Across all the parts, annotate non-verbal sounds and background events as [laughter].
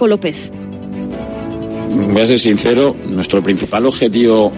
López. Voy a ser sincero, nuestro principal objetivo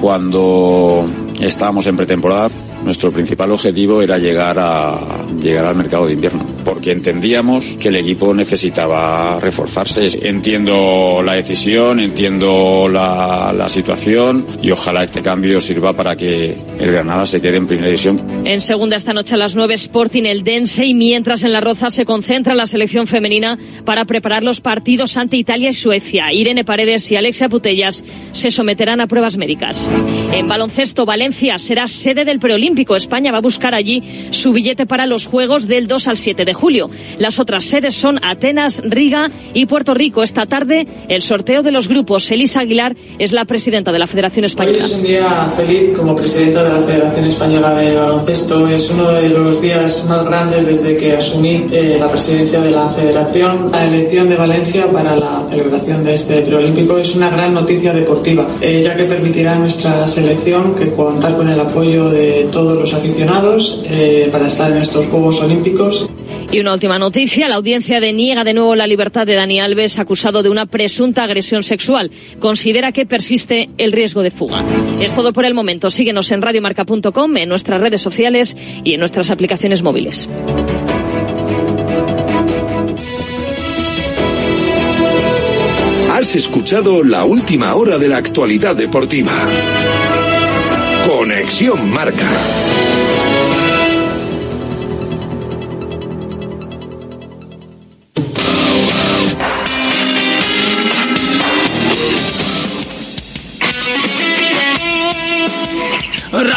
cuando estábamos en pretemporada nuestro principal objetivo era llegar a llegar al mercado de invierno, porque entendíamos que el equipo necesitaba reforzarse. Entiendo la decisión, entiendo la, la situación y ojalá este cambio sirva para que el Granada se quede en primera división. En segunda esta noche a las 9 Sporting el Dense y mientras en la Roza se concentra la selección femenina para preparar los partidos ante Italia y Suecia. Irene Paredes y Alexia Putellas se someterán a pruebas médicas. En baloncesto Valencia será sede del preolímpico España va a buscar allí su billete para los Juegos del 2 al 7 de julio. Las otras sedes son Atenas, Riga y Puerto Rico. Esta tarde el sorteo de los grupos. Elisa Aguilar es la presidenta de la Federación Española. Hoy es un día feliz como presidenta de la Federación Española de Baloncesto. Es uno de los días más grandes desde que asumí eh, la presidencia de la Federación. La elección de Valencia para la celebración de este preolímpico es una gran noticia deportiva, eh, ya que permitirá a nuestra selección que contar con el apoyo de todos los aficionados eh, para estar en estos Juegos Olímpicos. Y una última noticia, la audiencia deniega de nuevo la libertad de Dani Alves, acusado de una presunta agresión sexual. Considera que persiste el riesgo de fuga. Es todo por el momento. Síguenos en radiomarca.com, en nuestras redes sociales y en nuestras aplicaciones móviles. Has escuchado la última hora de la actualidad deportiva. Conexión Marca.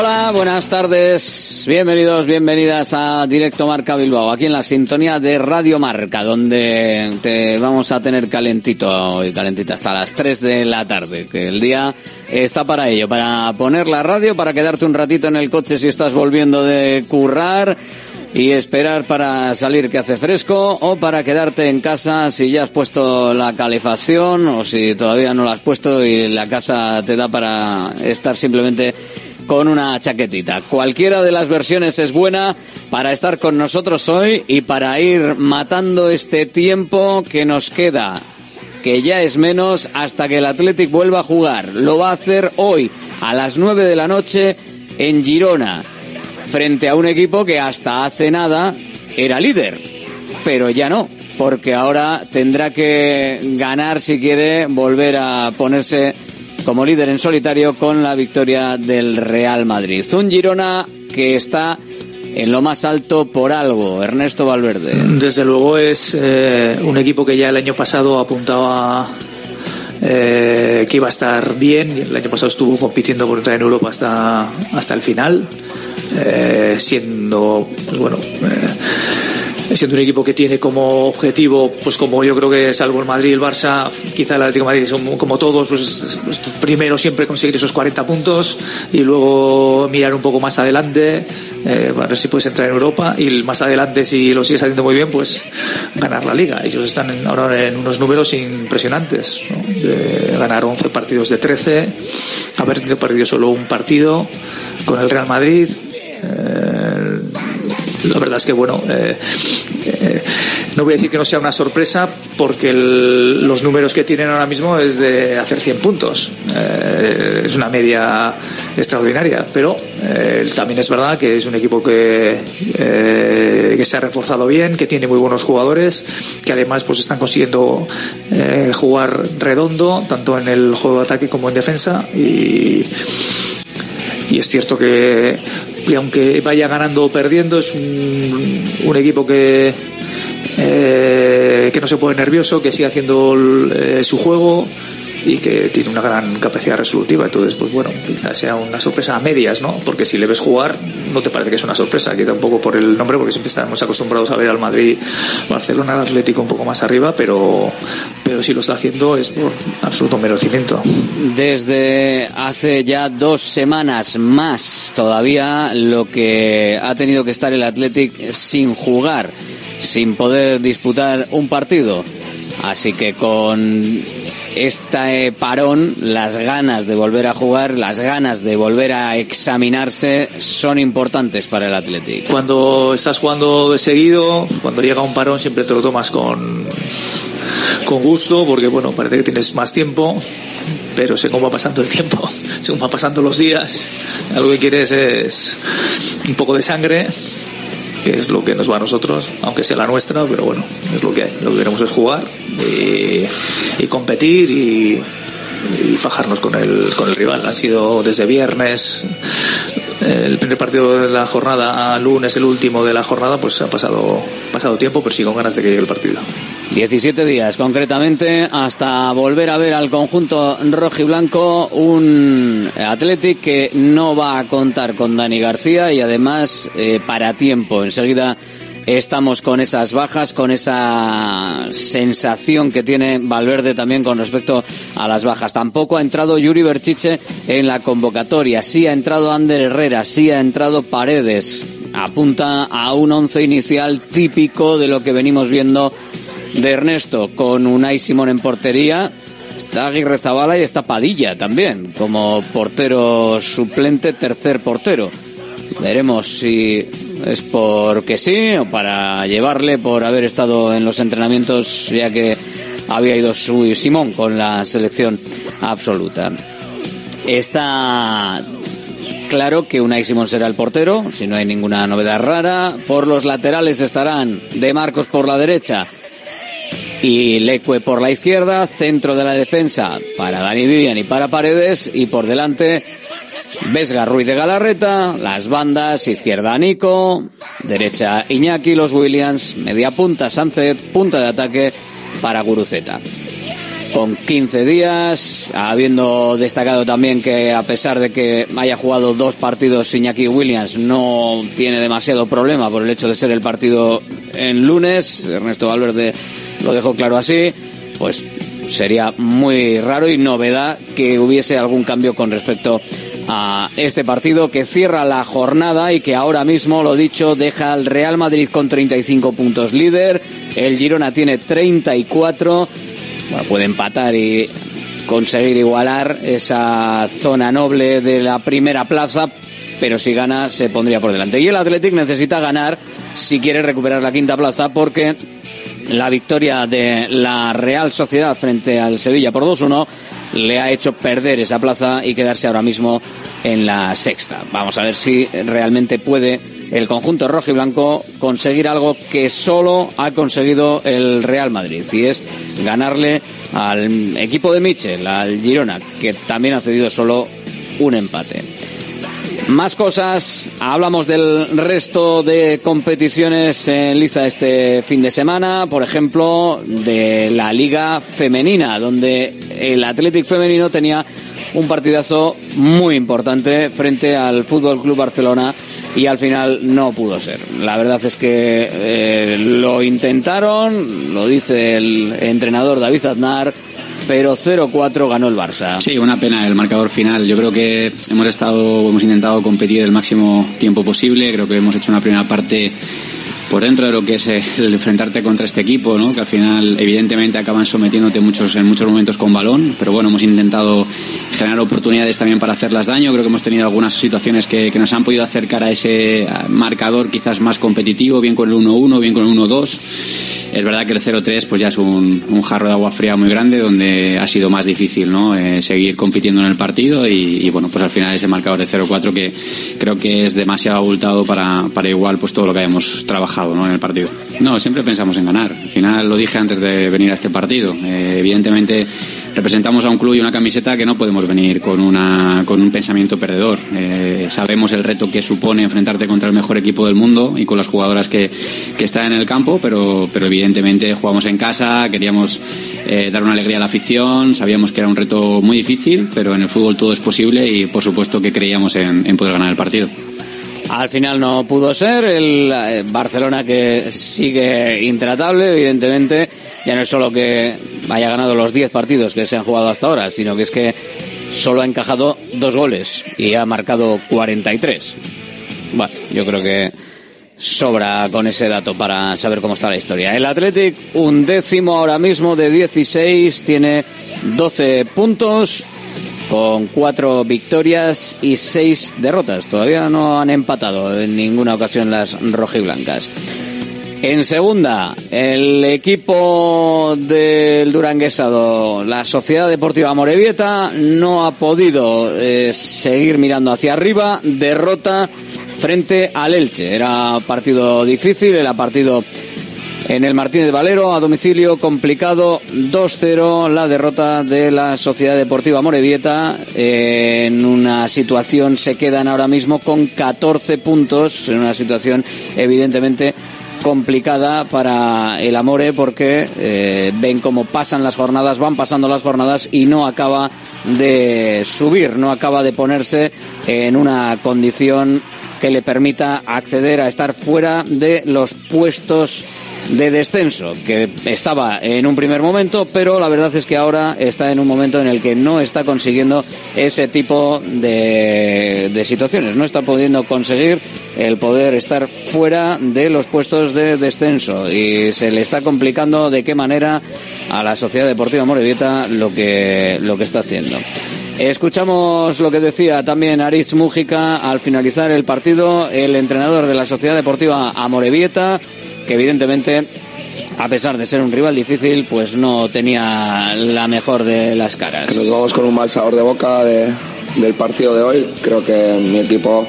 Hola, buenas tardes. Bienvenidos, bienvenidas a Directo Marca Bilbao, aquí en la sintonía de Radio Marca, donde te vamos a tener calentito y calentita hasta las 3 de la tarde, que el día está para ello, para poner la radio, para quedarte un ratito en el coche si estás volviendo de currar y esperar para salir que hace fresco o para quedarte en casa si ya has puesto la calefacción o si todavía no la has puesto y la casa te da para estar simplemente con una chaquetita. Cualquiera de las versiones es buena para estar con nosotros hoy y para ir matando este tiempo que nos queda, que ya es menos hasta que el Athletic vuelva a jugar. Lo va a hacer hoy a las 9 de la noche en Girona, frente a un equipo que hasta hace nada era líder, pero ya no. Porque ahora tendrá que ganar si quiere volver a ponerse como líder en solitario con la victoria del Real Madrid. Un Girona que está en lo más alto por algo, Ernesto Valverde. Desde luego es eh, un equipo que ya el año pasado apuntaba eh, que iba a estar bien. El año pasado estuvo compitiendo por entrar en Europa hasta, hasta el final, eh, siendo, pues bueno, siendo un equipo que tiene como objetivo, pues como yo creo que salvo el Madrid el Barça, quizá el Atlético de Madrid, como todos, pues, pues, primero siempre conseguir esos 40 puntos y luego mirar un poco más adelante, eh, para ver si puedes entrar en Europa y más adelante, si lo sigues haciendo muy bien, pues ganar la liga. Ellos están ahora en unos números impresionantes, de ganar 11 partidos de 13, haber perdido solo un partido con el Real Madrid. Eh, la verdad es que, bueno, eh, eh, no voy a decir que no sea una sorpresa porque los números que tienen ahora mismo es de hacer 100 puntos. Eh, es una media extraordinaria, pero también es verdad que es un equipo que, que se ha reforzado bien, que tiene muy buenos jugadores, que además pues están consiguiendo jugar redondo, tanto en el juego de ataque como en defensa. Y, y es cierto que y aunque vaya ganando o perdiendo, es un, un equipo que, eh, que no se pone nervioso, que sigue haciendo eh, su juego y que tiene una gran capacidad resolutiva. Entonces, pues bueno, quizás sea una sorpresa a medias, ¿no? Porque si le ves jugar, no te parece que es una sorpresa, quizá un poco por el nombre, porque siempre estamos acostumbrados a ver al Madrid, Barcelona, al Atlético un poco más arriba, pero, pero si lo está haciendo es por absoluto merecimiento. Desde hace ya dos semanas más todavía lo que ha tenido que estar el Athletic sin jugar, sin poder disputar un partido. Así que con este parón, las ganas de volver a jugar, las ganas de volver a examinarse son importantes para el Athletic. Cuando estás jugando de seguido, cuando llega un parón siempre te lo tomas con, con gusto, porque bueno, parece que tienes más tiempo, pero según va pasando el tiempo, [laughs] según va pasando los días, algo que quieres es un poco de sangre que es lo que nos va a nosotros, aunque sea la nuestra, pero bueno, es lo que hay. Lo que queremos es jugar y, competir y, fajarnos con el, con el rival. Han sido desde viernes, el primer partido de la jornada a lunes, el último de la jornada, pues ha pasado, pasado tiempo, pero sí con ganas de que llegue el partido. 17 días concretamente hasta volver a ver al conjunto rojo y blanco un Athletic que no va a contar con Dani García y además eh, para tiempo. Enseguida estamos con esas bajas, con esa sensación que tiene Valverde también con respecto a las bajas. Tampoco ha entrado Yuri Berchiche en la convocatoria. Sí ha entrado Ander Herrera, sí ha entrado Paredes. Apunta a un once inicial típico de lo que venimos viendo de Ernesto con Unai Simón en portería. Está Aguirre Zabala y está Padilla también como portero suplente, tercer portero. Veremos si es porque sí o para llevarle por haber estado en los entrenamientos ya que había ido su Simón con la selección absoluta. Está claro que Unai Simón será el portero, si no hay ninguna novedad rara. Por los laterales estarán De Marcos por la derecha, y Leque por la izquierda, centro de la defensa para Dani Vivian y para Paredes y por delante Vesga Ruiz de Galarreta, las bandas, izquierda Nico, derecha Iñaki, los Williams, media punta Sánchez, punta de ataque para Guruceta. Con 15 días, habiendo destacado también que a pesar de que haya jugado dos partidos Iñaki Williams, no tiene demasiado problema por el hecho de ser el partido en lunes. Ernesto Valverde lo dejo claro así, pues sería muy raro y novedad que hubiese algún cambio con respecto a este partido que cierra la jornada y que ahora mismo, lo dicho, deja al Real Madrid con 35 puntos líder, el Girona tiene 34, bueno, puede empatar y conseguir igualar esa zona noble de la primera plaza, pero si gana se pondría por delante. Y el Athletic necesita ganar si quiere recuperar la quinta plaza porque la victoria de la Real Sociedad frente al Sevilla por 2-1 le ha hecho perder esa plaza y quedarse ahora mismo en la sexta. Vamos a ver si realmente puede el conjunto rojo y blanco conseguir algo que solo ha conseguido el Real Madrid y es ganarle al equipo de Michel, al Girona, que también ha cedido solo un empate. Más cosas, hablamos del resto de competiciones en Liza este fin de semana, por ejemplo, de la Liga Femenina, donde el Athletic Femenino tenía un partidazo muy importante frente al Fútbol Club Barcelona y al final no pudo ser. La verdad es que eh, lo intentaron, lo dice el entrenador David Aznar, pero 0-4 ganó el Barça. Sí, una pena el marcador final. Yo creo que hemos estado, hemos intentado competir el máximo tiempo posible. Creo que hemos hecho una primera parte pues dentro de lo que es el enfrentarte contra este equipo, ¿no? que al final evidentemente acaban sometiéndote muchos, en muchos momentos con balón, pero bueno, hemos intentado generar oportunidades también para hacerlas daño, creo que hemos tenido algunas situaciones que, que nos han podido acercar a ese marcador quizás más competitivo, bien con el 1-1, bien con el 1-2 es verdad que el 0-3 pues ya es un, jarro de agua fría muy grande donde ha sido más difícil ¿no? Eh, seguir compitiendo en el partido y, y, bueno pues al final ese marcador de 0-4 que creo que es demasiado abultado para, para igual pues todo lo que hayamos trabajado ¿no? en el partido. No, siempre pensamos en ganar. Al final lo dije antes de venir a este partido. Eh, evidentemente representamos a un club y una camiseta que no podemos venir con, una, con un pensamiento perdedor. Eh, sabemos el reto que supone enfrentarte contra el mejor equipo del mundo y con las jugadoras que, que están en el campo, pero, pero evidentemente jugamos en casa, queríamos eh, dar una alegría a la afición, sabíamos que era un reto muy difícil, pero en el fútbol todo es posible y por supuesto que creíamos en, en poder ganar el partido. Al final no pudo ser. El eh, Barcelona que sigue intratable, evidentemente. Ya no es solo que haya ganado los 10 partidos que se han jugado hasta ahora, sino que es que solo ha encajado dos goles y ha marcado 43. Bueno, yo creo que sobra con ese dato para saber cómo está la historia. El Athletic, un décimo ahora mismo de 16, tiene 12 puntos con cuatro victorias y seis derrotas. Todavía no han empatado en ninguna ocasión las rojiblancas. En segunda, el equipo del Duranguesado, la Sociedad Deportiva Morevieta, no ha podido eh, seguir mirando hacia arriba. Derrota frente al Elche. Era partido difícil, era partido en el Martínez Valero, a domicilio complicado, 2-0 la derrota de la Sociedad Deportiva Morevieta. En una situación se quedan ahora mismo con 14 puntos, en una situación evidentemente complicada para el Amore porque eh, ven cómo pasan las jornadas, van pasando las jornadas y no acaba de subir, no acaba de ponerse en una condición que le permita acceder a estar fuera de los puestos de descenso, que estaba en un primer momento, pero la verdad es que ahora está en un momento en el que no está consiguiendo ese tipo de, de situaciones, no está pudiendo conseguir el poder estar fuera de los puestos de descenso y se le está complicando de qué manera a la Sociedad Deportiva Morevieta lo que, lo que está haciendo. Escuchamos lo que decía también Aritz Mújica al finalizar el partido, el entrenador de la Sociedad Deportiva Amorebieta, que evidentemente, a pesar de ser un rival difícil, pues no tenía la mejor de las caras. Nos vamos con un mal sabor de boca de, del partido de hoy. Creo que mi equipo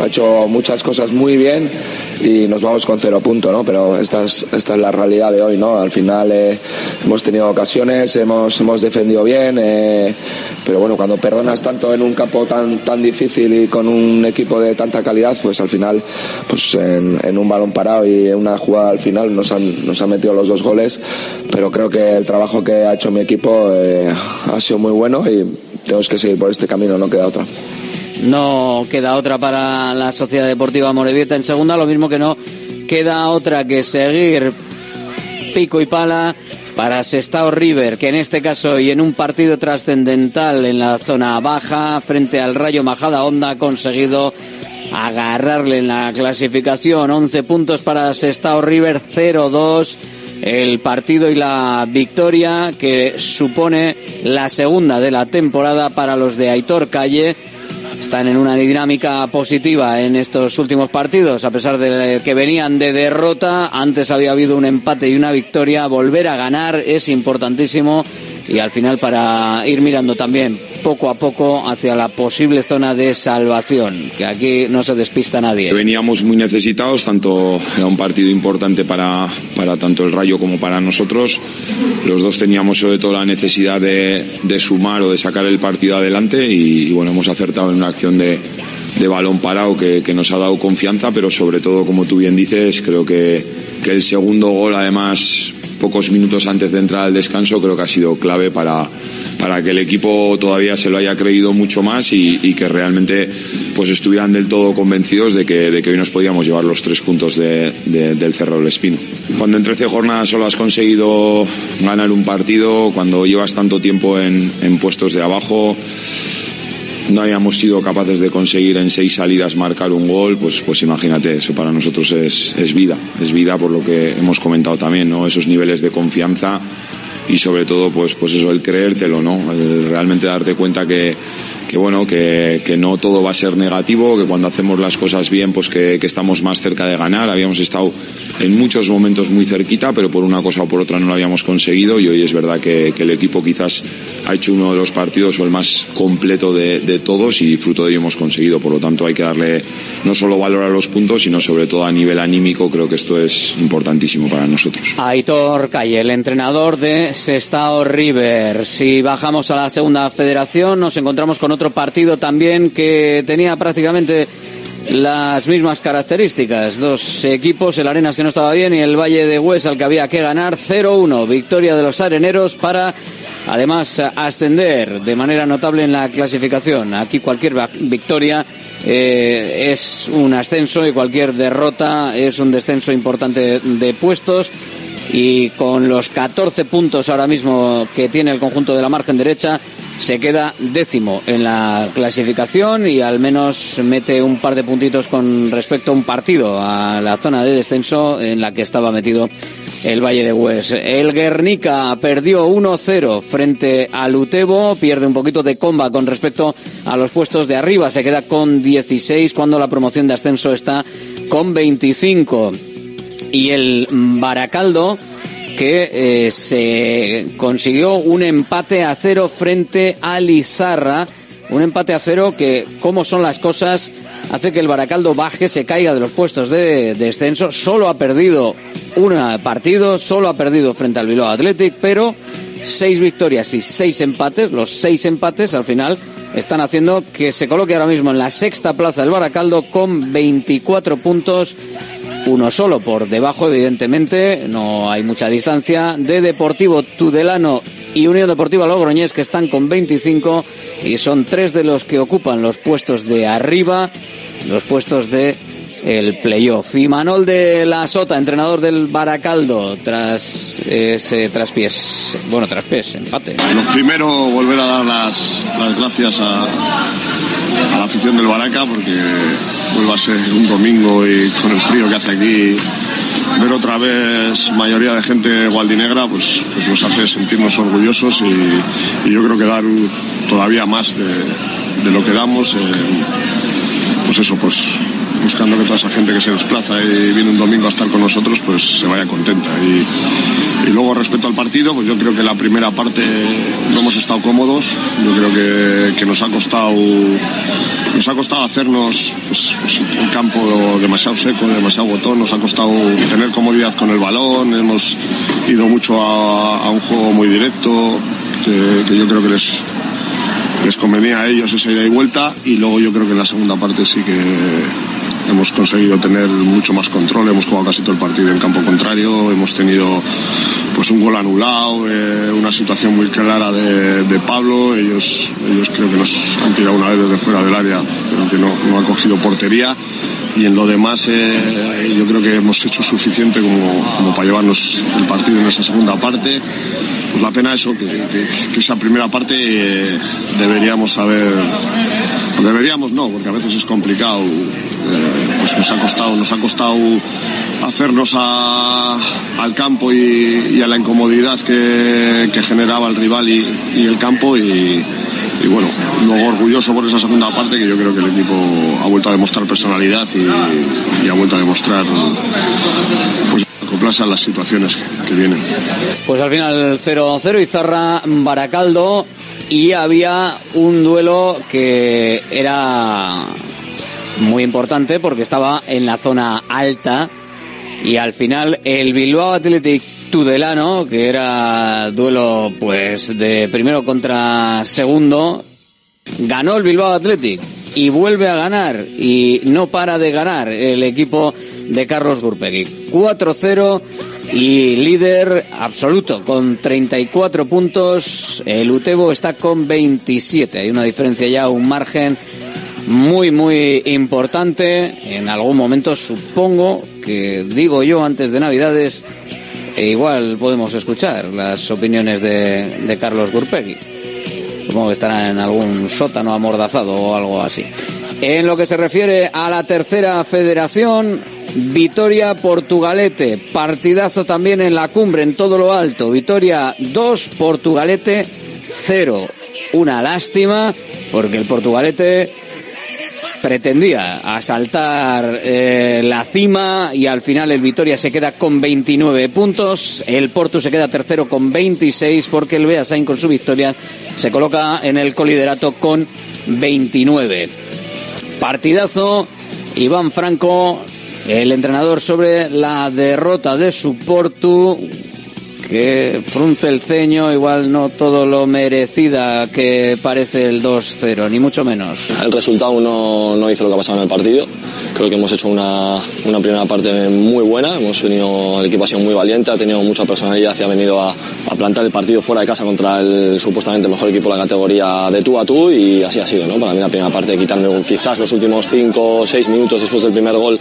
ha hecho muchas cosas muy bien y nos vamos con cero puntos, ¿no? Pero esta es, esta es la realidad de hoy, ¿no? Al final eh, hemos tenido ocasiones, hemos, hemos defendido bien, eh, pero bueno, cuando perdonas tanto en un campo tan, tan difícil y con un equipo de tanta calidad, pues al final, pues en, en un balón parado y en una jugada al final nos han, nos han metido los dos goles, pero creo que el trabajo que ha hecho mi equipo eh, ha sido muy bueno y tenemos que seguir por este camino, no queda otra. No queda otra para la Sociedad Deportiva Morevieta en segunda, lo mismo que no queda otra que seguir pico y pala para Sestao River, que en este caso y en un partido trascendental en la zona baja frente al Rayo Majada Honda ha conseguido agarrarle en la clasificación. 11 puntos para Sestao River 0-2 el partido y la victoria que supone la segunda de la temporada para los de Aitor Calle están en una dinámica positiva en estos últimos partidos, a pesar de que venían de derrota, antes había habido un empate y una victoria, volver a ganar es importantísimo y al final para ir mirando también poco a poco hacia la posible zona de salvación, que aquí no se despista nadie. Veníamos muy necesitados, tanto era un partido importante para, para tanto el Rayo como para nosotros. Los dos teníamos sobre todo la necesidad de, de sumar o de sacar el partido adelante y, y bueno, hemos acertado en una acción de, de balón parado que, que, nos ha dado confianza, pero sobre todo, como tú bien dices, creo que, que el segundo gol, además, pocos minutos antes de entrar al descanso, creo que ha sido clave para para que el equipo todavía se lo haya creído mucho más y, y que realmente pues estuvieran del todo convencidos de que, de que hoy nos podíamos llevar los tres puntos de, de, del Cerro del Espino. Cuando en 13 jornadas solo has conseguido ganar un partido, cuando llevas tanto tiempo en, en puestos de abajo, no hayamos sido capaces de conseguir en seis salidas marcar un gol, pues, pues imagínate, eso para nosotros es, es vida, es vida por lo que hemos comentado también, ¿no? Esos niveles de confianza y sobre todo, pues, pues eso, el creértelo, ¿no? El realmente darte cuenta que, que bueno, que, que, no todo va a ser negativo, que cuando hacemos las cosas bien, pues que, que, estamos más cerca de ganar. Habíamos estado en muchos momentos muy cerquita, pero por una cosa o por otra no lo habíamos conseguido y hoy es verdad que, el equipo quizás ha hecho uno de los partidos o el más completo de, de, todos y fruto de ello hemos conseguido. Por lo tanto hay que darle no solo valor a los puntos, sino sobre todo a nivel anímico. Creo que esto es importantísimo para nosotros. Aitor Calle, el entrenador de Sestao River. Si bajamos a la segunda federación nos encontramos con otro partido también que tenía prácticamente las mismas características. Dos equipos, el Arenas que no estaba bien y el Valle de Hues al que había que ganar 0-1. Victoria de los areneros para además ascender de manera notable en la clasificación. Aquí cualquier victoria eh, es un ascenso y cualquier derrota es un descenso importante de puestos y con los 14 puntos ahora mismo que tiene el conjunto de la margen derecha se queda décimo en la clasificación y al menos mete un par de puntitos con respecto a un partido a la zona de descenso en la que estaba metido el Valle de Hues. El Guernica perdió 1-0 frente al Utebo, pierde un poquito de comba con respecto a los puestos de arriba, se queda con 16 cuando la promoción de ascenso está con 25. Y el Baracaldo que eh, se consiguió un empate a cero frente a Lizarra. Un empate a cero que, como son las cosas, hace que el Baracaldo baje, se caiga de los puestos de descenso. Solo ha perdido un partido, solo ha perdido frente al Bilbao Athletic, pero seis victorias y seis empates, los seis empates al final están haciendo que se coloque ahora mismo en la sexta plaza del Baracaldo con 24 puntos uno solo por debajo, evidentemente, no hay mucha distancia, de Deportivo Tudelano y Unión Deportiva Logroñés que están con 25 y son tres de los que ocupan los puestos de arriba, los puestos de el playoff. Y Manol de la Sota, entrenador del Baracaldo, tras ese traspiés, bueno, traspiés, empate. Lo primero, volver a dar las, las gracias a, la afición del Baraca porque vuelva a ser un domingo y con el frío que hace aquí ver otra vez mayoría de gente gualdinegra pues, pues nos hace sentirnos orgullosos y, yo creo que dar todavía más de, lo que damos pues eso pues buscando que toda esa gente que se desplaza y viene un domingo a estar con nosotros pues se vaya contenta. Y, luego respecto al partido pues yo creo que la primera parte no hemos estado cómodos. Yo creo que, nos ha costado nos ha costado hacernos pues, pues, un campo demasiado seco demasiado botón. Nos ha costado tener comodidad con el balón. Hemos ido mucho a, un juego muy directo que, que yo creo que les les convenía a ellos esa ida y vuelta. Y luego yo creo que en la segunda parte sí que hemos conseguido tener mucho más control, hemos jugado casi todo el partido en campo contrario, hemos tenido pues un gol anulado, eh, una situación muy clara de, de, Pablo, ellos, ellos creo que nos han tirado una vez desde fuera del área, pero que no, no ha cogido portería. Y en lo demás eh, yo creo que hemos hecho suficiente como, como para llevarnos el partido en esa segunda parte. Pues la pena eso, que, que, esa primera parte eh, deberíamos haber, deberíamos no, porque a veces es complicado, eh, nos ha costado, nos ha costado hacernos a, al campo y, a la incomodidad que, que generaba el rival y, el campo y, bueno, luego orgulloso por esa segunda parte que yo creo que el equipo ha vuelto a demostrar personalidad y, y ha vuelto a demostrar pues acoplarse a las situaciones que vienen. Pues al final 0-0 Izarra Baracaldo y había un duelo que era muy importante porque estaba en la zona alta y al final el Bilbao Athletic Tudelano, que era duelo pues de primero contra segundo, ganó el Bilbao Athletic y vuelve a ganar y no para de ganar el equipo de Carlos Gurpegui. 4-0 y líder absoluto con 34 puntos. El Utebo está con 27. Hay una diferencia ya, un margen muy, muy importante. En algún momento supongo que digo yo antes de Navidades, e igual podemos escuchar las opiniones de, de Carlos Gurpegui. Supongo que estará en algún sótano amordazado o algo así. En lo que se refiere a la tercera federación, Vitoria Portugalete, partidazo también en la cumbre, en todo lo alto. Vitoria 2, Portugalete 0. Una lástima porque el Portugalete pretendía asaltar eh, la cima y al final el Vitoria se queda con 29 puntos, el Porto se queda tercero con 26 porque el Beasain con su victoria se coloca en el coliderato con 29. Partidazo, Iván Franco, el entrenador sobre la derrota de su Porto, que frunce el ceño, igual no todo lo merecida que parece el 2-0, ni mucho menos. El resultado no, no hizo lo que ha pasado en el partido. Creo que hemos hecho una, una primera parte muy buena. Hemos venido, el equipo ha sido muy valiente, ha tenido mucha personalidad y ha venido a, a plantar el partido fuera de casa contra el supuestamente mejor equipo de la categoría de tú a tú y así ha sido. ¿no? Para mí la primera parte, quitarme quizás los últimos 5 o 6 minutos después del primer gol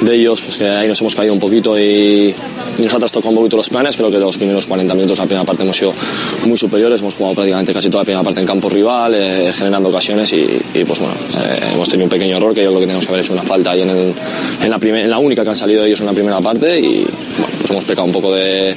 de ellos, pues que ahí nos hemos caído un poquito y, nos ha trastocado un poquito los planes. Creo que los primeros 40 minutos de la primera parte hemos sido muy superiores, hemos jugado prácticamente casi toda la primera parte en campo rival, eh, generando ocasiones y, pues bueno, eh, hemos tenido un pequeño error que yo creo que tenemos que haber hecho una falta ahí en, la, en la única que han salido ellos en la primera parte y bueno, hemos pecado un poco de,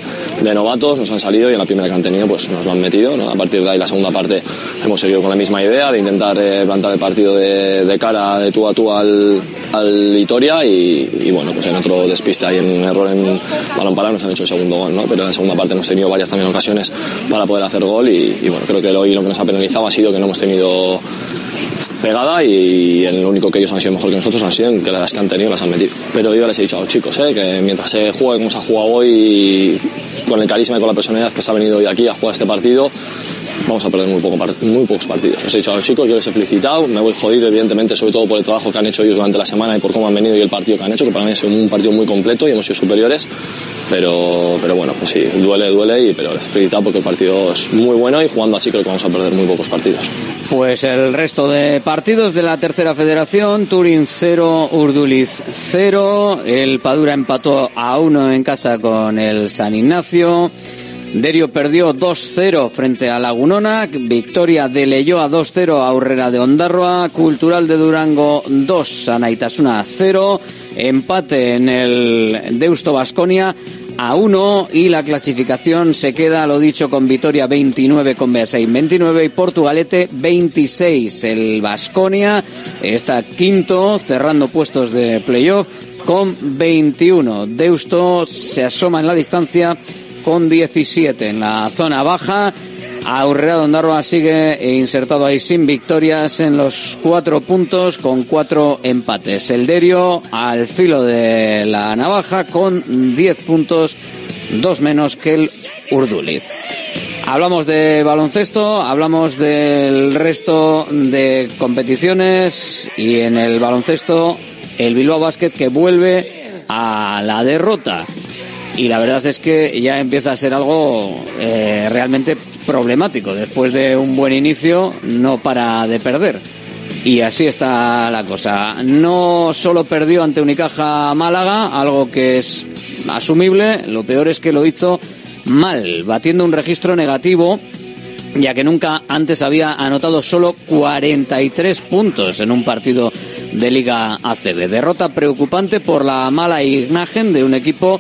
novatos, nos han salido y en la primera que han tenido pues nos lo han metido. A partir de ahí la segunda parte hemos seguido con la misma idea de intentar eh, plantar el partido de, cara de tú a tú al, al Vitoria y, bueno, pues en otro despiste y en un error en balón parado nos han hecho el segundo gol, ¿no? Pero en la segunda parte hemos tenido varias también ocasiones para poder hacer gol y bueno, creo que hoy lo que nos ha penalizado ha sido que no hemos tenido pegada y el único que ellos han sido mejor que nosotros han sido en que las que han tenido las han metido. Pero yo les he dicho a los chicos ¿eh? que mientras se juegue como se ha jugado hoy, con el carisma y con la personalidad que se ha venido hoy aquí a jugar este partido, vamos a perder muy, poco, muy pocos partidos. Les he dicho a los chicos, yo les he felicitado, me voy jodido evidentemente, sobre todo por el trabajo que han hecho ellos durante la semana y por cómo han venido y el partido que han hecho, que para mí sido un partido muy completo y hemos sido superiores. Pero, pero bueno, pues sí, duele, duele, y, pero les he felicitado porque el partido es muy bueno y jugando así creo que vamos a perder muy pocos partidos. Pues el resto de partidos de la tercera federación, Turín 0, Urduliz 0, el Padura empató a 1 en casa con el San Ignacio. Derio perdió 2-0 frente a Lagunona, victoria de Leyoa 2-0 a Urrera de Ondarroa, Cultural de Durango 2, Anaitasuna 0, empate en el Deusto Basconia a 1 y la clasificación se queda, lo dicho, con Vitoria 29 con Beasain 29 y Portugalete 26. El Basconia está quinto, cerrando puestos de playoff con 21. Deusto se asoma en la distancia con 17 en la zona baja. Aurrera Dondarroa sigue insertado ahí sin victorias en los cuatro puntos con cuatro empates. El Derio al filo de la navaja con 10 puntos, dos menos que el Urduliz. Hablamos de baloncesto, hablamos del resto de competiciones y en el baloncesto el Bilbao Basket que vuelve a la derrota y la verdad es que ya empieza a ser algo eh, realmente problemático. Después de un buen inicio, no para de perder. Y así está la cosa. No solo perdió ante Unicaja Málaga, algo que es asumible, lo peor es que lo hizo mal, batiendo un registro negativo, ya que nunca antes había anotado solo 43 puntos en un partido de Liga ACB. Derrota preocupante por la mala imagen de un equipo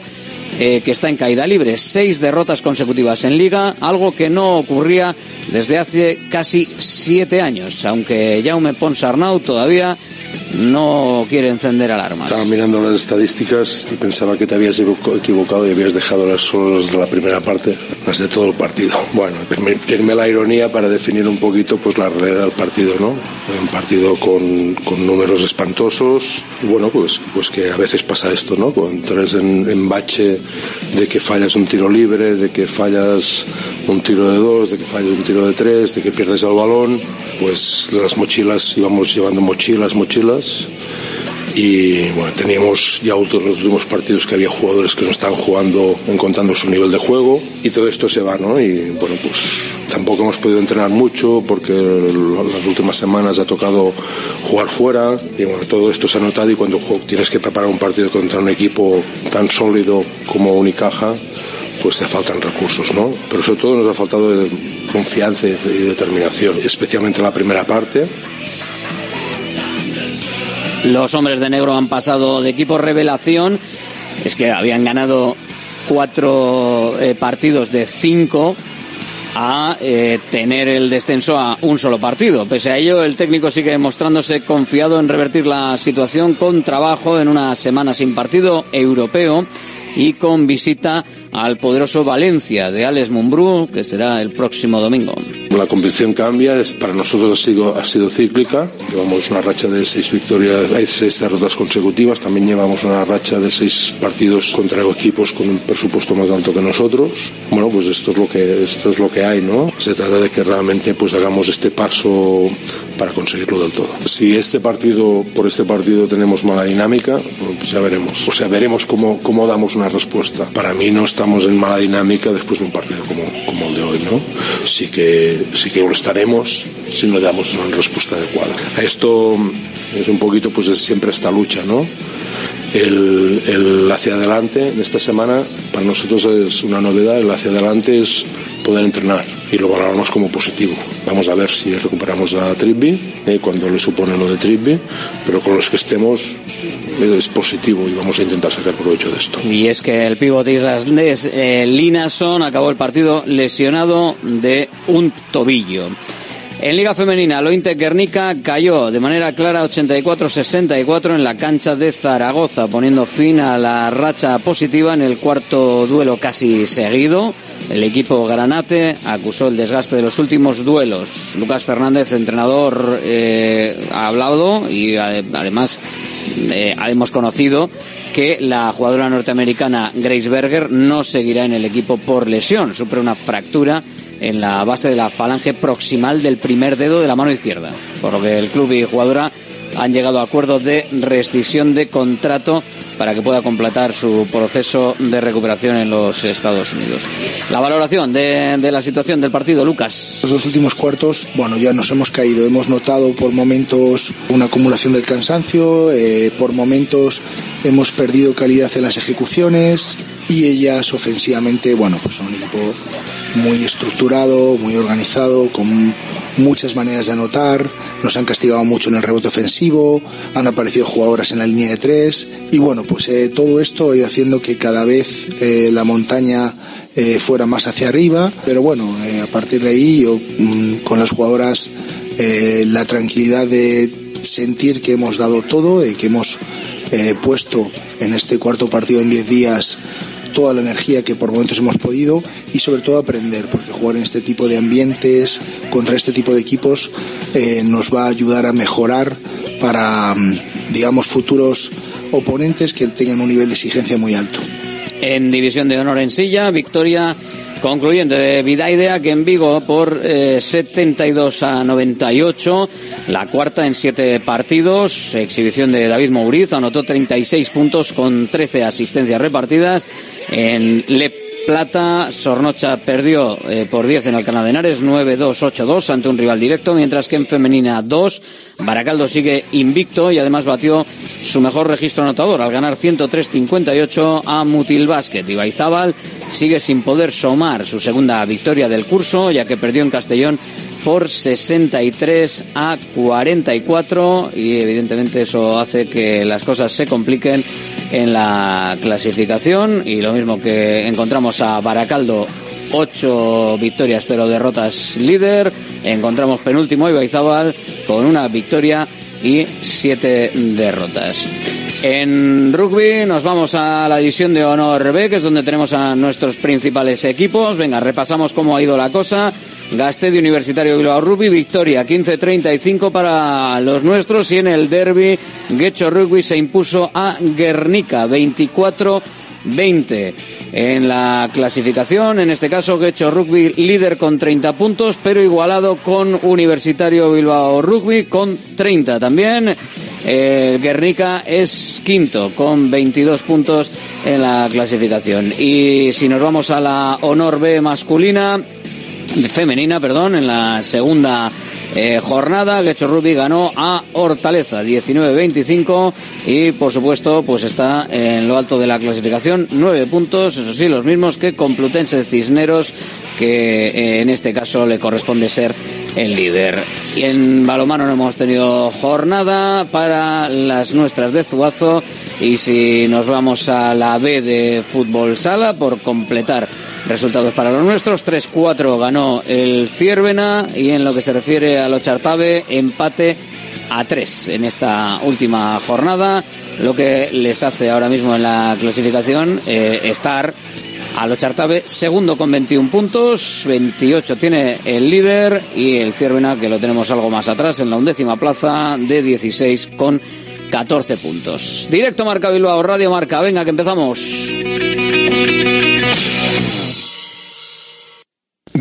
eh, que está en caída libre. Seis derrotas consecutivas en liga, algo que no ocurría desde hace casi siete años, aunque Jaume Ponsarnau todavía no quiere encender alarmas. Estaba mirando las estadísticas y pensaba que te habías equivocado y habías dejado las solo las de la primera parte, las de todo el partido. Bueno, permitirme la ironía para definir un poquito pues la realidad del partido, ¿no? Un partido con, con números espantosos. Bueno, pues, pues que a veces pasa esto, ¿no? Cuando entras en, en bache de que fallas un tiro libre, de que fallas un tiro de dos, de que fallas un tiro de tres, de que pierdes el balón, pues las mochilas, íbamos llevando mochilas, mochilas y bueno, teníamos ya otros los últimos partidos que había jugadores que no estaban jugando, encontrando su nivel de juego y todo esto se va, ¿no? Y bueno, pues tampoco hemos podido entrenar mucho porque las últimas semanas ha tocado jugar fuera y bueno, todo esto se ha notado y cuando tienes que preparar un partido contra un equipo tan sólido como Unicaja, pues te faltan recursos, ¿no? Pero sobre todo nos ha faltado confianza y determinación, especialmente en la primera parte los hombres de negro han pasado de equipo revelación. Es que habían ganado cuatro eh, partidos de cinco a eh, tener el descenso a un solo partido. Pese a ello, el técnico sigue mostrándose confiado en revertir la situación con trabajo en una semana sin partido europeo y con visita al poderoso Valencia de Alex Mumbrú, que será el próximo domingo. La competición cambia, para nosotros ha sido, ha sido cíclica, llevamos una racha de seis victorias, hay seis derrotas consecutivas, también llevamos una racha de seis partidos contra equipos con un presupuesto más alto que nosotros. Bueno, pues esto es lo que, esto es lo que hay, ¿no? Se trata de que realmente pues hagamos este paso para conseguirlo del todo. Si este partido, por este partido tenemos mala dinámica, pues ya veremos. O sea, veremos cómo, cómo damos una respuesta. Para mí no estamos en mala dinámica después de un partido como, como el de hoy, ¿no? Sí que, sí que lo estaremos si no damos una respuesta adecuada. Esto es un poquito, pues es siempre esta lucha, ¿no? El, hacia adelante en esta semana para nosotros es una novedad, el hacia adelante es poder entrenar y lo valoramos como positivo. Vamos a ver si recuperamos a Trippi, eh, cuando le supone lo de Trippi, pero con los que estemos eh, es positivo y vamos a intentar sacar provecho de esto. Y es que el pivote islandés eh, Linason acabó el partido lesionado de un tobillo. En Liga Femenina, Lointe Guernica cayó de manera clara 84-64 en la cancha de Zaragoza, poniendo fin a la racha positiva en el cuarto duelo casi seguido. El equipo Granate acusó el desgaste de los últimos duelos. Lucas Fernández, entrenador, eh, ha hablado y además eh, hemos conocido que la jugadora norteamericana Grace Berger no seguirá en el equipo por lesión. Sufre una fractura en la base de la falange proximal del primer dedo de la mano izquierda, por lo que el club y jugadora han llegado a acuerdo de rescisión de contrato para que pueda completar su proceso de recuperación en los Estados Unidos. La valoración de, la situación del partido, Lucas. Los dos últimos cuartos, bueno, ya nos hemos caído. Hemos notado por momentos una acumulación del cansancio, eh, por momentos hemos perdido calidad en las ejecuciones y ellas ofensivamente, bueno, pues son un equipo muy estructurado, muy organizado, con muchas maneras de anotar, nos han castigado mucho en el rebote ofensivo, han aparecido jugadoras en la línea de tres y bueno, pues eh, todo esto ha ido haciendo que cada vez eh, la montaña eh, fuera más hacia arriba, pero bueno, a partir de ahí yo mm, con las jugadoras la tranquilidad de sentir que hemos dado todo y que hemos puesto en este cuarto partido en diez días toda la energía que por momentos hemos podido y sobre todo aprender, porque jugar en este tipo de ambientes, contra este tipo de equipos, nos va a ayudar a mejorar para, mm, digamos, futuros oponentes que tengan un nivel de exigencia muy alto. En División de Honor en Silla, victoria concluyente de Vidaidea que en Vigo por 72 eh, a 98, la cuarta en siete partidos, exhibición de David Mouriz, anotó 36 puntos con 13 asistencias repartidas en Le Plata, Sornocha perdió eh, por 10 en Alcalá de Henares, 9-2-8-2 ante un rival directo, mientras que en Femenina 2, Baracaldo sigue invicto y además batió su mejor registro anotador al ganar 103-58 a Mutil Basket. Ibaizábal sigue sin poder somar su segunda victoria del curso, ya que perdió en Castellón por 63 a 44 y evidentemente eso hace que las cosas se compliquen en la clasificación y lo mismo que encontramos a Baracaldo ocho victorias, cero derrotas líder. Encontramos penúltimo Ibaizábal con una victoria y siete derrotas. En rugby nos vamos a la división de honor B, que es donde tenemos a nuestros principales equipos. Venga, repasamos cómo ha ido la cosa. De Universitario Bilbao Rugby, victoria 15-35 para los nuestros y en el derby Guecho Rugby se impuso a Guernica 24-20 en la clasificación. En este caso, Guecho Rugby líder con 30 puntos, pero igualado con Universitario Bilbao Rugby con 30 también. El Guernica es quinto con 22 puntos en la clasificación. Y si nos vamos a la Honor B masculina, femenina, perdón, en la segunda eh, jornada. Lecho Rubi ganó a Hortaleza 19-25 y por supuesto pues está en lo alto de la clasificación. Nueve puntos, eso sí, los mismos que Complutense Cisneros, que eh, en este caso le corresponde ser el líder. Y en balomano no hemos tenido jornada para las nuestras de Zuazo y si nos vamos a la B de fútbol sala por completar resultados para los nuestros, 3-4 ganó el Ciervena y en lo que se refiere a los Chartabe, empate a 3 en esta última jornada, lo que les hace ahora mismo en la clasificación eh, estar a los Chartabe segundo con 21 puntos, 28 tiene el líder y el Ciervena que lo tenemos algo más atrás en la undécima plaza de 16 con 14 puntos. Directo Marca Bilbao, Radio Marca, venga que empezamos.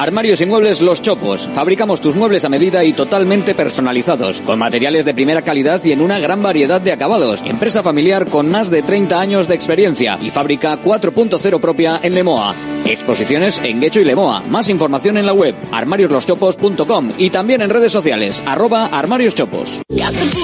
Armarios y muebles Los Chopos. Fabricamos tus muebles a medida y totalmente personalizados, con materiales de primera calidad y en una gran variedad de acabados. Empresa familiar con más de 30 años de experiencia y fábrica 4.0 propia en Lemoa. Exposiciones en Guecho y Lemoa. Más información en la web armariosloschopos.com y también en redes sociales arroba armarioschopos.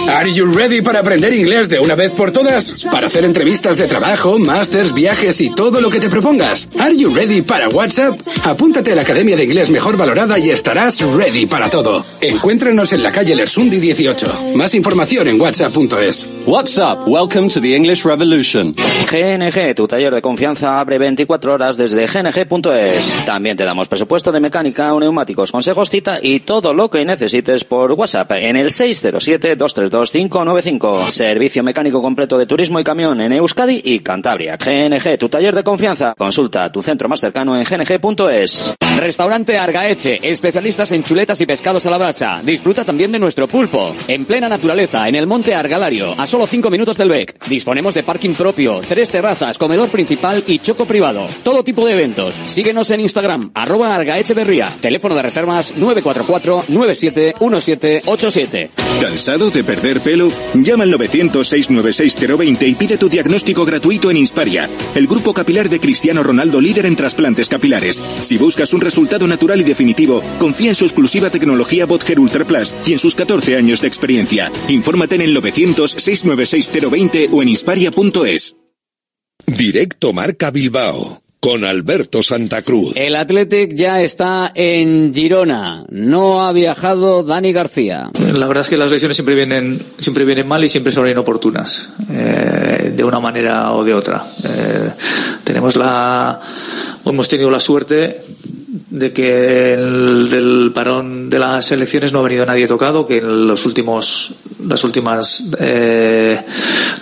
Are you ready para aprender inglés de una vez por todas? Para hacer entrevistas de trabajo, másters, viajes y todo lo que te propongas. Are you ready para WhatsApp? Apúntate a la Academia de Inglés Mejor Valorada y estarás ready para todo. Encuéntranos en la calle Lersundi 18. Más información en whatsapp.es. WhatsApp, welcome to the English Revolution. GNG, tu taller de confianza abre 24 horas desde gng.es. También te damos presupuesto de mecánica, neumáticos, consejos, cita y todo lo que necesites por WhatsApp en el 607-232-595. Servicio mecánico completo de turismo y camión en Euskadi y Cantabria. GNG, tu taller de confianza. Consulta tu centro más cercano en gng.es. Restaurante Argaeche, especialistas en chuletas y pescados a la brasa. Disfruta también de nuestro pulpo. En plena naturaleza, en el monte Argalario, a solo 5 minutos del BEC. Disponemos de parking propio, tres terrazas, comedor principal y choco privado. Todo tipo de eventos. Síguenos en Instagram, arroba Argaecheverría. Teléfono de reservas 944-971787. ¿Cansado de perder pelo? Llama al 900-696-020 y pide tu diagnóstico gratuito en Insparia, el grupo capilar de Cristiano Ronaldo líder en trasplantes capilares. Si buscas un resultado natural y definitivo, confía en su exclusiva tecnología Botger Ultra Plus y en sus 14 años de experiencia. Infórmate en el 900-696-020 o en insparia.es. Directo Marca Bilbao con Alberto Santa Cruz. El Athletic ya está en Girona. No ha viajado Dani García. La verdad es que las lesiones siempre vienen, siempre vienen mal y siempre son inoportunas, eh, de una manera o de otra. Eh, tenemos la, hemos tenido la suerte de que el, del parón de las elecciones no ha venido nadie tocado, que en los últimos, las últimas eh,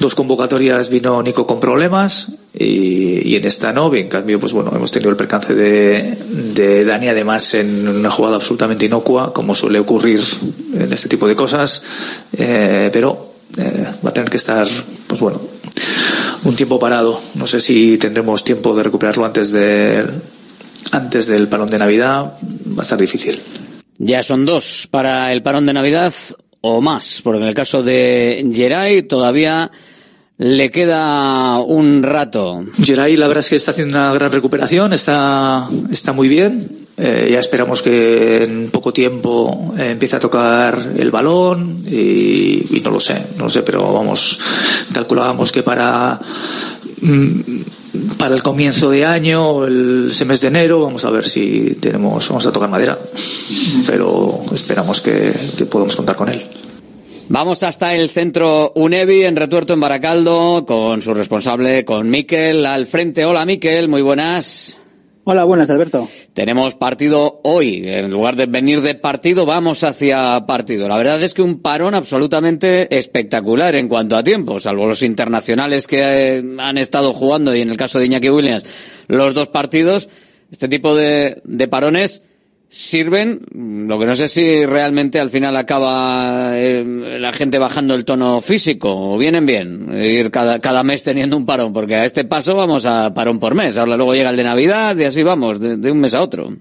dos convocatorias vino Nico con problemas y, y, en esta no. En cambio, pues bueno, hemos tenido el percance de, de Dani, además en una jugada absolutamente inocua, como suele ocurrir en este tipo de cosas, eh, pero eh, va a tener que estar, pues bueno, un tiempo parado. No sé si tendremos tiempo de recuperarlo antes de antes del parón de Navidad va a estar difícil. Ya son dos para el parón de Navidad o más, porque en el caso de Geray todavía le queda un rato. Geray la verdad es que está haciendo una gran recuperación, está, está muy bien. Eh, ya esperamos que en poco tiempo eh, empiece a tocar el balón y, no lo sé, no lo sé, pero vamos, calculábamos que para para el comienzo de año, el mes de enero, vamos a ver si tenemos, vamos a tocar madera, pero esperamos que, que podamos contar con él. Vamos hasta el centro UNEVI en Retuerto en Baracaldo con su responsable, con Miquel al frente. Hola Miquel, muy buenas. Hola, buenas, Alberto. Tenemos partido hoy. En lugar de venir de partido, vamos hacia partido. La verdad es que un parón absolutamente espectacular en cuanto a tiempo, salvo los internacionales que eh, han estado jugando y en el caso de Iñaki Williams, los dos partidos. Este tipo de, de parones sirven, lo que no sé si realmente al final acaba eh, la gente bajando el tono físico o vienen bien ir cada, cada mes teniendo un parón, porque a este paso vamos a parón por mes. Ahora luego llega el de Navidad y así vamos, de, de un mes a otro.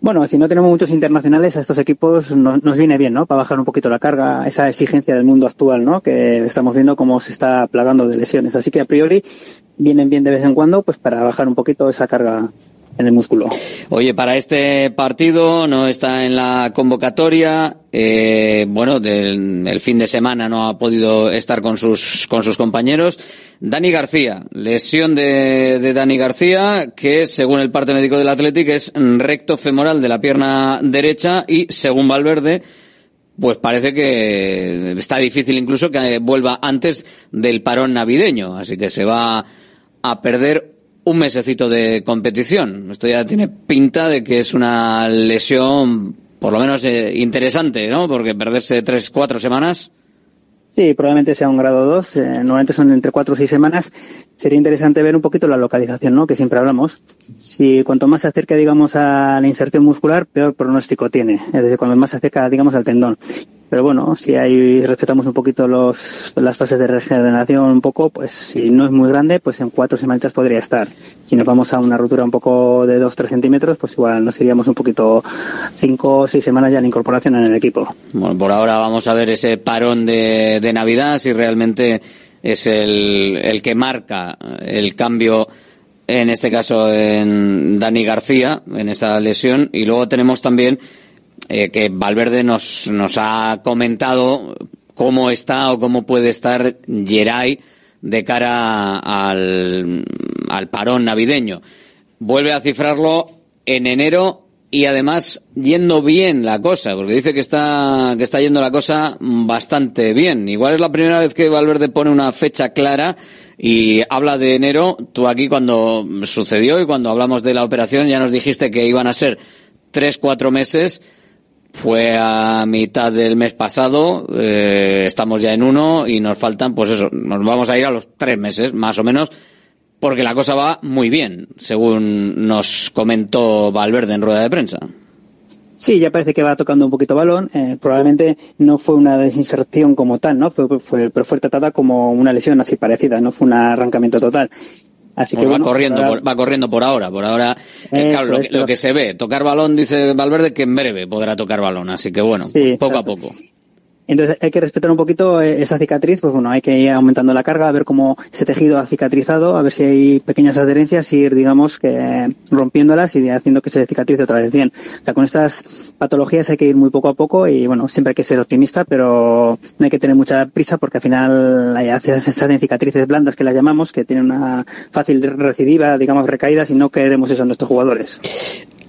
Bueno, si no tenemos muchos internacionales, a estos equipos nos, nos, viene bien, ¿no? Para bajar un poquito la carga, esa exigencia del mundo actual, ¿no? Que estamos viendo cómo se está plagando de lesiones. Así que a priori vienen bien de vez en cuando, pues para bajar un poquito esa carga en el músculo. Oye, para este partido no está en la convocatoria. Eh, bueno, del el fin de semana no ha podido estar con sus con sus compañeros. Dani García, lesión de, de Dani García, que según el parte médico del Athletic es recto femoral de la pierna derecha y según Valverde pues parece que está difícil incluso que vuelva antes del parón navideño, así que se va a perder un mesecito de competición. Esto ya tiene pinta de que es una lesión, por lo menos eh, interesante, ¿no? Porque perderse tres, cuatro semanas. Sí, probablemente sea un grado 2. Eh, normalmente son entre cuatro o seis semanas. Sería interesante ver un poquito la localización, ¿no? Que siempre hablamos. Si cuanto más se acerca, digamos, a la inserción muscular, peor pronóstico tiene. Es decir, cuando más se acerca, digamos, al tendón. Pero bueno, si ahí respetamos un poquito los, las fases de regeneración un poco, pues si no es muy grande, pues en cuatro semanas podría estar. Si nos vamos a una rotura un poco de dos, tres centímetros, pues igual nos iríamos un poquito cinco o seis semanas ya en incorporación en el equipo. Bueno, por ahora vamos a ver ese parón de, de Navidad, si realmente es el, el que marca el cambio en este caso en Dani García, en esa lesión, y luego tenemos también eh, que Valverde nos, nos ha comentado cómo está o cómo puede estar Geray de cara al, al parón navideño. Vuelve a cifrarlo en enero y además yendo bien la cosa, porque dice que está, que está yendo la cosa bastante bien. Igual es la primera vez que Valverde pone una fecha clara y habla de enero. Tú aquí cuando sucedió y cuando hablamos de la operación ya nos dijiste que iban a ser tres, cuatro meses fue a mitad del mes pasado, eh, estamos ya en uno y nos faltan, pues eso, nos vamos a ir a los tres meses, más o menos, porque la cosa va muy bien, según nos comentó Valverde en rueda de prensa. Sí, ya parece que va tocando un poquito balón. Eh, probablemente no fue una desinserción como tal, ¿no? Fue, fue, pero fue tratada como una lesión así parecida, no fue un arrancamiento total. Así que va bueno, corriendo, ahora- por, va corriendo por ahora, por ahora, eh, claro, lo, es, lo que se ve, tocar balón, dice Valverde que en breve podrá tocar balón, así que bueno, Sí, pues poco a poco. Entonces hay que respetar un poquito eh, esa cicatriz, pues bueno, hay que ir aumentando la carga, a ver cómo ese tejido ha cicatrizado, a ver si hay pequeñas adherencias y ir, digamos, que rompiéndolas y haciendo que se cicatrice otra vez bien. O sea, con estas patologías hay que ir muy poco a poco y bueno, siempre hay que ser optimista, pero no hay que tener mucha prisa porque al final hay, se hacen cicatrices blandas que las llamamos, que tienen una fácil recidiva, digamos, recaídas y no queremos eso en nuestros jugadores.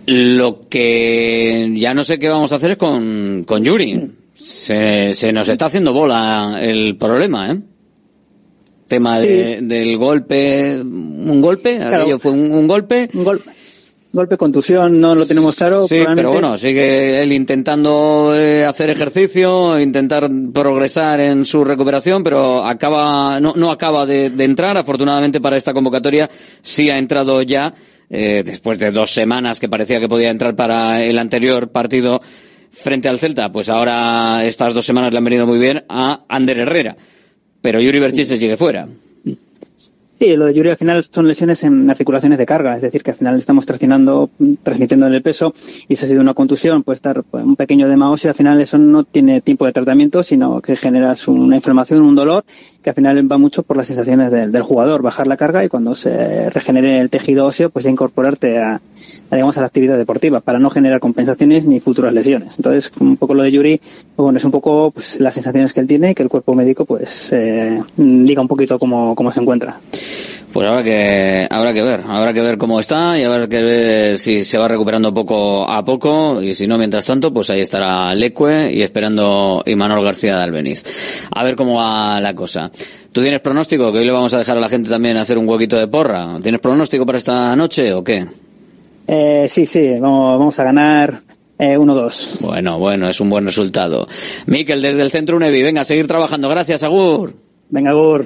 Lo que ya no sé qué vamos a hacer es con, con Yuri. Se, se nos está haciendo bola el problema, ¿eh? Tema de- del golpe, un golpe, Claro. aquello fue un, un golpe. Un golpe. Golpe, contusión, no lo tenemos claro. Sí, pero bueno, sigue él intentando eh, hacer ejercicio, intentar progresar en su recuperación, pero acaba, no, no acaba de, de entrar. Afortunadamente para esta convocatoria sí ha entrado ya, eh, después de dos semanas que parecía que podía entrar para el anterior partido frente al Celta, pues ahora estas dos semanas le han venido muy bien a Ander Herrera. Pero Yuri Berchiche sigue fuera. Sí, lo de Yuri al final son lesiones en articulaciones de carga, es decir, que al final estamos traccionando, transmitiendo el peso y si ha sido una contusión, puede estar pues, un pequeño edema óseo, al final eso no tiene tiempo de tratamiento, sino que generas una inflamación, un dolor, que al final va mucho por las sensaciones del, del jugador, bajar la carga y cuando se regenere el tejido óseo, pues ya incorporarte a, digamos, a la actividad deportiva, para no generar compensaciones ni futuras lesiones. Entonces, un poco lo de Yuri, pues, bueno, es un poco pues, las sensaciones que él tiene y que el cuerpo médico pues eh, diga un poquito cómo, cómo se encuentra. Pues habrá que, habrá que ver, habrá que ver cómo está y habrá que ver si se va recuperando poco a poco y si no, mientras tanto, pues ahí estará Lecue y esperando Imanol García de Albeniz. A ver cómo va la cosa. ¿Tú tienes pronóstico? Que hoy le vamos a dejar a la gente también hacer un huequito de porra. ¿Tienes pronóstico para esta noche o qué? Eh, sí, sí, vamos, vamos a ganar eh, 1-2. Bueno, bueno, es un buen resultado. Miquel, desde el Centro UNEVI, venga a seguir trabajando. Gracias, Agur. Venga, Agur.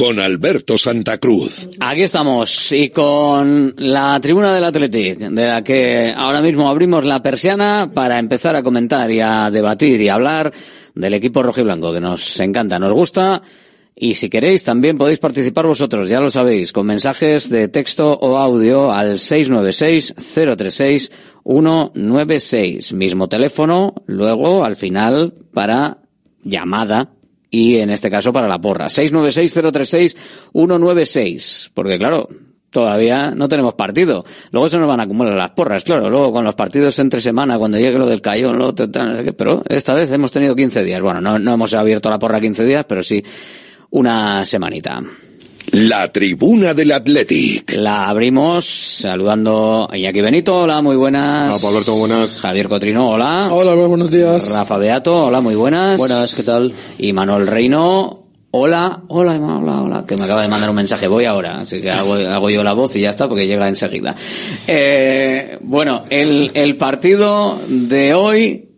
con Alberto Santa Cruz. Aquí estamos y con la tribuna del Athletic, de la que ahora mismo abrimos la persiana para empezar a comentar y a debatir y a hablar del equipo rojiblanco que nos encanta, nos gusta. Y si queréis, también podéis participar vosotros, ya lo sabéis, con mensajes de texto o audio al 696-036-196. Mismo teléfono, luego, al final, para llamada y en este caso para la porra. 696-036-196. Porque claro, todavía no tenemos partido. Luego se nos van a acumular las porras, claro. Luego con los partidos entre semana, cuando llegue lo del Cayón, lo pero esta vez hemos tenido 15 días. Bueno, no, no hemos abierto la porra 15 días, pero sí una semanita. La tribuna del Athletic. La abrimos saludando a Iñaki Benito. Hola, muy buenas. Hola, Alberto, buenas. Javier Cotrino, hola. Hola, buenos días. Rafa Beato, hola, muy buenas. Buenas, ¿qué tal? Y Manuel Reino, hola, hola, hola, hola, que me acaba de mandar un mensaje. Voy ahora, así que hago, [laughs] hago yo la voz y ya está, porque llega enseguida. Eh, bueno, el, el partido de hoy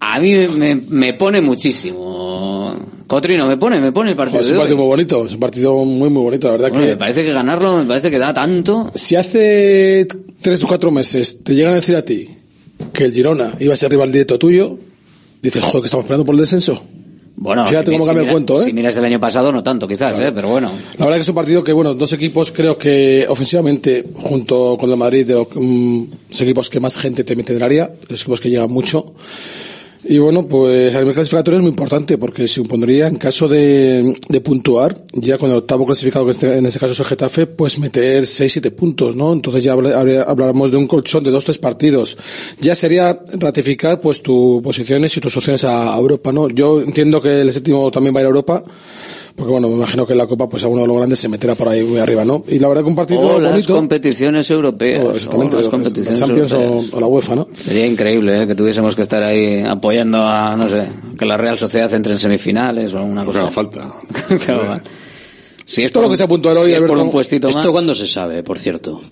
a mí me, me pone muchísimo. Cotrino, me pone, me pone el partido. es un partido muy bonito, es un partido muy, muy bonito, la verdad Bueno, que... me parece que ganarlo, me parece que da tanto. Si hace tres o cuatro meses te llegan a decir a ti que el Girona iba a ser rival directo tuyo, dices, joder, que estamos esperando por el descenso. Bueno, Fíjate si cómo cambia si el cuento, ¿eh? Si miras el año pasado, no tanto, quizás, ¿eh? Pero bueno. La verdad que es un partido que, bueno, dos equipos creo que ofensivamente, junto con el Madrid, de los, mm, los equipos que más gente te mete en el área, los equipos que llegan mucho. Y bueno, pues nivel clasificatorio es muy importante porque supondría, en caso de, de puntuar, ya con el octavo clasificado, que este- en este caso es el Getafe, pues meter 6-7 puntos, ¿no? Entonces ya hablaremos de un colchón de dos tres partidos. Ya sería ratificar pues tus posiciones y tus opciones a Europa, ¿no? Yo entiendo que el séptimo también va a ir a Europa, porque bueno, me imagino que en la Copa pues alguno de los grandes se meterá por ahí muy arriba, ¿no? Y la verdad que un partido O las bonito. competiciones europeas. Oh, exactamente, o las la competiciones Champions o- europeas. o la UEFA, ¿no? Sería increíble ¿eh? que tuviésemos que estar ahí apoyando a, no sé, que la Real Sociedad entre en semifinales o una cosa. haga falta. [laughs] Si es Todo lo que se ha puntuado hoy, si es por Alberto, un puestito ¿Esto cuándo se sabe, por cierto?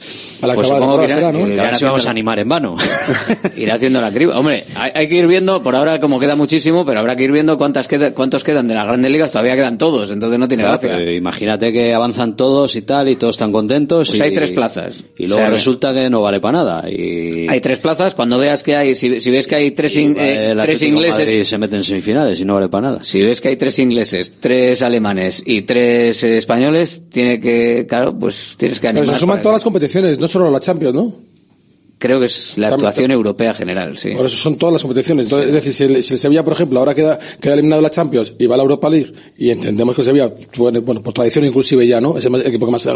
A la Pues supongo que irá- será, ¿no? irá si vamos a animar en vano. [laughs] Ir haciendo la criba. Hombre, hay, hay que ir viendo, por ahora como queda muchísimo, pero habrá que ir viendo cuántas queda, cuántos quedan de las grandes ligas, todavía quedan todos, entonces no tiene Claro, gracia. imagínate que avanzan todos y tal, y todos están contentos. Pues y, hay tres plazas. Y luego O sea, resulta que no vale para nada. Y, Hay tres plazas, cuando veas que hay, si, si ves que hay tres, in- eh, tres ingleses, se mete en semifinales y no vale para nada. si ves que hay tres ingleses, tres alemanes y tres eh, españoles, tiene que, claro, pues tienes que Pero animar. se suman todas las competiciones, no solo la Champions, ¿no? Creo que es la actuación europea general, sí. Por eso son todas las competiciones. Entonces, Es decir, si el, si el Sevilla, por ejemplo, ahora queda, queda eliminado de la Champions y va a la Europa League, y entendemos que el Sevilla, bueno, bueno, por tradición inclusive ya, ¿no? Es el equipo que más,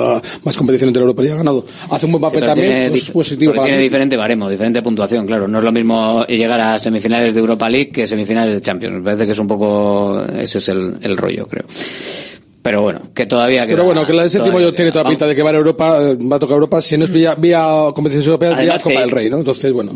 más competición entre la Europa League ha ganado. Hace un buen papel pero también, tiene, pues, positivo para tiene diferente baremo, diferente puntuación, claro. No es lo mismo llegar a semifinales de Europa League que semifinales de Champions. Me parece que es un poco, ese es el, el rollo, creo. Pero bueno, que todavía queda. Pero bueno, que la del séptimo yo tiene toda pinta de que va a Europa, eh, va a tocar Europa, si no es vía, vía competiciones europeas, vía Copa del Rey, ¿no? Entonces, bueno.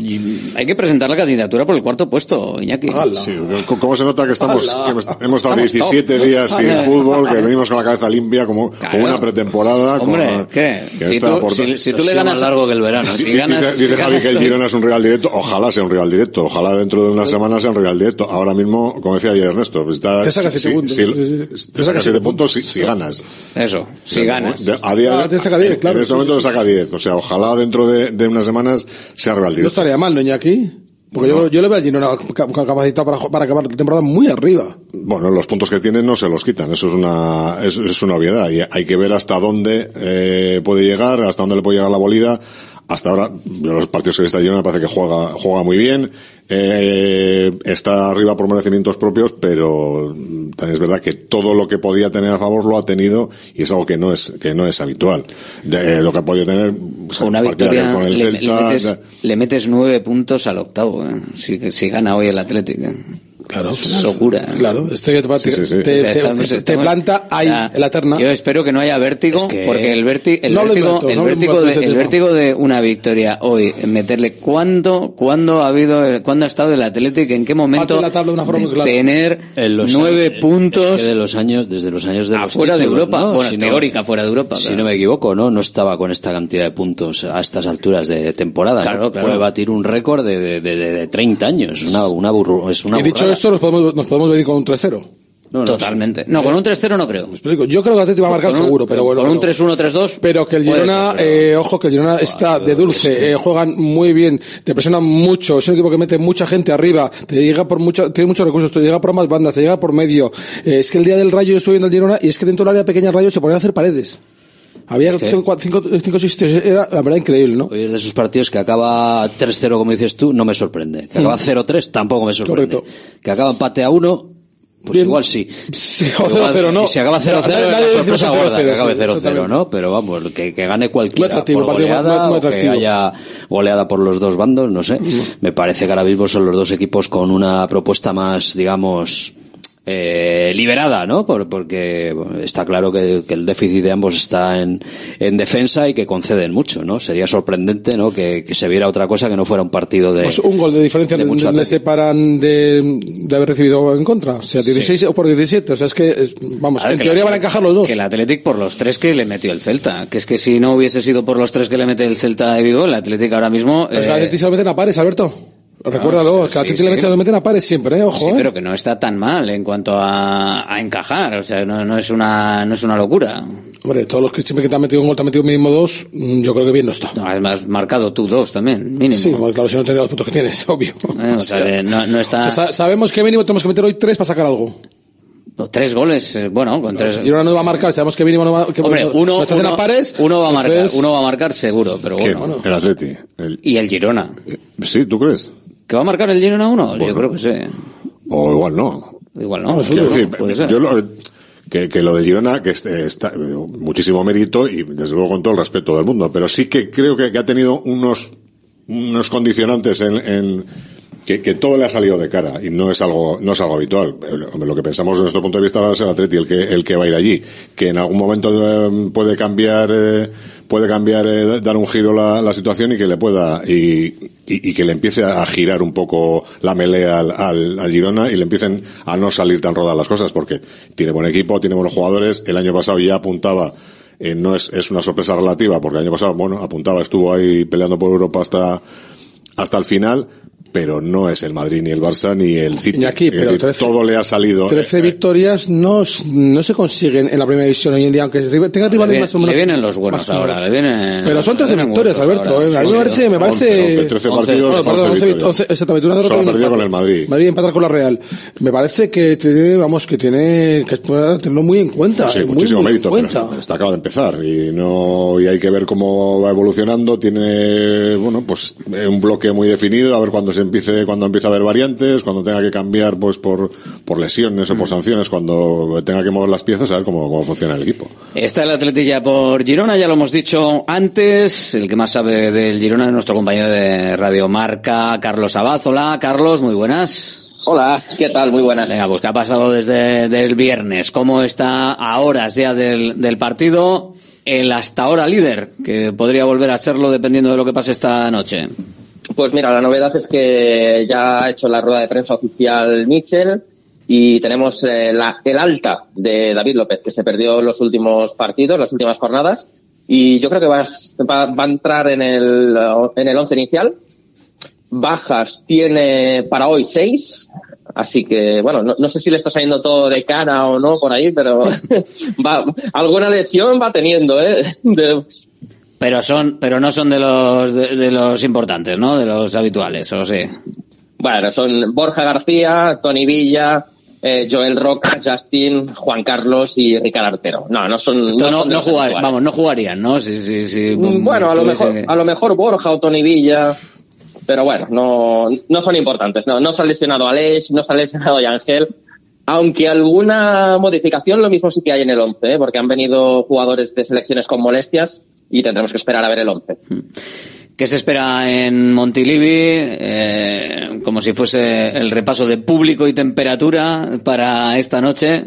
Hay que presentar la candidatura por el cuarto puesto, Iñaki. Sí, ¿Cómo se nota que estamos que hemos, hemos estado Estamos 17 top. días sin fútbol, que venimos con la cabeza limpia como, como una pretemporada? Hombre, con- ¿qué? que Si tú- si- si tú le ganas- Dice- largo que el verano. Si ganas- dice dice Javi que el Girona es un rival directo. Ojalá sea un rival directo. Ojalá dentro de una semana sea un rival directo. Ahora mismo, como decía ayer Ernesto, pues está, Te saca si- siete puntos. si- Sí, sí, sí. te Te saca saca 7 siete puntos si, si ganas. Eso, si De- ganas. de- a día de- Ah, te saca 10, claro, En este sí, momento sí, te saca 10. O sea, ojalá dentro de, de unas semanas sea rival No directo. estaría mal, ¿no, Iñaki? Porque yo, yo le veo al Girona ca- ca- capacitado para, para acabar la temporada muy arriba. Bueno, los puntos que tienen no se los quitan, eso es una, es, es una obviedad y hay que ver hasta dónde eh, puede llegar, hasta dónde le puede llegar la bolida. Hasta ahora, los partidos que le está me parece que juega, juega muy bien, eh, está arriba por merecimientos propios, pero también es verdad que todo lo que podía tener a favor lo ha tenido y es algo que no es, que no es habitual. De, lo que ha podido tener, Con una victoria con el le, le Celta, metes, le metes nueve puntos al octavo, ¿eh? si, si gana hoy el Atlético. ¿Eh? Claro, Es una locura. Claro, esto que te, Sí, sí, sí. te- te- Estamos- te estamos- planta ahí, Ya. en la terna. Yo espero que no haya vértigo, Es que- porque el, verti- el No vértigo, invento, el, no vértigo de, el vértigo de una victoria hoy, meterle cuándo, cuándo ha habido, el- cuándo ha estado el Atlético, en qué momento la tabla de una forma clara. tener En los nueve años- puntos es que de los años, desde los años de los afuera de títulos, Europa, ¿no? bueno, Si no- teórica fuera de Europa. Si claro. no me equivoco, ¿no? No estaba con esta cantidad de puntos a estas alturas de temporada. Claro, ¿no? claro. Puede batir un récord de, de, de, de 30 años. Una, una burro, es una burrada. Esto, nos podemos, nos podemos venir con un 3-0. No, no, Totalmente. No, con un 3-0 no creo. Me explico. Yo creo que el Atlético va a marcar Con un- seguro, pero bueno. Con un pero- 3-1, 3-2. Pero que el Girona, ser, pero- eh, ojo, que el Girona está de dulce, eh, juegan muy bien, te presionan mucho, es un equipo que mete mucha gente arriba, te llega por mucho, tiene muchos recursos, te llega por más bandas, te llega por medio. Eh, es que el día del Rayo yo estuve viendo el Girona y es que dentro del área pequeña del Rayo se ponían a hacer paredes. Había Es que- cinco, cinco, cinco sitios, era la verdad increíble, ¿no? Hoy es de esos partidos que acaba 3-0, como dices tú, no me sorprende. Que acaba Mm. 0-3, tampoco me sorprende. Correcto. Que acaba empate a 1, pues Bien. igual sí. Sí, o Igual- 0-0, ¿no? Si acaba 0-0, Nadie- es nadie la decimos sorpresa 0-0, gorda, que acabe sí, 0-0, exactamente. ¿no? Pero vamos, que, que gane cualquiera por goleada o que haya goleada por los dos bandos, no sé. Me parece que ahora mismo son los dos equipos con una propuesta más, digamos, eh, liberada, ¿no? Por- porque bueno, está claro que, que el déficit de ambos está en, en defensa y que conceden mucho, ¿no? Sería sorprendente, ¿no? Que, que se viera otra cosa que no fuera un partido de... Pues un gol de diferencia de le, le separan de, de haber recibido en contra. O sea, 16 o por 17. O sea, es que, vamos, A ver, en que teoría el- van a encajar los dos. Que el Athletic por los tres que le metió el Celta. Que es que si no hubiese sido por los tres que le mete el Celta de Vigo, el Athletic ahora mismo... Pero es que eh, al Atleti se lo meten a pares, Alberto. Recuérdalo, sí, que al Atleti sí, le meten- sí. se lo meten a pares siempre, ¿eh? Ojo, Sí, ¿eh? pero que no está tan mal en cuanto a, a encajar. O sea, no, no es una no es una locura. Hombre, todos los que siempre que te han metido un gol te han metido mínimo dos, mm, yo creo que bien no está. No, además, marcado tú dos también, mínimo. Sí, bueno, claro, si no tendría los puntos que tienes, [laughs] obvio. Eh, o sea, que no, no está... O sea, sa- sabemos que mínimo tenemos que meter hoy tres para sacar algo. Tres goles, eh, bueno, con tres... Y ahora no va a marcar, sabemos que mínimo no va que Hombre, uno, uno, a pares. uno va a marcar, entonces- uno va a marcar seguro, pero bueno. El Atleti. El- Y el Girona. Sí, ¿tú crees? ¿Que va a marcar el Girona uno? Yo creo que sí. O igual no. Igual no. Quiero decir, puede ser. yo lo, que, que lo del Girona, que este- está muchísimo mérito y desde luego con todo el respeto del mundo, pero sí que creo que, que ha tenido unos, unos condicionantes en, en- que, que todo le ha salido de cara y no es algo, no es algo habitual. Eh, Lo que pensamos desde nuestro punto de vista ahora es el Atleti el que, el que va a ir allí, que en algún momento eh, puede cambiar, eh, puede cambiar, eh, dar un giro la, la situación y que le pueda, y, y, y que le empiece a girar un poco la melea al, al, al Girona y le empiecen a no salir tan rodadas las cosas porque tiene buen equipo, tiene buenos jugadores, el año pasado ya apuntaba eh, no es, es una sorpresa relativa porque el año pasado, bueno, apuntaba, estuvo ahí peleando por Europa hasta, hasta el final, pero no es el Madrid ni el Barça ni el City. Iñaki, Es pero decir, 13 todo le ha salido. 13 eh, victorias no, no se consiguen en la primera división hoy en día, aunque tenga Le, rivales más o menos. le vienen los buenos ahora, le vienen... Pero son 13 le vienen victorias, Alberto. eh. A mí me parece, me 11, parece. 11, 13 partidos, no, perdón, 11 11, victorias. 11, exactamente, una derrota Solo y con el Madrid. Madrid empatar con la Real. Me parece que tiene, vamos, que tiene, que tenerlo muy en cuenta. Sí, eh, muy, muchísimo muy mérito, en cuenta. pero está acaba de empezar y no y hay que ver cómo va evolucionando. Tiene bueno pues eh, un bloque muy definido, a ver cuando se empiece, cuando empiece a haber variantes, cuando tenga que cambiar pues por por lesiones Mm. o por sanciones, cuando tenga que mover las piezas, a ver cómo, cómo funciona el equipo. Está el Atleti ya por Girona, ya lo hemos dicho antes. El que más sabe del Girona es nuestro compañero de Radio Marca, Carlos Abad. Hola, Carlos, muy buenas. Hola, ¿qué tal? Muy buenas. Venga, pues ¿qué ha pasado desde el viernes? ¿Cómo está a horas ya del, del partido el hasta ahora líder? Que podría volver a serlo dependiendo de lo que pase esta noche. Pues mira, la novedad es que ya ha hecho la rueda de prensa oficial Mitchell y tenemos eh, la- el alta de David López, que se perdió los últimos partidos, las últimas jornadas, y yo creo que va, a- entrar en el, en el once inicial. Bajas tiene para hoy seis, así que bueno, no, sé si le está saliendo todo de cara o no por ahí, pero [laughs] va, alguna lesión va teniendo, ¿eh? [laughs] Pero son, pero no son de los, de, de los importantes, ¿no? De los habituales, o sí. Bueno, son Borja García, Tony Villa, eh, Joel Roca, Justin, Juan Carlos y Ricardo Artero. No, no son. Esto no, son no jugar, vamos, no jugarían, ¿no? Sí, sí, sí. Mm, Bueno, a lo mejor, a lo mejor Borja o Tony Villa, pero bueno, no, no son importantes. No, no se ha lesionado Aleix, no se ha lesionado Yangel. Aunque alguna modificación lo mismo sí que hay en el 11, ¿eh? porque han venido jugadores de selecciones con molestias y tendremos que esperar a ver el 11. ¿Qué se espera en Montilivi? Eh, como si fuese el repaso de público y temperatura para esta noche.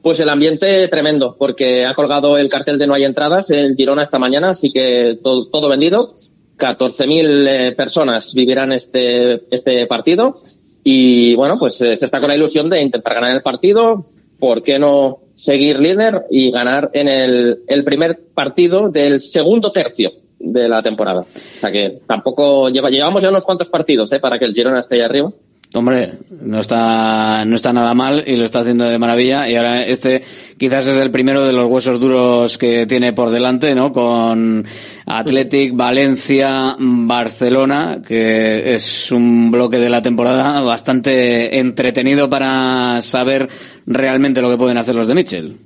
Pues el ambiente tremendo, porque ha colgado el cartel de no hay entradas el Girona esta mañana, así que todo, todo vendido. 14.000 eh, personas vivirán este, este partido y bueno, pues eh, se está con la ilusión de intentar ganar el partido. ¿Por qué no seguir líder y ganar en el, el primer partido del segundo tercio de la temporada? O sea que tampoco lleva, llevamos ya unos cuantos partidos ¿eh? para que el Girona esté ahí arriba. Hombre, no está, no está nada mal y lo está haciendo de maravilla. Y ahora este quizás es el primero de los huesos duros que tiene por delante, ¿no? Con Athletic, Valencia, Barcelona, que es un bloque de la temporada bastante entretenido para saber realmente lo que pueden hacer los de Mitchell.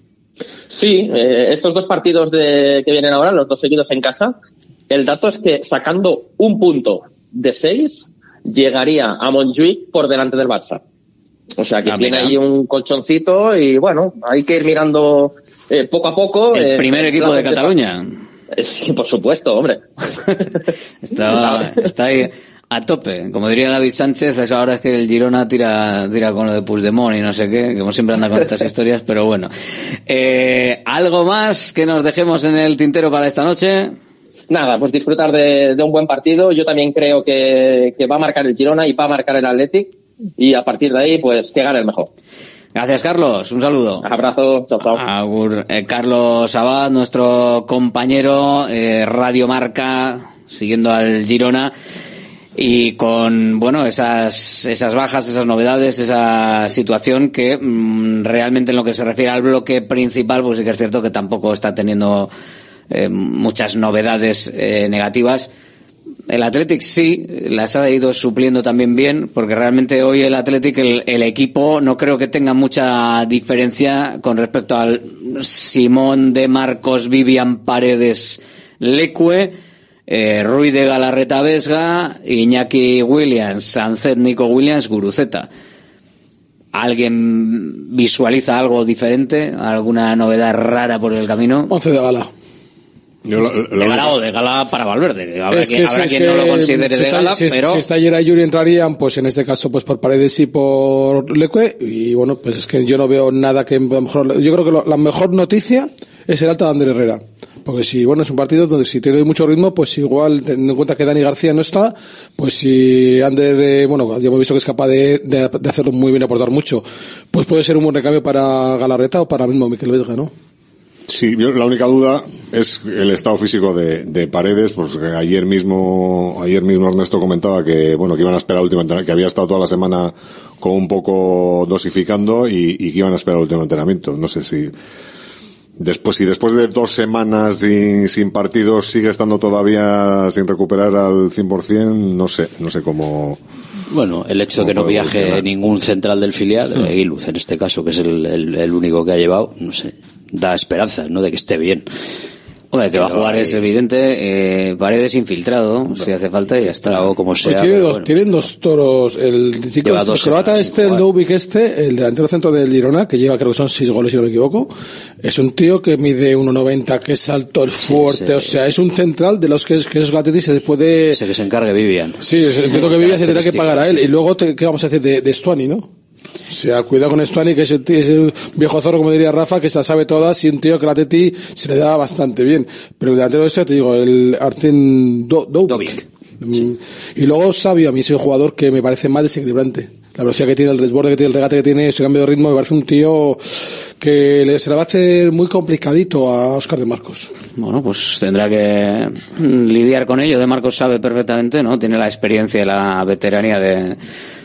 Sí, eh, estos dos partidos de, que vienen ahora, los dos seguidos en casa, el dato es que sacando un punto de seis, llegaría a Montjuic por delante del Barça. O sea que Ah, tiene mira. ahí un colchoncito y bueno, hay que ir mirando eh, poco a poco. El eh, primer equipo de Cataluña. Sí, por supuesto, hombre. [laughs] Está, [laughs] está ahí a tope. Como diría David Sánchez, es ahora es que el Girona tira, tira con lo de Puigdemont y no sé qué, que como siempre anda con estas [laughs] historias, pero bueno. Eh, ¿Algo más que nos dejemos en el tintero para esta noche? Nada, pues disfrutar de, de un buen partido. Yo también creo que, que va a marcar el Girona y va a marcar el Athletic. Y a partir de ahí, pues que gane el mejor. Gracias, Carlos. Un saludo. Abrazo. Chao, chao. Agur. Eh, Carlos Abad, nuestro compañero, eh, Radio Marca, siguiendo al Girona. Y con, bueno, esas, esas bajas, esas novedades, esa situación que mm, realmente en lo que se refiere al bloque principal, pues sí que es cierto que tampoco está teniendo eh, muchas novedades eh, negativas. El Athletic sí, las ha ido supliendo también bien, porque realmente hoy el Athletic, el, el equipo, no creo que tenga mucha diferencia con respecto al Simón de Marcos, Vivian Paredes, Lecue, eh, Rui de Galarreta Vesga, Iñaki Williams, Sancet Nico Williams, Guruceta. ¿Alguien visualiza algo diferente? ¿Alguna novedad rara por el camino? 11 de gala. Yo de gala o de gala para Valverde. Habrá, Es quien, que, habrá quien que no lo considere si de está, gala, si, pero si está Yera y Yuri entrarían, pues en este caso, pues por Paredes y por Leque. Y bueno, pues es que yo no veo nada que a lo mejor, yo creo que lo- la mejor noticia es el alta de Ander Herrera. Porque si, bueno, es un partido donde si tiene mucho ritmo, pues igual, teniendo en cuenta que Dani García no está, pues si Ander, eh, bueno, ya hemos visto que es capaz de, de, hacerlo muy bien, aportar mucho, pues puede ser un buen recambio para Galarreta o para mismo Miquel Vesga, ¿no? Sí, yo- la única duda es el estado físico de, de Paredes, pues ayer mismo, ayer mismo Ernesto comentaba que, bueno, que iban a esperar el último entrenamiento, que había estado toda la semana como un poco dosificando y, y que iban a esperar el último entrenamiento. No sé si, después, si después de dos semanas sin, sin partidos sigue estando todavía sin recuperar al 100%, no sé, no sé cómo, Bueno, el hecho de que no viaje ningún central del filial, Hmm. eh, Iluz en este caso, que es el, el- el único que ha llevado, no sé, da esperanzas, ¿no? De que esté bien. Hombre, que va a jugar hay- es evidente. Eh, Paredes infiltrado, si hace falta y ya está. O como Pues sea. tiene dos- bueno. tienen dos toros. El chico, Lleva el croata este, el. Dubik este, el delantero centro del Girona, que lleva creo que son seis goles si no me equivoco, es un tío que mide 1,90, que es alto, es fuerte, sí. o sea, es un central de los que, que esos Gateti se puede... Ese que se encargue Vivian. Sí, entiendo que [laughs] Villa se tendrá que pagar a él. Sí. Y luego, te- ¿qué vamos a decir de, de Stuani, no? O sea, cuidado con Stuani, que es el, tío- es el viejo zorro, como diría Rafa, que se la sabe todas, y un tío que la Teti se le da bastante bien. Pero el delantero este, te digo, el Artin Do, Dovic. Mm, Y luego Sabio, a mí es el jugador que me parece más desequilibrante. La velocidad que tiene, el desborde que tiene, el regate que tiene, ese cambio de ritmo, me parece un tío que le- se le va a hacer muy complicadito a Oscar de Marcos. Bueno, pues tendrá que lidiar con ello. De Marcos sabe perfectamente, ¿no? Tiene la experiencia y la veteranía de,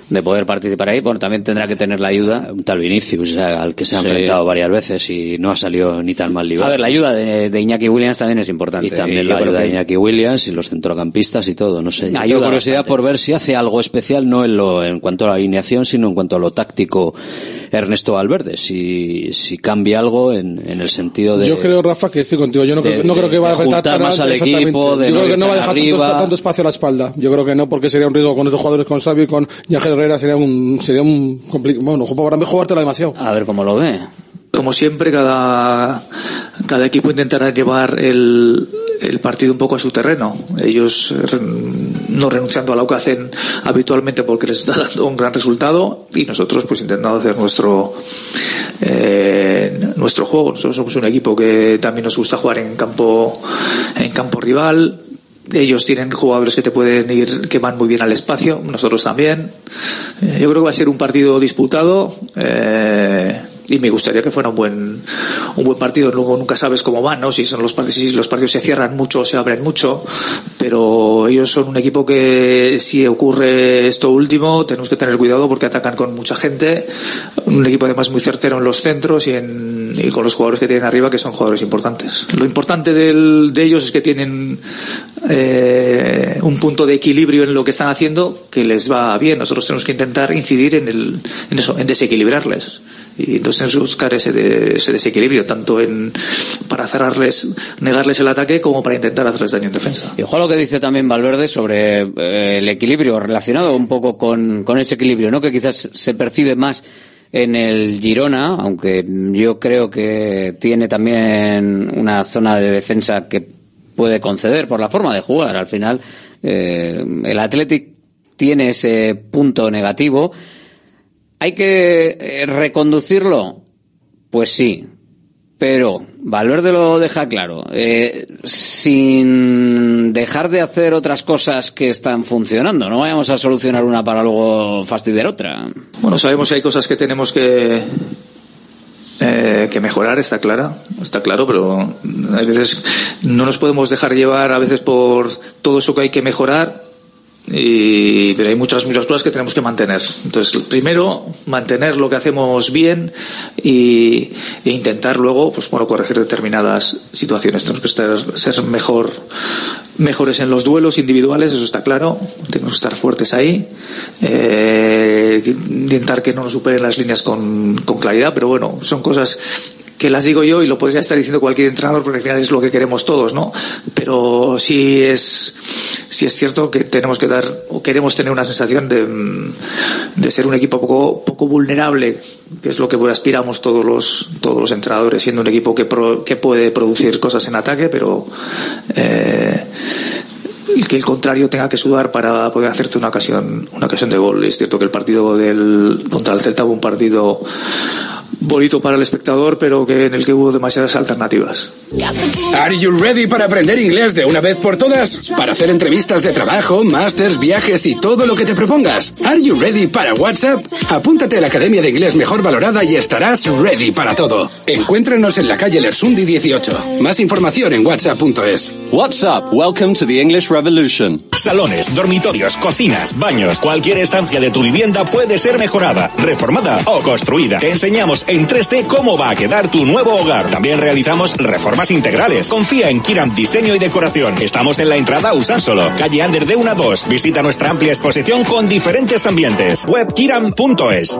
de poder participar ahí. Bueno, también tendrá que tener la ayuda. Un tal Vinicius, o sea, al que se ha Sí. enfrentado varias veces y no ha salido ni tan mal librado. A ver, la ayuda de, de Iñaki Williams también es importante. Y también Y la ayuda de que- Iñaki Williams y los centrocampistas y todo, no sé. Yo Ayuda tengo curiosidad bastante. por ver si hace algo especial, no en, lo, en cuanto a la alineación, sino en cuanto a lo táctico Ernesto Valverde. Si, si cambia algo en, en el sentido de... yo creo, Rafa, que estoy contigo. Yo no, de- creo, no creo que de- va a de retar juntar tan más al equipo, de Yo no creo que no va a dejar tanto, arriba. tanto espacio a la espalda. Yo creo que no, porque sería un riesgo con esos jugadores, con Xavi, con Ángel Herrera, sería un, sería un complicado. Bueno, para mí jugártela demasiado. A ver cómo lo ve. como siempre, cada, cada equipo intentará llevar el, el partido un poco a su terreno. Ellos eh, no renunciando a lo que hacen habitualmente porque les está [laughs] dando un gran resultado y nosotros pues intentando hacer nuestro eh, nuestro juego. Nosotros somos un equipo que también nos gusta jugar en campo en campo rival. Ellos tienen jugadores que te pueden ir, que van muy bien al espacio, nosotros también. Eh, yo creo que va a ser un partido disputado. Eh, y me gustaría que fuera un buen un buen partido. Luego nunca sabes cómo van no si son los partidos los partidos se cierran mucho o se abren mucho. Pero ellos son un equipo que si ocurre esto último tenemos que tener cuidado porque atacan con mucha gente. Un equipo además muy certero en los centros y, en, y con los jugadores que tienen arriba que son jugadores importantes. Lo importante del, de ellos es que tienen eh, un punto de equilibrio en lo que están haciendo que les va bien. Nosotros tenemos que intentar incidir en, el, en eso en desequilibrarles y entonces buscar ese, de, ese desequilibrio tanto en para cerrarles negarles el ataque como para intentar hacerles daño en defensa y ojo a lo que dice también Valverde sobre eh, el equilibrio relacionado un poco con, ese equilibrio no que quizás se percibe más en el Girona, aunque yo creo que tiene también una zona de defensa que puede conceder por la forma de jugar. Al final, eh, el Athletic tiene ese punto negativo. ¿Hay que eh, reconducirlo? Pues sí. Pero Valverde lo deja claro. Eh, sin dejar de hacer otras cosas que están funcionando. No vayamos a solucionar una para luego fastidiar otra. Bueno, sabemos que hay cosas que tenemos que, eh, mejorar, está claro, está claro, pero hay veces no nos podemos dejar llevar a veces por todo eso que hay que mejorar y, pero hay muchas muchas cosas que tenemos que mantener. Entonces, primero mantener lo que hacemos bien y, e intentar luego, pues bueno, corregir determinadas situaciones. Tenemos que estar, ser mejor mejores en los duelos individuales, eso está claro. Tenemos que estar fuertes ahí. Eh, intentar que no nos superen las líneas con, con claridad, pero bueno, son cosas que las digo yo y lo podría estar diciendo cualquier entrenador porque al final es lo que queremos todos, ¿no? Pero sí es, sí es cierto que tenemos que dar o queremos tener una sensación de, de ser un equipo poco, poco vulnerable, que es lo que aspiramos todos los, todos los entrenadores, siendo un equipo que, pro, que puede producir cosas en ataque, pero eh, que el contrario tenga que sudar para poder hacerte una ocasión, una ocasión de gol. Es cierto que el partido del, contra el Celta fue un partido bonito para el espectador, pero que en el que hubo demasiadas alternativas. Are you ready para aprender inglés de una vez por todas? Para hacer entrevistas de trabajo, másters, viajes y todo lo que te propongas. Are you ready para WhatsApp? Apúntate a la Academia de Inglés Mejor Valorada y estarás ready para todo. Encuéntranos en la calle Lersundi 18. Más información en whatsapp.es. WhatsApp, welcome to the English Revolution. Salones, dormitorios, cocinas, baños, cualquier estancia de tu vivienda puede ser mejorada, reformada o construida. Te enseñamos en 3D cómo va a quedar tu nuevo hogar. También realizamos reformas integrales. Confía en Kiram Diseño y Decoración. Estamos en la entrada Usánsolo, calle Ander de 1 a 2. Visita nuestra amplia exposición con diferentes ambientes. Webkiram.es.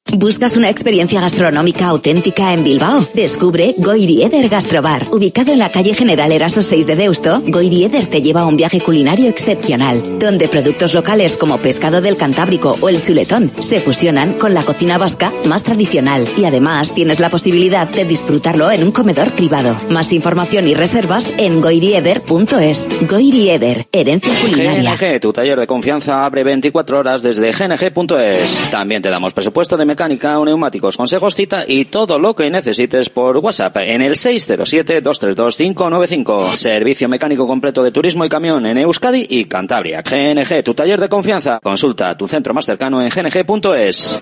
¿Buscas una experiencia gastronómica auténtica en Bilbao? Descubre Goirieder Gastrobar. Ubicado en la calle General Eraso 6 de Deusto, Goirieder te lleva a un viaje culinario excepcional, donde productos locales como pescado del Cantábrico o el chuletón se fusionan con la cocina vasca más tradicional y además tienes la posibilidad de disfrutarlo en un comedor privado. Más información y reservas en goirieder.es. Goirieder, herencia culinaria. GNG, tu taller de confianza abre 24 horas desde gng.es. También te damos presupuesto de mecánica, neumáticos, consejos, cita y todo lo que necesites por WhatsApp en el 607-232-595. Servicio mecánico completo de turismo y camión en Euskadi y Cantabria. GNG, tu taller de confianza. Consulta tu centro más cercano en gng.es.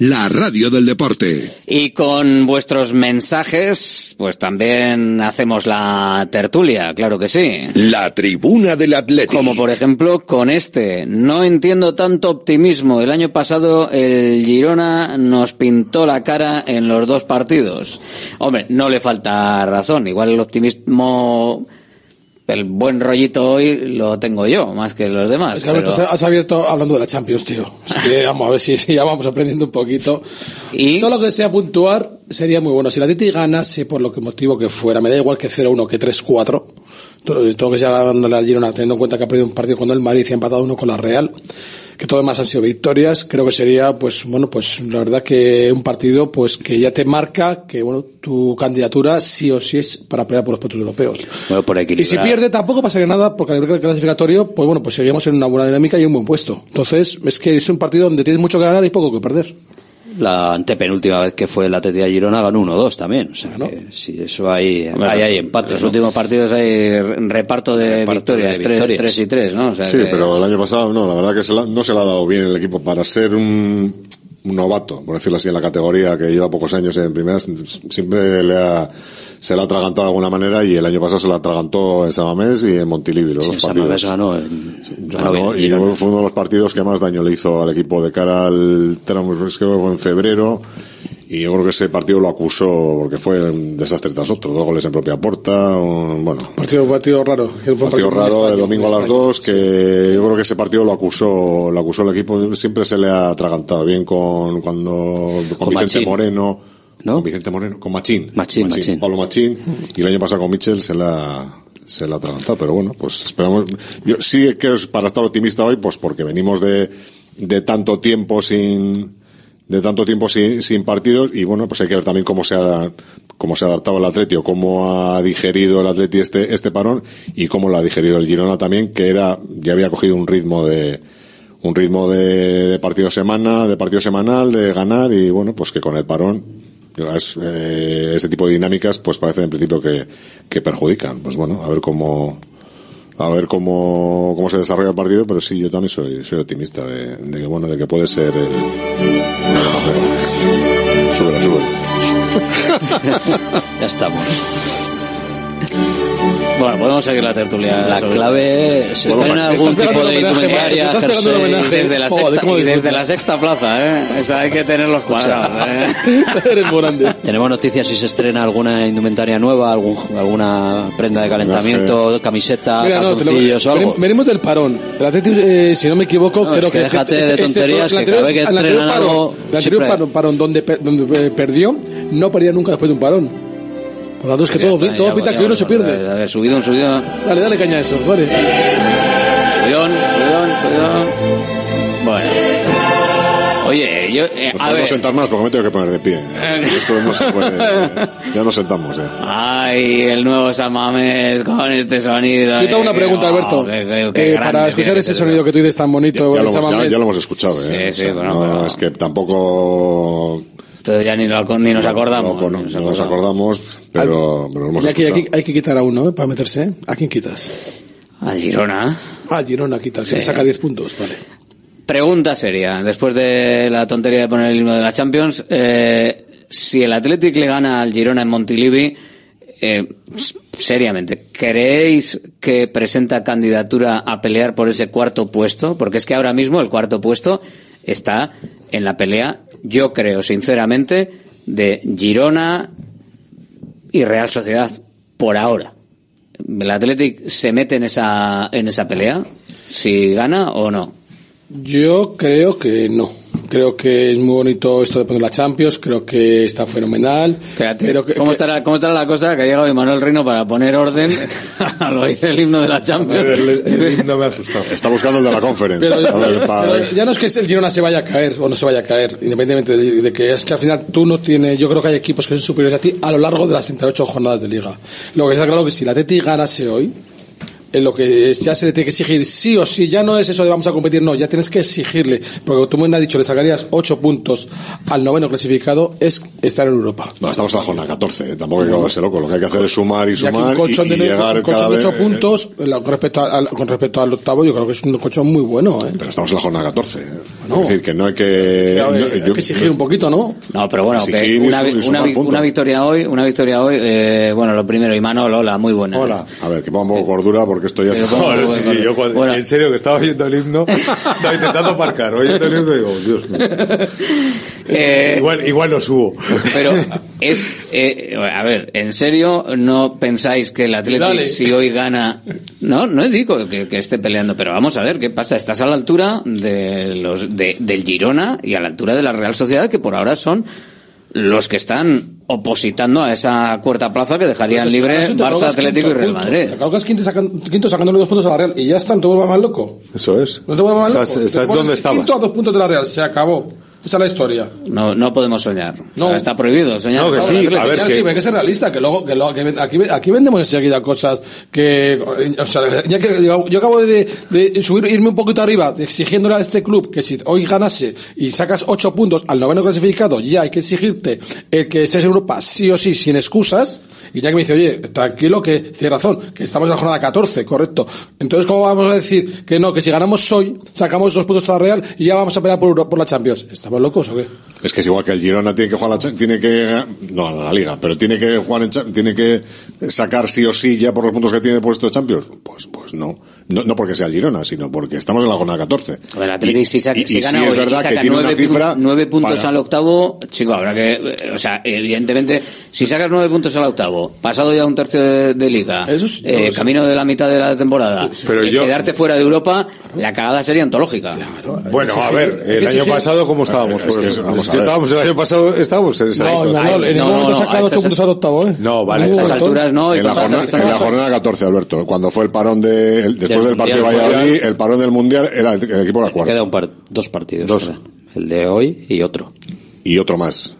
la radio del deporte. Y con vuestros mensajes, pues también hacemos la tertulia, claro que sí. La tribuna del Atlético. Como por ejemplo con este. No entiendo tanto optimismo. El año pasado el Girona nos pintó la cara en los dos partidos. Hombre, no le falta razón. Igual el optimismo el buen rollito hoy lo tengo yo, más que los demás. Es que Alberto, pero- has abierto hablando de la Champions, tío. Así que [laughs] vamos a ver si, si [laughs] ya vamos aprendiendo un poquito. ¿Y? Todo lo que sea puntuar sería muy bueno. Si la Titi ganase por lo que motivo que fuera, me da igual que 0-1 que 3-4. Todo, todo que sea ganándole al Girona, teniendo en cuenta que ha perdido un partido con el Madrid y ha empatado uno con la Real, que todo demás han sido victorias, creo que sería, pues, bueno, pues, la verdad que un partido, pues, que ya te marca que, bueno, tu candidatura sí o sí es para pelear por los puestos europeos. Bueno, por equilibrar. Y si pierde tampoco pasaría nada, porque a nivel clasificatorio, pues bueno, pues seguimos en una buena dinámica y un buen puesto. Entonces, es que es un partido donde tienes mucho que ganar y poco que perder. La antepenúltima vez que fue el Atleti de Girona ganó 1-2 también. O sea, que si eso hay, hay, los- hay empate. Los ¿no? últimos partidos hay reparto de Reparto de victorias, tres y tres, ¿no? O sea Sí, que- pero el año pasado no, la verdad que se la- no se le ha dado bien el equipo para ser un, un novato, por decirlo así, en la categoría que lleva pocos años en primeras, siempre le ha, se le ha atragantado de alguna manera y el año pasado se la atragantó en Samamés y en Montilivi, los Sí, dos partidos. Ganó, en- ganó Ganó, y Girona. fue uno de los partidos que más daño le hizo al equipo de cara al tramo, es que fue en febrero y yo creo que ese partido lo acusó porque fue un desastre tras otro, dos goles en propia puerta, un- bueno, Partido, partido raro. fue partido raro de extraño, domingo a las dos que yo creo que ese partido lo acusó lo acusó el equipo siempre se le ha atragantado bien con cuando con, Con Vicente Machín. Moreno con Vicente Moreno con Machín. Machín, Machín. Pablo Machín. Y el año pasado con Michel se la se la ha atragantado pero bueno pues esperamos. Yo sí que es para estar optimista hoy pues porque venimos de de tanto tiempo sin de tanto tiempo sin, sin partidos y bueno pues hay que ver también cómo se ha cómo se ha adaptado el Atleti o cómo ha digerido el Atleti este este parón y cómo lo ha digerido el Girona también que era ya había cogido un ritmo de un ritmo de, de partido semana de partido semanal de ganar y bueno pues que con el parón eh, ese tipo de dinámicas pues parece en principio que, que perjudican pues bueno a ver cómo a ver cómo, cómo se desarrolla el partido, pero sí, yo también soy, soy optimista de, que bueno, de que puede ser el. [laughs] [laughs] Ya estamos. Bueno, podemos seguir la tertulia. La sobre- clave se Bueno, estrena estás algún tipo de indumentaria, jersey. Desde la Joder, sexta, y desde la sexta plaza, ¿eh? O sea, hay que tenerlos cuadrados, [laughs] ¿eh? [laughs] Eres grande. Tenemos noticias si se estrena alguna indumentaria nueva, algún, alguna prenda de calentamiento, camiseta, Mira, no, lo- calzoncillos o algo. venim- venimos del parón. El Atleti, eh, si no me equivoco, No, creo es que este- déjate este- de este- tonterías, el que cada vez que entrenan parón- algo, El anterior parón, parón donde, donde eh, perdió, no perdía nunca después de un parón. Por lo tanto, es que Ya todo, está, todo ya- pinta ya que hoy no se pierde. A ver, subidón, subidón. Dale, dale caña a eso, vale. Subidón, subidón, subidón. Bueno. Oye, yo, eh, Nos a podemos ver. sentar más porque me tengo que poner de pie. Esto no se puede. [laughs] Ya nos sentamos, ya. Ay, el nuevo Samamés con este sonido. Yo te hago una eh, pregunta, oh, Alberto. qué- qué- qué Eh, grande para escuchar ese que sonido que tú dices tan bonito, Ya el lo, hemos, ya, ya lo hemos escuchado, ¿eh? Sí, sí, O sea, bueno, no, pero- Es que tampoco. Entonces ya ni, lo- ni nos acordamos. No, no, ni nos no nos acordamos, pero, pero lo hemos Y aquí, hay que quitar a uno ¿eh? para meterse. ¿eh? ¿A quién quitas? Al Girona. Ah, Girona quitas, que Sí. saca 10 puntos, vale. Pregunta seria, después de la tontería de poner el himno de la Champions, eh, si el Athletic le gana al Girona en Montilivi, eh, seriamente, ¿creéis que presenta candidatura a pelear por ese cuarto puesto? Porque es que ahora mismo el cuarto puesto está en la pelea, yo creo sinceramente, de Girona y Real Sociedad por ahora. ¿El Athletic se mete en esa, en esa pelea? ¿Si gana o no? Yo creo que no. Creo que es muy bonito esto de poner la Champions, creo que está fenomenal. Fíjate, creo que, ¿cómo, estará, ¿cómo estará la cosa que ha llegado Manuel Reino para poner orden? Lo dice el himno de la Champions. El, el, el himno me ha asustado. Está buscando el de la Conference. Pero, ver, ya no es que el Girona se vaya a caer o no se vaya a caer, independientemente de, de, que es que al final tú no tienes, yo creo que hay equipos que son superiores a ti a lo largo de las 38 jornadas de liga. Lo que está claro que si la Teti ganase hoy, en lo que ya se le tiene que exigir sí o sí, ya no es eso de vamos a competir, no, ya tienes que exigirle, porque tú me has dicho, le sacarías 8 puntos al noveno clasificado, es estar en Europa. Bueno, estamos en la jornada 14, ¿eh? tampoco hay que loco, lo que hay que hacer es sumar y sumar y, aquí de, y llegar con, cada 8 puntos eh. con respecto, al, con respecto al octavo, yo creo que es un colchón muy bueno. ¿eh? Pero estamos en la jornada 14, es decir, que no hay que... Exigir un poquito, ¿no? No, pero bueno, que una, una, una, victoria hoy, una victoria hoy, eh, bueno, lo primero, y Manolo, hola, muy buena. Hola, a ver, que ponga un cordura porque porque estoy así. Bueno, [laughs] bueno, sí, sí, yo cuando, en serio que estaba viendo el himno, [laughs] estaba intentando aparcar, oyendo el himno y digo, Dios mío. [laughs] Eh, igual, igual lo subo. Pero es, eh, a ver, en serio, no pensáis que el Atlético si hoy gana, no, no digo que, que, esté peleando, pero vamos a ver qué pasa. Estás a la altura de los, de, del Girona y a la altura de la Real Sociedad, que por ahora son los que están opositando a esa cuarta plaza que dejarían libre Barça, Atlético quinto, y Real Madrid. Te colocas quinto, sacan, quinto sacándole dos puntos a la Real y ya están, te vuelvas más loco. Eso es. No te estás, loco. Estás, estás donde estabas. Quinto a dos puntos de la Real, se acabó. Esa es la historia. No, no podemos soñar. No. Está prohibido soñar. No, que sí, hay que ser realista, que luego, que, aquí, vendemos enseguida cosas que, ya que yo, acabo de, de, subir, irme un poquito arriba, exigiéndole a este club que si hoy ganase y sacas ocho puntos al noveno clasificado, ya hay que exigirte eh, que estés en Europa sí o sí, sin excusas, y ya que me dice, oye, tranquilo que tiene razón, que estamos en la jornada 14, correcto. Entonces, ¿cómo vamos a decir que no, que si ganamos hoy, sacamos dos puntos a la Real y ya vamos a pelear por, por la Champions? Está ¿Estamos locos o qué? Es que es igual que el Girona tiene que jugar la tiene que no la Liga, pero tiene que jugar en, tiene que sacar sí o sí ya por los puntos que tiene puesto Champions. Pues pues no. no, no porque sea el Girona, sino porque estamos en la jornada 14. Y, si, y, gana si es verdad que 9, nueve puntos al octavo, chico, habrá que o sea, evidentemente si sacas nueve puntos al octavo, pasado ya un tercio de, liga, eh, camino de la mitad de la temporada, pero eh, quedarte fuera de Europa, la cagada sería antológica. Bueno, a ver, el año pasado cómo estábamos, pues, pues estábamos el año pasado, estábamos en esa No, no, no, en ningún momento sacado segundos al octavo, ¿eh? No, vale. A estas alturas no. En la, jornada, 14, Alberto, cuando fue el parón de, después del, partido de Valladolid, el parón del Mundial era el, equipo de la cuarta. Quedan dos partidos. Dos. El de hoy y otro. Y otro más.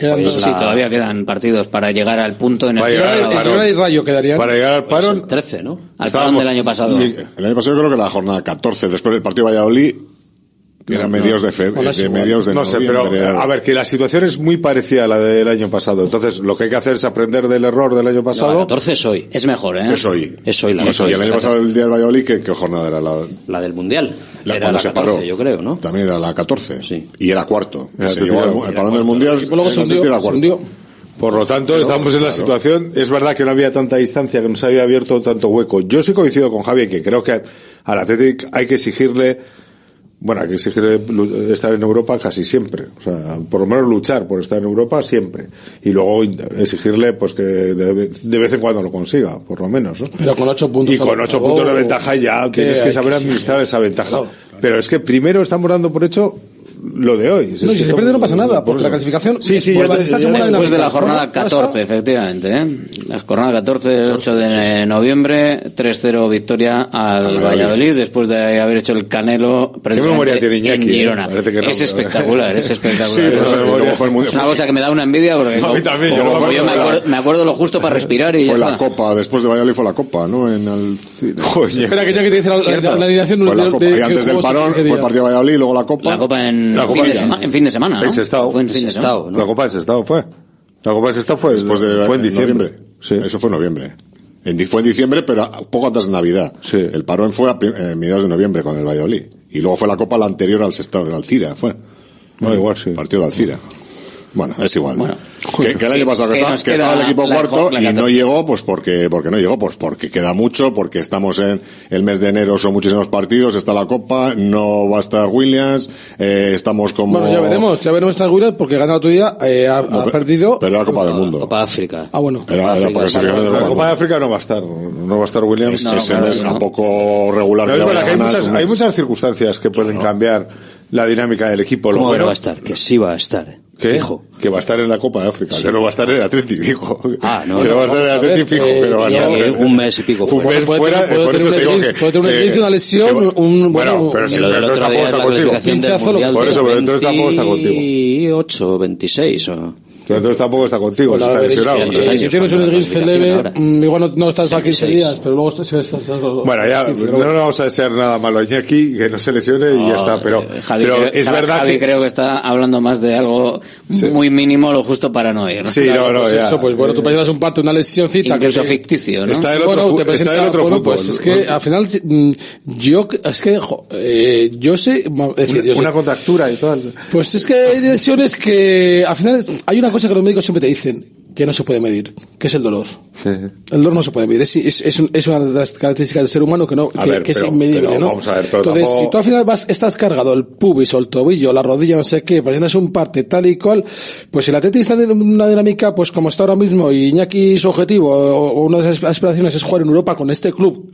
Pues sí, todavía quedan partidos para llegar al punto en el, llegar, que... el, parón, el Rayo quedaría. Para llegar al parón. Pues 13, ¿no? Al parón del año pasado. El año pasado creo que la jornada 14, después del partido de Valladolid, era no, mediados de febrero. De mediados de no sé, pero a ver, que la situación es muy parecida a la del año pasado. Entonces, lo que hay que hacer es aprender del error del año pasado. No, la 14 es hoy. Es mejor, ¿eh? Es hoy. Es hoy la es hoy. El año pasado el día del Valladolid, ¿qué, jornada era? La, la del Mundial. La, era la se 14, paró. yo creo, ¿no? También era la 14. Sí. Y era cuarto. Era el, del Mundial. Luego se hundió, se hundió. Por lo tanto, estamos en la situación. Es verdad que no había tanta distancia, que no se había abierto tanto hueco. Yo sí coincido con Javier que creo que al Athletic hay que exigirle bueno, hay que exigir estar en Europa casi siempre, o sea, por lo menos luchar por estar en Europa siempre, y luego exigirle pues que de, vez en cuando lo consiga, por lo menos, ¿no? Pero con ocho puntos. Y con ocho puntos de ventaja ya tienes que saber administrar esa ventaja. Pero es que primero estamos dando por hecho lo de hoy. Si no, y si se pierde no pasa nada, porque la clasificación. Sí, sí, ya te, ya después de la, de la jornada 14, efectivamente. ¿eh? La jornada 14, 8 de noviembre, 3-0 victoria al ah, Valladolid, después de haber hecho el Canelo. ¿Qué memoria tiene Iñaki? En ¿eh? Girona. Eh? No, es espectacular, es [laughs] espectacular. Sí, no, fue muy... una cosa que me da una envidia porque. [laughs] A mí también, como, yo, como yo me, acuerdo, me, acuerdo, lo justo para respirar y. Fue ya la está. copa, después de Valladolid fue la copa, ¿no? En el... [laughs] Joder, Espera, que ya que te dice la, la, la, la, de. Antes del parón fue el partido de Valladolid y luego la copa. La copa en en, fin, de semana, en fin de semana. ¿no? En Sestao. Fue en fin de Sestao, ¿no? La Copa de Sestao fue. La Copa de Sestao fue, Después de, fue en, diciembre. Noviembre. Sí. Eso fue en noviembre. En, fue en diciembre, pero poco antes de Navidad. El parón fue a eh, mediados de noviembre con el Valladolid. Y luego fue la Copa la anterior al Sestao, en Alcira, fue. No, igual sí. Partido de Alcira. Bueno, es igual. Bueno, que, el año pasado que, estaba el equipo la, cuarto y no llegó, pues porque, porque no llegó, pues porque queda mucho, porque estamos en el mes de enero, son muchísimos partidos, está la Copa, no va a estar Williams, eh, estamos como... Bueno, ya veremos, ya veremos estar Williams porque gana otro día, eh, ha, perdido... Pero la Copa del Mundo. Copa África. Ah, bueno. La, Copa, de África no va a estar, no va a estar Williams. No, ese mes no. un poco regular. Pero es verdad que hay, muchas, hay muchas circunstancias que pueden cambiar la dinámica del equipo. Lo ¿Cómo bueno, va a estar? Que sí va a estar, ¿Qué? Fijo. Que va a estar en la Copa de África, Sí. que no va a estar en el Atleti, fijo. Ah, no, que no, no, va a estar en el Atleti, fijo, eh, pero va a estar. un mes y pico Un mes fuera, tener- por eso te digo que. puede tener esguince, una lesión, que- un- bueno, bueno, pero si lo del pero otro tampoco día está la contigo. clasificación del Pinchazo, Mundial por eso, pero entonces está contigo. 28 o 26 o... Pero entonces tampoco está contigo, Bueno, está lesionado. o sea, si tienes un esguince leve, mm, igual no, no estás para 15 seis. días, pero luego estás... estás- estás- Bueno, ya, 15, pero no vamos a desear nada malo a Iñaki, que no se lesione y ya está, pero, Eh, Javi, pero creo, es Javi- verdad Javi que... creo que está hablando más de algo muy mínimo, lo justo para no ir. Sí, Claro, no, no, pues ya. eso, pues bueno, tú presentas un parte, una lesioncita Incluso que ficticio, ¿no? Está el otro, bueno, fu- te está otro bueno, fútbol. pues es que al final mm, yo es que jo, eh, yo sé es decir, yo sé- una contractura y tal. pues es que hay lesiones que al final hay una cosa que los médicos siempre te dicen que no se puede medir que es el dolor el dolor no se puede medir es, es, es, un- es una de las características del ser humano que no que, ver, que es pero- inmedible pero ¿no? vamos a ver, pero entonces tampoco- si tú al final vas estás cargado el pubis o el tobillo la rodilla no sé qué presentas un parte tal y cual pues si el atleta está en una dinámica pues como está ahora mismo y Iñaki su objetivo o, o una de esas aspiraciones es jugar en Europa con este club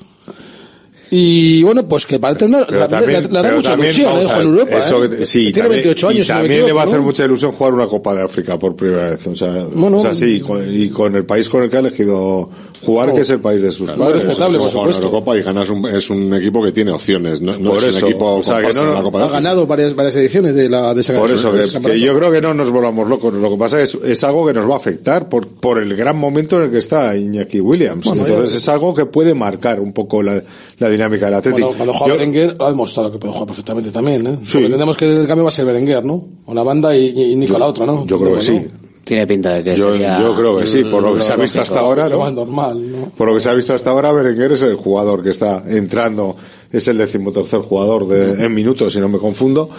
y bueno, pues que parece una, Pero la, también, le, le hará pero mucha también, ilusión, eh, a en Europa. eso eh. sí, tiene también- 28 años, y también le va a hacer ¿no? mucha ilusión jugar una Copa de África por primera vez. O sea, Bueno, o sea sí, con- y con el país con el que ha elegido jugar, que es el país de sus Claro, padres. respetable, por supuesto. Eurocopa y ganas un, es un equipo que tiene opciones, no, no Por es eso, un equipo o sea, que no- la Copa Ha ganado varias, varias ediciones de la de esa Por eso, de que, yo creo que no nos volvamos locos. Lo que pasa es, es algo que nos va a afectar por, por el gran momento en el que está Iñaki Williams. Bueno, Entonces ya- es algo que puede marcar un poco la, la dinámica del Atlético. Cuando juega Yo- Berenguer ha demostrado que puede jugar perfectamente también, ¿eh? Sí. Entendemos que el cambio va a ser Berenguer, ¿no? Una banda y, y Nico la otra, ¿no? yo creo que sí. Tiene pinta de que Yo, sería yo creo que sí, por lo que se ha visto hasta ahora, Lo más ¿no? normal, ¿no? Por lo que se ha visto hasta ahora, Berenguer es el jugador que está entrando, es el decimotercer jugador de, en minutos, si no me confundo.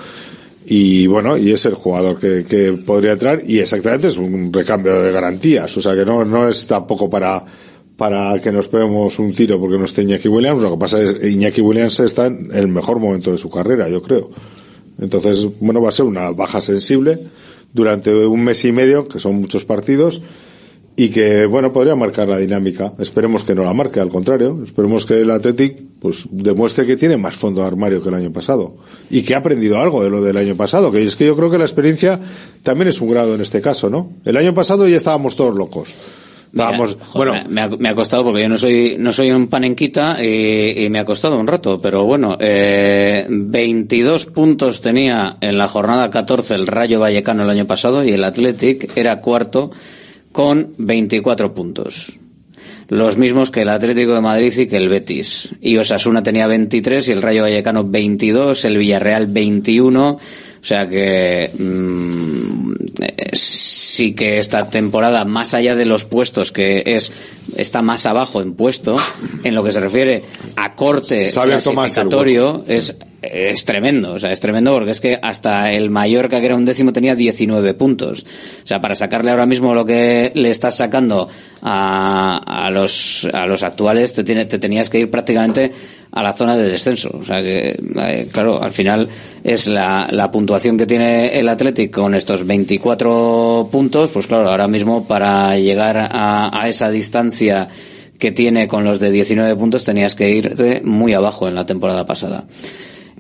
Y bueno, y es el jugador que, que podría entrar, y exactamente es un recambio de garantías, o sea que no, no es tampoco para, para que nos peguemos un tiro porque no esté Iñaki Williams, lo que pasa es que Iñaki Williams está en el mejor momento de su carrera, yo creo. Entonces, bueno, va a ser una baja sensible durante un mes y medio, que son muchos partidos, y que, bueno, podría marcar la dinámica. Esperemos que no la marque, al contrario. Esperemos que el Athletic, pues, demuestre que tiene más fondo de armario que el año pasado. Y que ha aprendido algo de lo del año pasado. Que es que yo creo que la experiencia también es un grado en este caso, ¿no? El año pasado ya estábamos todos locos. Estábamos, Mira, joder, bueno, me, me ha, me ha costado porque yo no soy no soy un panenquita y, y me ha costado un rato, pero bueno, eh, 22 puntos tenía en la jornada 14 el Rayo Vallecano el año pasado y el Athletic era cuarto con 24 puntos. Los mismos que el Atlético de Madrid y que el Betis. Y Osasuna tenía 23 y el Rayo Vallecano 22, el Villarreal 21. O sea que mm, eh, sí que esta temporada, más allá de los puestos, que es está más abajo en puesto, en lo que se refiere a corte clasificatorio, es, es tremendo. O sea, es tremendo porque es que hasta el Mallorca, que era un décimo, tenía 19 puntos. O sea, para sacarle ahora mismo lo que le estás sacando a, a los, a los actuales, te, tiene- te tenías que ir prácticamente a la zona de descenso. O sea que, eh, claro, al final es la, la puntuación que tiene el Athletic con estos 24 puntos, pues claro, ahora mismo para llegar a, a esa distancia que tiene con los de 19 puntos tenías que irte muy abajo en la temporada pasada.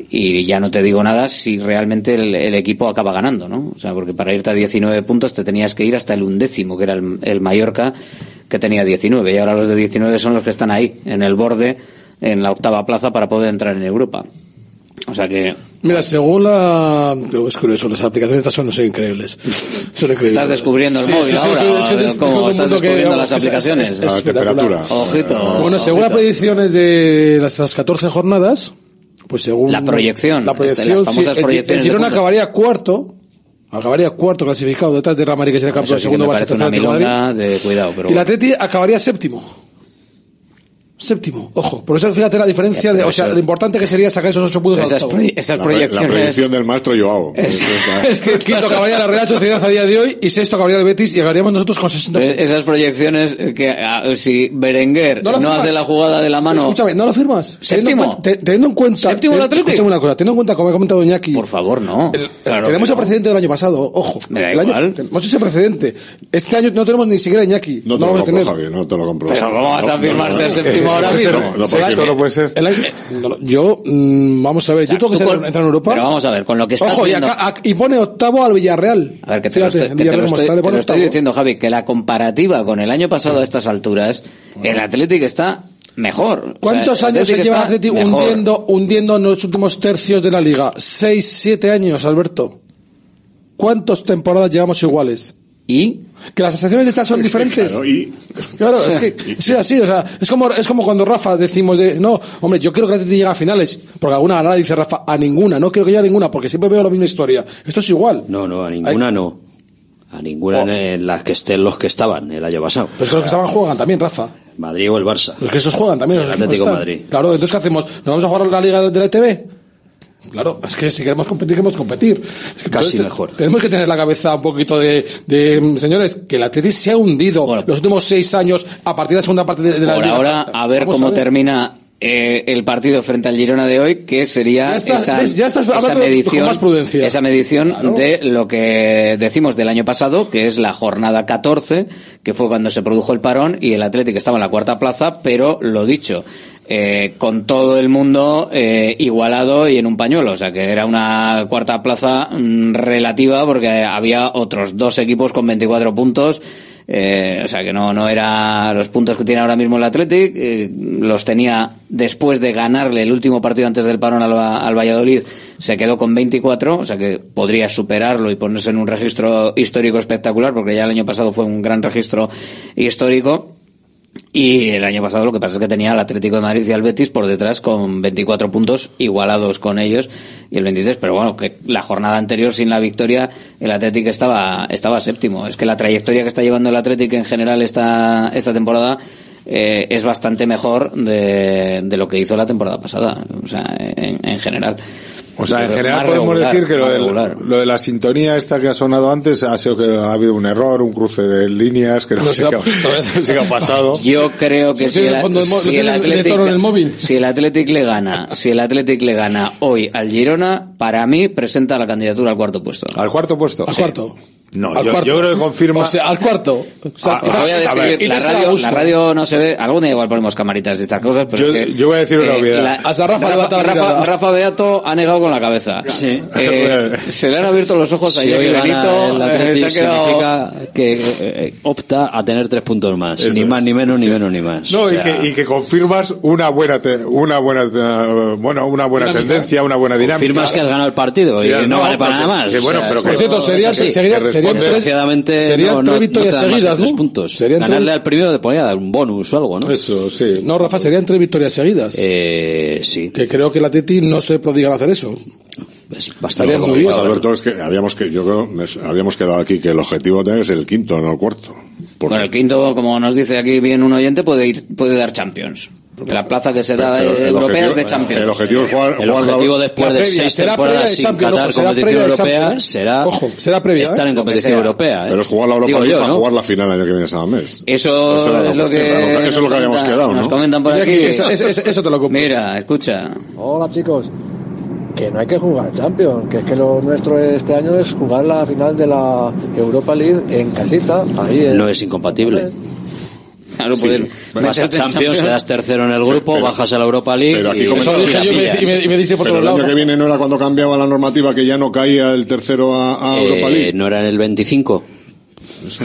Y ya no te digo nada si realmente el, el equipo acaba ganando, ¿no? O sea, porque para irte a 19 puntos te tenías que ir hasta el undécimo, que era el, el Mallorca, que tenía 19. Y ahora los de 19 son los que están ahí, en el borde, en la octava plaza para poder entrar en Europa. O sea que Mira, según la... Es curioso, las aplicaciones estas son, son increíbles. Son increíbles. Estás descubriendo el móvil ahora, es es ¿cómo es estás que, descubriendo las es- es- aplicaciones? es La espectacular. temperatura. Ojito. Bueno, según las predicciones de las, las 14 jornadas, pues según... La proyección, La proyección, este, las famosas sí, el- proyecciones El, Girona acabaría cuarto, acabaría cuarto clasificado detrás de Real Madrid, que sería campeón segundo, una tercero, Atlético de Madrid. de cuidado, pero Y el. Atleti acabaría séptimo. Séptimo, ojo. Por eso fíjate la diferencia, de, o sea, lo importante que sería sacar esos ocho puntos al esas, proye- esas La, pre- la proyecciones predicción del maestro Joao. [laughs] [laughs] Es que [laughs] Quinto acabaría la Real Sociedad a día de hoy y sexto acabaría el Betis y acabaríamos nosotros con 60 puntos. esas proyecciones que ah, si Berenguer ¿No hace la jugada de la mano Escúchame, ¿no lo firmas? Teniendo en Séptimo. Teniendo en cuenta... Séptimo Athletic. Escúchame una cosa, teniendo en cuenta, como ha comentado Iñaki... por favor no Claro tenemos el precedente del año pasado, ojo. Me da El año- igual. tenemos ese precedente. Este año no tenemos ni siquiera Iñaki. No te vamos lo a compro, tener. Javi, no te lo compro. pero cómo vas a firmar séptimo mismo ahora mismo. no, sexto no puede ser. El no, no, yo, mm, vamos a ver, yo tengo que ser, con- entrar en Europa. Pero vamos a ver, con lo que estás Ojo, y, acá- ac- y pone octavo al Villarreal. A ver, que te, lo Fíjate, estoy, que te lo estoy- está, te lo estoy diciendo, Javi, que la comparativa con el año pasado a estas alturas, el Atlético está mejor. O ¿Cuántos sea, el años se Athletic lleva está mejor. hundiendo, hundiendo en los últimos tercios de la liga? Seis, siete años, Alberto. ¿Cuántas temporadas llevamos iguales? ¿Y? Que las sensaciones de estas son diferentes. Claro, y- Claro, es que es así, o sea, es como, es como cuando Rafa decimos de, no, hombre, yo quiero que Atleti llegue a finales, porque alguna ganada dice Rafa, a ninguna, no quiero que llegue a ninguna, porque siempre veo la misma historia. Esto es igual. No, no, a ninguna no. A ninguna en- en las que estén los que estaban el año pasado. Pero es que los que estaban juegan también, Rafa. Madrid o el Barça. Los que esos juegan también. El los que Atlético. Madrid. Claro, entonces ¿qué hacemos? ¿Nos vamos a jugar la Liga de la ETV? Claro, es que si queremos competir, queremos competir. Es que Casi mejor. Tenemos que tener la cabeza un poquito de, de, mm, señores, que el Atleti se ha hundido los últimos seis años a partir de la segunda parte de, de la Por ahora, a ver cómo ver. termina eh, el partido frente al Girona de hoy, que sería Ya estás- esa, ves, ya estás esa hablando con medición, más prudencia. esa medición Claro. de lo que decimos del año pasado, que es la jornada 14, que fue cuando se produjo el parón y el Atlético estaba en la cuarta plaza, pero lo dicho, eh, con todo el mundo eh, igualado y en un pañuelo, o sea que era una cuarta plaza mm, relativa porque había otros dos equipos con 24 puntos. Eh, o sea que no, no era los puntos que tiene ahora mismo el Athletic, eh, los tenía después de ganarle el último partido antes del parón al, al Valladolid, se quedó con 24, o sea que podría superarlo y ponerse en un registro histórico espectacular, porque ya el año pasado fue un gran registro histórico. Y el año pasado lo que pasa es que tenía al Atlético de Madrid y al Betis por detrás con 24 puntos igualados con ellos y el 23, pero bueno, que la jornada anterior sin la victoria el Atlético estaba, estaba séptimo. Es que la trayectoria que está llevando el Atlético en general esta, esta temporada eh, es bastante mejor de, de lo que hizo la temporada pasada, o sea, en, en general. O sea, en general podemos regular, decir que lo, regular. lo de la sintonía esta que ha sonado antes ha sido que ha habido un error, un cruce de líneas que no, No sé qué, ha ¿eh? pasado. [laughs] Yo creo que el Athletic, si el Athletic le gana, si el Athletic le gana hoy al Girona, para mí presenta la candidatura al cuarto puesto. ¿Al cuarto puesto? Al cuarto. No, Al yo, cuarto. yo creo que confirma. O sea, al cuarto. O sea, Ah, y te- Voy a a describir, ver, y la, radio, gusto. la radio no se ve, algún día igual ponemos camaritas y estas cosas, pero Yo- es que, yo voy a decir una eh, obviedad. la- Hasta Rafa Rafa, mirada. Rafa Beato ha negado con la cabeza. Sí. [laughs] Eh, se le han abierto los ojos a gana Benito, el eh, Athletic se ha quedado- significa que eh, eh, opta a tener tres puntos más. Eso ni es. más, ni menos, ni menos, ni más. No, O y, que, y que confirmas una buena, te- una buena, eh, bueno, una buena Dinámica. tendencia, una buena dinámica. Confirmas que has ganado el partido y Sí, no, no, vale para nada más. que bueno, pero esto que- Por cierto, serían, es así. serían, que serían responde- tres, Desgraciadamente serían no, tres no, victorias no te dan más de seguidas, tres ¿no? puntos. Serían tres- Ganarle al primero te podía dar un bonus o algo, ¿no? Eso, sí. No, Rafa, serían tres victorias seguidas. Eh, sí. Que creo que el Atleti no se prodigan hacer eso. Es bastante Estaría muy bien. Alberto, es que habíamos que, yo creo, habíamos quedado aquí que el objetivo tiene que ser el quinto, no el cuarto. Bueno, el quinto, como nos dice aquí bien un oyente, puede ir, puede dar Champions. Porque la plaza que se da eh, europea objetivo- es de Champions. El objetivo es jugar, El objetivo después de seis temporadas sin Champions, Qatar ojo, competición europea Champions, ¿eh? será Ojo, será previa, estar ¿eh? en que competición sea. europea. ¿eh? pero es jugar la Europa League para ¿no? jugar la final el año que viene ese mes. Eso Esa es lo que. Eso es lo que nos habíamos quedado, Nos ¿no? comentan por Mira aquí. que esa- esa- eso te lo compro. Mira, escucha. Hola chicos, que no hay que jugar Champions, que es que lo nuestro este año es jugar la final de la Europa League en casita, ahí en- No es incompatible. [laughs] Claro, Sí. poder Vas a en Champions, quedas tercero en el grupo, Pero- bajas a la Europa League pero aquí y, la dije yo y me- y me, dice por Pero todos el año lados. que viene no era cuando cambiaba la normativa que ya no caía el tercero a, a Europa Eh, League. no era en el 25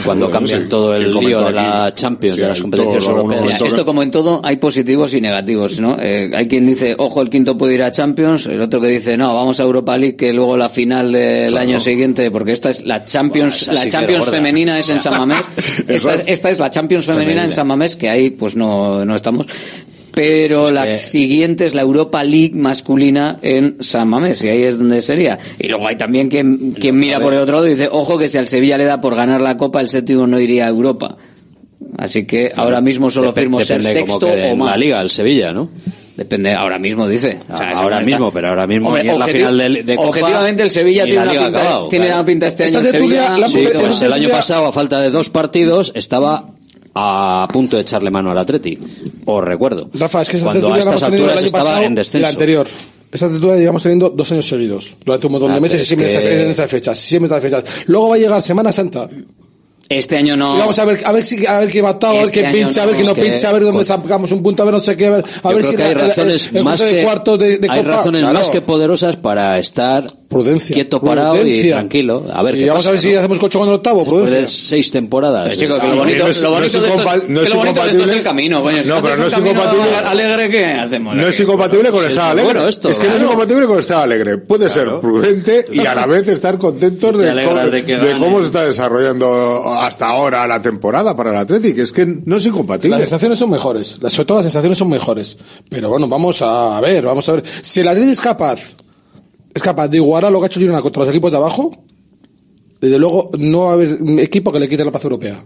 cuando cambian todo el ¿quién lío de la aquí? Champions, Sí, de las todo, alguno europeas. Mira, esto como en todo hay positivos y negativos, ¿no? Eh, hay quien dice, ojo, el quinto puede ir a Champions, el otro que dice, no, vamos a Europa League, que luego la final del Claro. año siguiente, porque esta es la Champions, la sí Champions femenina es en San Mamés, [laughs] esta, es, es- esta es la Champions femenina, en Femenina. San Mamés, que ahí pues no, no estamos. Pero Es la que- siguiente es la Europa League masculina en San Mamés, y ahí es donde sería. Y luego hay también quien, quien mira por el otro lado y dice, ojo que si al Sevilla le da por ganar la Copa, el séptimo no iría a Europa. Así que ahora mismo solo Dep- firmo ser sexto o más. la Liga, el Sevilla, ¿no? Depende, ahora mismo dice. O sea, Ah, ahora está- mismo, pero ahora mismo Hombre, en la final de, de Copa, Objetivamente el Sevilla tiene la una, pinta, acabado, tiene claro. una pinta este Esta año en Sevilla. Sí, pues el año pasado, a falta de dos partidos, estaba a punto de echarle mano al Atleti. Os recuerdo. Rafa, es que esa Cuando a estas alturas estaba pasado en descenso. la anterior. Esa tertulia la llevamos teniendo dos años seguidos. Durante un montón Ah, de meses pero y siempre que- en estas fechas. Siempre estas fechas. Luego va a llegar Semana Santa. Este año no. Y vamos a ver, a ver si, a ver qué va atado, a ver Este qué año pincha, a no, ver qué no que- pincha, a ver dónde sacamos un punto, a ver no sé qué, a ver, a ver si que hay la- la- razones el, el más juego de que cuartos de, de hay Copa, razones claro. más que poderosas para estar Prudencia, quieto parado y prudencia. tranquilo a ver Y qué vamos pasa, a ver si ¿no? hacemos colchón en el octavo, Después prudencia. de seis temporadas Pero, chico, que lo bonito, lo de esto es, no que es lo bonito de esto es el incompatible- camino, coño. Si No, pero no es incompatible- alegre, ¿qué hacemos? No es incompatible con estar es alegre. bueno esto, es que no es incompatible con estar alegre. Puede ser prudente y a la vez estar contentos Te de, cómo, de que de gane. cómo se está desarrollando hasta ahora la temporada para el Atlético. Es que no es incompatible. Las sensaciones son mejores, las- sobre todo las sensaciones son mejores. Pero bueno, vamos a ver, vamos a ver. Si el Atlético es capaz, es capaz de igualar lo que ha hecho Girona contra los equipos de abajo, desde luego no va a haber equipo que le quite la plaza europea.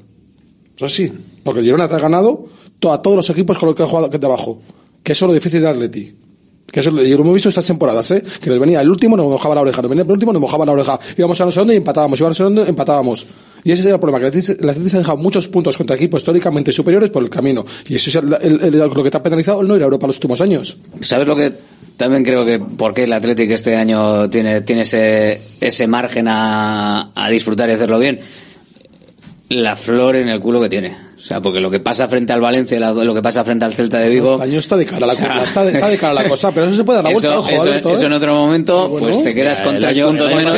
Eso sí, porque el Girona ha ganado a todos los equipos con los que ha jugado de abajo. Que eso es lo difícil de Atleti. Que eso, yo lo hemos visto estas temporadas, ¿eh? Que nos venía el último, nos mojaba la oreja, nos venía el último, nos mojaba la oreja. Íbamos a no sé y empatábamos, íbamos a no sé empatábamos. Y ese es el problema, que el Atleti se ha dejado muchos puntos contra equipos históricamente superiores por el camino. Y eso es lo que te ha penalizado el no ir a Europa los últimos años. ¿Sabes lo que también creo que por qué el Atlético este año tiene, tiene ese, ese margen a, a disfrutar y hacerlo bien? La flor en el culo que tiene. O sea, porque lo que pasa frente al Valencia, la- lo que pasa frente al Celta de Vigo. Este está de cara a la [laughs] O sea, curva, está de, está de cara a la [laughs] cosa, pero eso se puede dar la vuelta, Eso, ojo, eso- Alberto, ¿eh? eso en otro momento, Bueno, pues te quedas con tres puntos menos.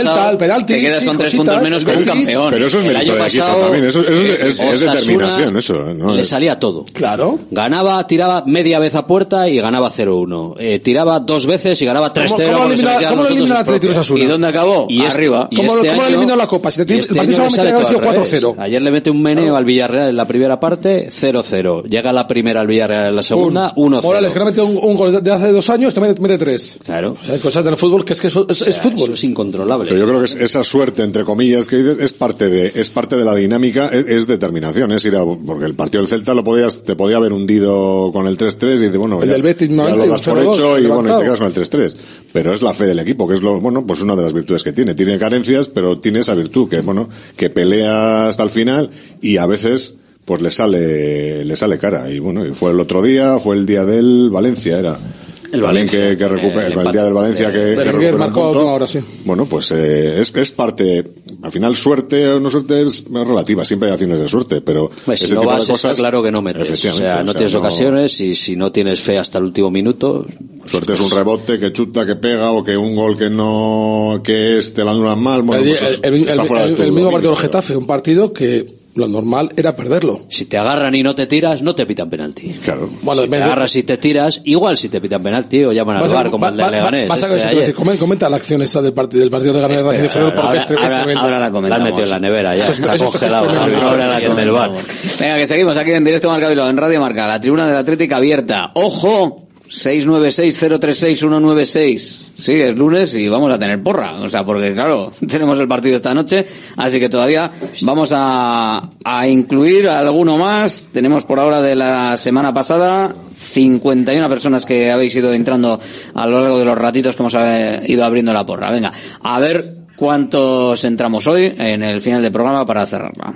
Te quedas con tres puntos menos que un campeón. Pero eso es El año pasado, también. Eso, eso es, es- es Osasuna determinación, eso. ¿no? le Es- salía todo. Claro. Ganaba, tiraba media vez a puerta y ganaba 0-1. Eh, tiraba dos veces y ganaba 3-0. ¿Cómo- cómo elimina- cómo elimina el sus Atlético propias. Osasuna? ¿Y dónde acabó? Y este- Arriba. ¿Cómo lo- este cómo año- eliminó la Copa? Si te- y el partido solamente sido al revés. 4-0. Ayer le mete un meneo al Villarreal en la primera parte, 0-0. Llega la primera al Villarreal en la segunda, 1-0. Morales, que no metió un, un gol de hace dos años, te mete, mete tres. Claro. O sea, hay cosas del fútbol que es que eso es, es fútbol. Eso es incontrolable. Pero yo creo que es- esa suerte, entre comillas, que dices, es parte de, es parte de la dinámica, es, es determinación, es ir a, porque el partido del Celta lo podías, te podía haber hundido con el 3-3 y dices, bueno, El ya, del Betis, ya lo das por 0-2, hecho y bueno, y te quedas con el 3-3. Pero es la fe del equipo, que es lo, bueno, pues una de las virtudes que tiene. Tiene carencias, pero tiene esa virtud, que bueno, que pelea hasta el final y a veces, pues le sale, le sale cara. Y bueno, y fue el otro día, fue el día del Valencia, era. El Valencia, que, que recupera, el el, día del Valencia que, que recupera a punto. última hora, sí. Bueno, pues eh, es, es parte, al final suerte o no suerte es relativa, siempre hay acciones de suerte, pero Pues si no tipo vas, de cosas, está claro que no metes. O sea, no tienes ocasiones y si no tienes fe hasta el último minuto. Suerte es un rebote que chuta, que pega o que un gol que no, que es te lo anulan mal. Bueno, el, pues es- el- el- está fuera de el- tu el mismo partido del Getafe, un partido que lo normal era perderlo. Si te agarran y no te tiras, no te pitan penalti. Claro. Bueno, Si te agarras y te tiras, igual si te pitan penalti o llaman al bar como va- el de va- Leganés. este Comenta la acción esa del partido, del partido de ganar de Racing de Ferrol porque ahora, es, tre- es ahora- tremendo. ahora la La han comentamos. metido en la nevera ya, está tremendo. Ahora la en el bar. comentamos. Venga, que seguimos aquí en directo Marca en Radio Marca, la tribuna de la Atlética abierta. ¡Ojo! 696-036-196. Sí, es lunes y vamos a tener porra. O sea, porque claro, [laughs] tenemos el partido esta noche, así que todavía vamos a, a incluir a alguno más. Tenemos por ahora de la semana pasada 51 personas que habéis ido entrando a lo largo de los ratitos que hemos ido abriendo la porra. Venga, a ver cuántos entramos hoy en el final del programa para cerrarla.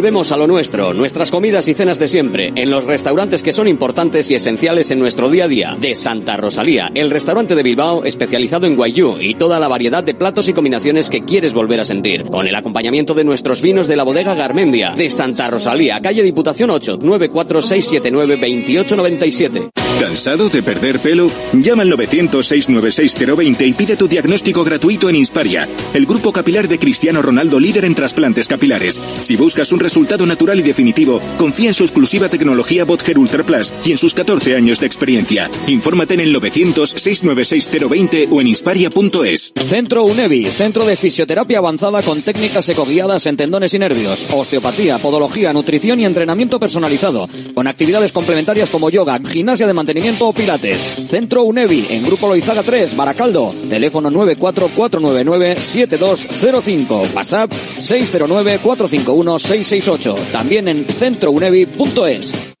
Volvemos a lo nuestro, nuestras comidas y cenas de siempre, en los restaurantes que son importantes y esenciales en nuestro día a día. De Santa Rosalía, el restaurante de Bilbao especializado en guayú y toda la variedad de platos y combinaciones que quieres volver a sentir. Con el acompañamiento de nuestros vinos de la bodega Garmendia. De Santa Rosalía, calle Diputación 8, 94679 2897. ¿Cansado de perder pelo? Llama al 900-696-020 y pide tu diagnóstico gratuito en Insparia, el grupo capilar de Cristiano Ronaldo líder en trasplantes capilares. Si buscas un resultado natural y definitivo, confía en su exclusiva tecnología Botger Ultra Plus y en sus 14 años de experiencia. Infórmate en el 900-696-020 o en insparia.es. Centro UNEVI, centro de fisioterapia avanzada con técnicas ecoguiadas en tendones y nervios, osteopatía, podología, nutrición y entrenamiento personalizado, con actividades complementarias como yoga, gimnasia de mantenimiento o pilates. Centro UNEVI, en Grupo Loizaga 3, Baracaldo, teléfono 944997205, WhatsApp 609 451 66 668. También en centrounevi.es.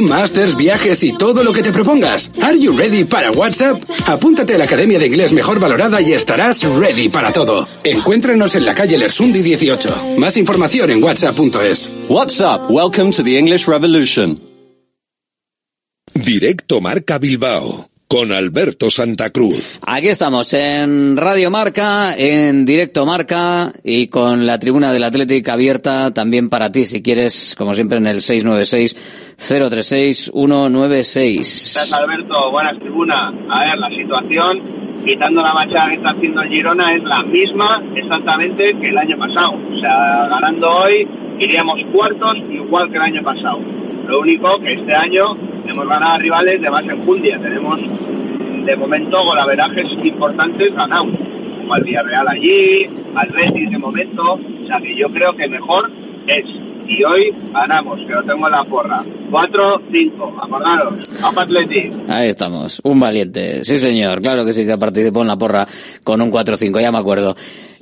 másters, viajes y todo lo que te propongas. Are you ready para WhatsApp? Apúntate a la Academia de Inglés Mejor Valorada y estarás ready para todo. Encuéntranos en la calle Lersundi 18. Más información en whatsapp.es. WhatsApp, welcome to the English Revolution. Directo Marca Bilbao con Alberto Santa Cruz. Aquí estamos en Radio Marca, en Directo Marca y con la tribuna del Atlético abierta también para ti, si quieres, como siempre, en el 696-036-196. Gracias, Alberto. Buenas tribuna. A ver, la situación, quitando la marcha que está haciendo el Girona, es la misma exactamente que el año pasado. O sea, ganando hoy, iríamos cuartos igual que el año pasado. Lo único que este año hemos ganado a rivales de más enjundia. Tenemos, de momento, golaverajes importantes ganados. Como al Villarreal allí, al Betis de momento. O sea, que yo creo que mejor es. Y hoy ganamos, que lo tengo en la porra. 4-5, acordaros. Ahí estamos, un valiente. Sí, señor, claro que sí que participó en la porra con un 4-5, ya me acuerdo.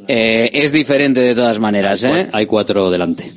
Eh, es diferente de todas maneras, ¿eh? Hay cuatro delante.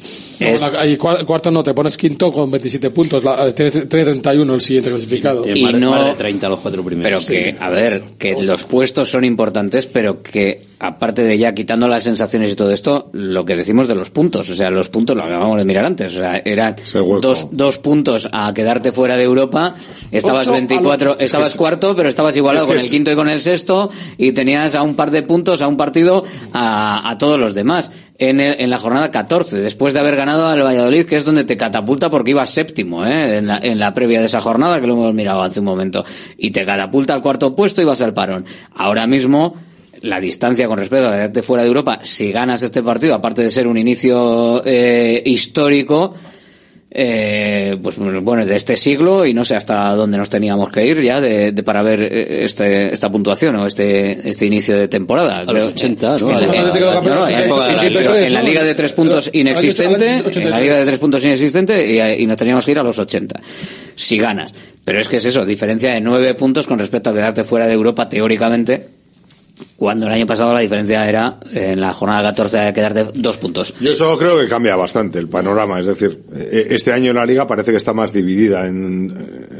Ahí cua- cuarto no, te pones quinto con 27 puntos. La- tiene, tiene 31 el siguiente clasificado. y no 30 los cuatro primeros. Pero que, a ver, que los puestos son importantes, pero que aparte de ya quitando las sensaciones y todo esto, lo que decimos de los puntos, o sea, los puntos lo acabamos de mirar antes, o sea, eran dos, dos puntos a quedarte fuera de Europa, estabas Ocho al 24, ocho. Es estabas que es- cuarto, pero estabas igualado es que con el es- quinto y con el sexto y tenías a un par de puntos, a un partido, a, a todos los demás. En, el- en la jornada 14, después de haber ganado al Valladolid, que es donde te catapulta porque ibas séptimo, ¿eh? en, la, en la previa de esa jornada, que lo hemos mirado hace un momento, y te catapulta al cuarto puesto y vas al parón. Ahora mismo, la distancia con respecto a quedarte fuera de Europa, si ganas este partido, aparte de ser un inicio eh, histórico, eh, pues bueno, de este siglo y no sé hasta dónde nos teníamos que ir ya de, de- para ver eh, este, esta puntuación o este, este inicio de temporada. A los 80, ¿no? En, la- liga de tres puntos inexistente, en la liga de tres puntos inexistente y, y nos teníamos que ir a los 80. Si ganas. Pero es que es eso, diferencia de nueve puntos con respecto a quedarte fuera de Europa teóricamente, cuando el año pasado la diferencia era en la jornada 14 de quedarte dos puntos. Yo eso creo que cambia bastante el panorama. Es decir, eh, este año la liga parece que está más dividida en-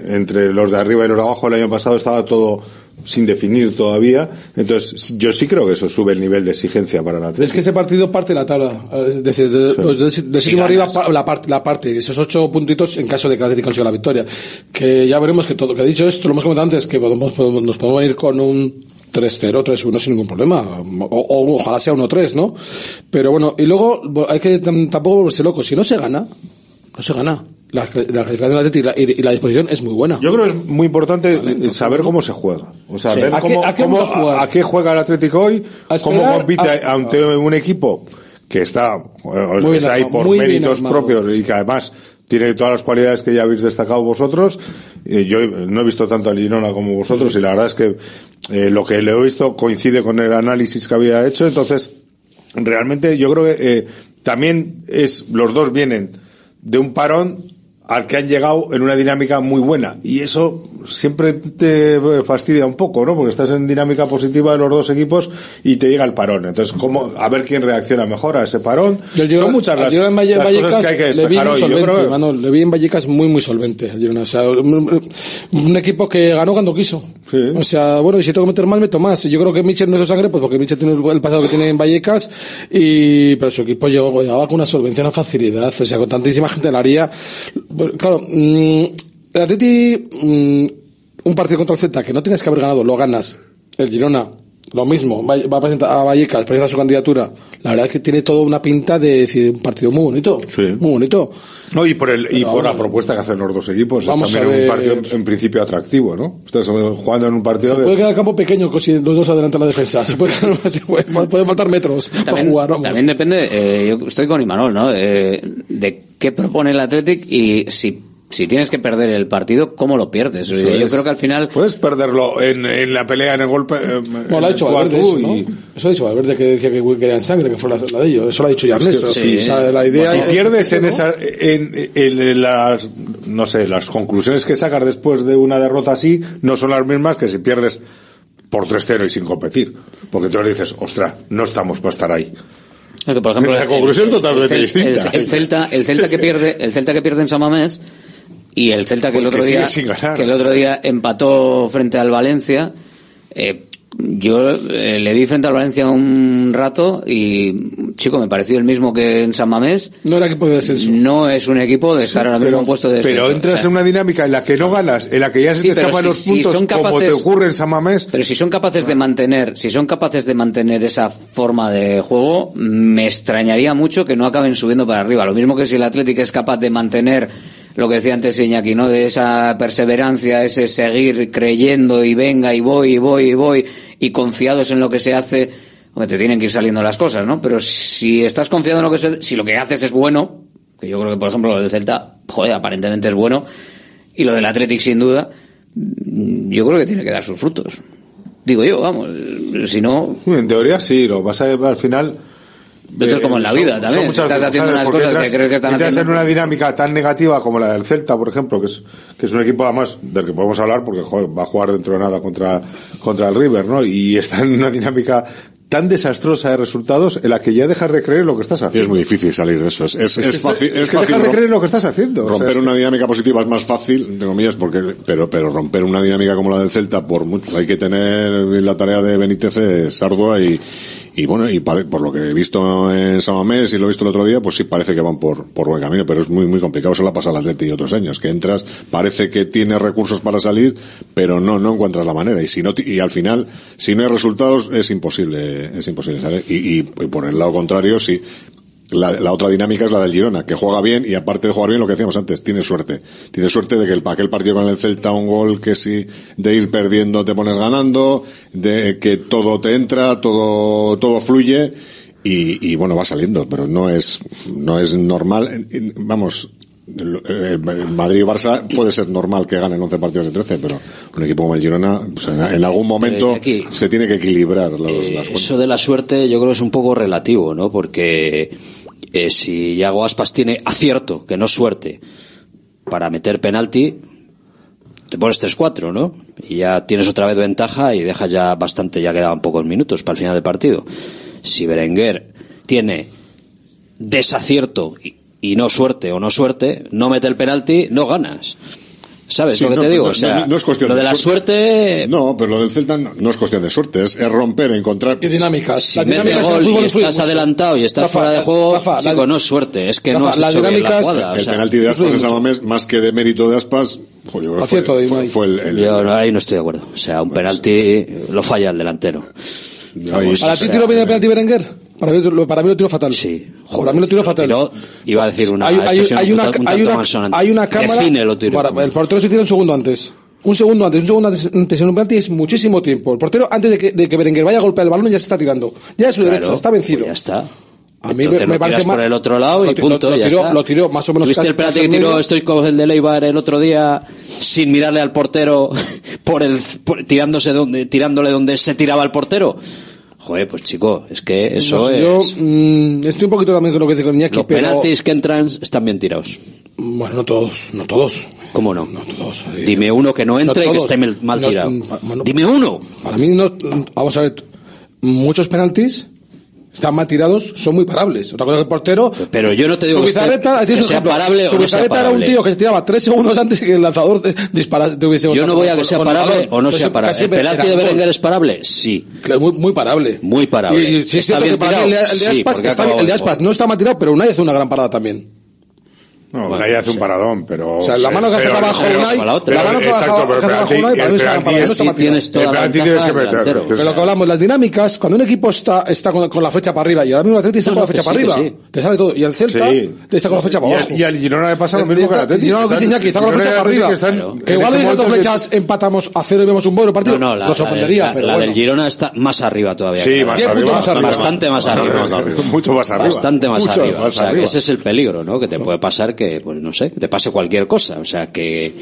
entre los de arriba y los de abajo. El año pasado estaba todo sin definir todavía. Entonces, yo sí creo que eso sube el nivel de exigencia para la Es que este partido parte la tabla. Es decir, de, los de, de Si séptimo arriba la parte, la parte, esos ocho puntitos en caso de que el Atlético consiga la victoria. Que ya veremos que todo, que he dicho esto, lo hemos comentado antes, que podemos, podemos- nos podemos venir con un 3-0, 3-1 sin ningún problema. O, o ojalá sea 1-3, ¿no? Pero bueno, y luego hay que tam- tampoco volverse loco. Si no se gana, no se gana. La, la y la, y- la disposición es muy buena. Yo creo que es muy importante eh, saber cómo se juega. O sea, Sí. ver ¿A qué- cómo, a qué cómo- a a qué juega el Atlético hoy, A cómo compite a- ante un equipo que está, está bien ahí por méritos propios y que además tiene todas las cualidades que ya habéis destacado vosotros. Eh, yo no he visto tanto a Girona como vosotros y la verdad es que eh, lo que le he visto coincide con el análisis que había hecho. Entonces, realmente yo creo que eh, también es los dos vienen de un parón al que han llegado en una dinámica muy buena y eso siempre te fastidia un poco, ¿no? Porque estás en dinámica positiva de los dos equipos y te llega el parón. Entonces, ¿cómo, a ver quién reacciona mejor a ese parón? Yo Girona- Son muchas las, en Valle- las cosas Vallecas que hay despejar. Yo solvente, creo que- mano, le vi en Vallecas muy, muy solvente. O sea, un, un equipo que ganó cuando quiso. O sea, bueno, y si tengo que meter más, meto más. Yo creo que Michel no es de sangre, pues porque Michel tiene el pasado que tiene en Vallecas, y, pero su equipo llegó, llegaba con una solvencia, una facilidad. O sea, con tantísima gente en la área. Claro, mm, el Atleti, mm, un partido contra el Z que no tienes que haber ganado, lo ganas. El Girona, lo mismo, va a presentar a Vallecas, presenta su candidatura. La verdad es que tiene toda una pinta de decir un partido muy bonito. Muy bonito. No, y por el, y por la propuesta que hacen los dos equipos, Vamos es también a un ver. partido en principio atractivo, ¿no? Estás jugando en un partido Se que- puede quedar el campo pequeño si los dos adelantan la defensa. Se puede, [laughs] se puede, pueden faltar metros para También, jugar. vamos. también depende, eh, yo estoy con Imanol, ¿no? Eh, de qué propone el Athletic y si, si tienes que perder el partido, ¿cómo lo pierdes? Eso yo es. creo que al final... Puedes perderlo en, en la pelea, en el golpe. eh, Bueno, lo ha dicho Valverde eso, ¿no? y- Eso ha dicho Valverde que decía que querían sangre, que fue la, la de ellos. Eso lo ha dicho ya Ernesto. Sí, la idea si es- pierdes en ¿no? esa, en, en las, no sé, las conclusiones que sacas después de una derrota así no son las mismas que si pierdes por 3-0 y sin competir. Porque tú le dices, ostras, no estamos para estar ahí. Es que, por ejemplo, La conclusión es totalmente el, distinta. El, el Celta, el Celta que [laughs] pierde, el Celta que pierde en San Mamés y el Celta que el otro día, que el otro día empató frente al Valencia. eh, yo eh, le vi frente al Valencia un rato y, chico, me pareció el mismo que en San Mamés. No era equipo de descenso. No es un equipo de estar ahora mismo en puesto de descenso. Pero entras O sea, en una dinámica en la que no ganas, en la que ya se Sí, te escapan si- los si puntos, son como te ocurre en San Mamés. Pero si son capaces de mantener, si son capaces de mantener esa forma de juego, me extrañaría mucho que no acaben subiendo para arriba. Lo mismo que si el Atlético es capaz de mantener lo que decía antes Iñaki, ¿no? De esa perseverancia, ese seguir creyendo y venga y voy y voy y voy y confiados en lo que se hace, hombre, te tienen que ir saliendo las cosas, ¿no? Pero si estás confiado en lo que se, si lo que haces es bueno, que yo creo que por ejemplo lo del Celta, joder, aparentemente es bueno, y lo del Athletic sin duda, yo creo que tiene que dar sus frutos. Digo yo, vamos, si no, En teoría sí, lo vas a al final. Esto es como en la son- vida son también. muchas Estás haciendo unas cosas que crees que están haciendo. en una dinámica tan negativa como la del Celta, por ejemplo, que es, que es un equipo además del que podemos hablar porque joder, va a jugar dentro de nada contra, contra el River, ¿no? Y está en una dinámica tan desastrosa de resultados en la que ya dejas de creer en lo que estás Y haciendo. es muy difícil salir de eso. Es, es, Es es que fácil, es que fácil dejas de creer en lo que estás haciendo. o sea, Romper una dinámica positiva es más fácil, entre comillas, porque, pero, pero romper una dinámica como la del Celta, por mucho, hay que tener la tarea de Benítez es ardua y, y bueno, y por lo que he visto en Samamés y lo he visto el otro día, pues sí parece que van por, por buen camino, pero es muy, muy complicado. Eso le ha pasado al Atleti y otros años, que entras, parece que tienes recursos para salir, pero no, no encuentras la manera. Y si no, y al final, si no hay resultados, es imposible, es imposible salir. Y, y, y por el lado contrario, sí, la, la otra dinámica es la del Girona, que juega bien y aparte de jugar bien, lo que decíamos antes, tiene suerte. Tiene suerte de que el, aquel partido con el Celta, un gol que si de ir perdiendo te pones ganando, de que todo te entra, todo, todo fluye y, y bueno, va saliendo, pero no es, no es normal. Vamos, el Madrid y Barça puede ser normal que ganen 11 partidos de 13, pero un equipo como el Girona, pues, en, en algún momento aquí- se tiene que equilibrar los, Eh, las cuentas. eso de la suerte yo creo que es un poco relativo, ¿no? Porque eh, si Yago Aspas tiene acierto, que no suerte, para meter penalti, te pones 3-4, ¿no? Y ya tienes otra vez ventaja y dejas ya bastante, ya quedaban pocos minutos para el final del partido. Si Berenguer tiene desacierto y, y no suerte o no suerte, no mete el penalti, no ganas. ¿Sabes Sí, lo que no, te digo? no, o sea, no, no es cuestión lo de, de la suerte, No, pero lo del Celta no, no es cuestión de suerte, es, es romper, encontrar. Y dinámicas. si en el gol y estás mucho. adelantado y estás Rafa, fuera de la- juego, Rafa, la- chico, no es suerte, es que no Rafa, has las hecho bien la jugada. o el sea, penalti de Aspas. Samamés, más que de mérito de Aspas, joder, yo creo fue, fue, fue el, el- yo no, ahí no estoy de acuerdo. O sea, un penalti lo falla el delantero. ahí- Vamos, ¿Para o ti tiró bien el penalti Berenguer? Para mí, lo- para mí lo tiró fatal. Sí. Para mí lo tiró fatal. Tiró, iba a decir una hay, hay- hay un una, un hay una- hay una cámara. Define lo tiró. Para- el portero se tira un segundo antes. Un segundo antes, un segundo antes, antes en un penalti es muchísimo tiempo. El portero, antes de que, de que Berenguer vaya a golpear el balón, ya se está tirando. Ya de su Claro, derecha, está vencido. pues ya está. A mí Entonces me, me parece por el otro lado y punto, Lo, lo ya tiró, está. lo tiró más o menos ¿Viste el penalti que tiró estoy con el de Leibar el otro día sin mirarle al portero [laughs] por el por- tirándose donde tirándole donde se tiraba el portero? Joder, pues chico, es que eso No sé, es Yo mm, estoy un poquito también con lo que dice con Iñaki, los pero penaltis que entran están bien tirados. bueno, no todos, no todos. ¿Cómo no? todos. Dime uno que no entre y que esté mal No, tirado. mm, bueno, Dime uno. Para mí no, vamos a ver, muchos penaltis están mal tirados, son muy parables. Otra cosa que el portero. Pero yo no te digo que Bizarreta, que sea parable o no sea Bizarreta era un parable. tío que se tiraba tres segundos antes que el lanzador disparase, Yo no voy a que sea parable o no Pues sea parable. ¿El penalti de. Berenguer es parable? Sí. Muy, muy parable. Muy parable. Y, sí es ¿Está cierto bien que para mí el de, Aspas, no está mal tirado, pero Unai hace una gran parada también. No, Bueno, Unai hace un paradón, pero... O sea, la mano que hace abajo Unai, la otra. la mano que Exacto, abajo hace Unai, para el mí es una sí tienes toda El la penalti ventaja tienes que meter. Pero lo que hablamos, las dinámicas, cuando un equipo está, está con, con la flecha para arriba y ahora mismo el Atleti está No, con la que para arriba, sí. te sale todo. Y el Celta Sí. está con la flecha para abajo. Y al Girona le pasa lo mismo que al Atlético. Y no lo que dice Iñaki, está con la flecha para arriba. Que igual le dos flechas empatamos a cero y vemos un buen partido. No, Nos sorprendería, la- pero la del Girona está más arriba todavía. Sí, más arriba. Bastante más Bastante arriba. más arriba. Mucho más arriba. Bastante más arriba. o sea, ese es el peligro, ¿no? Que te puede pasar que, pues no sé, que te pase cualquier cosa. O sea, que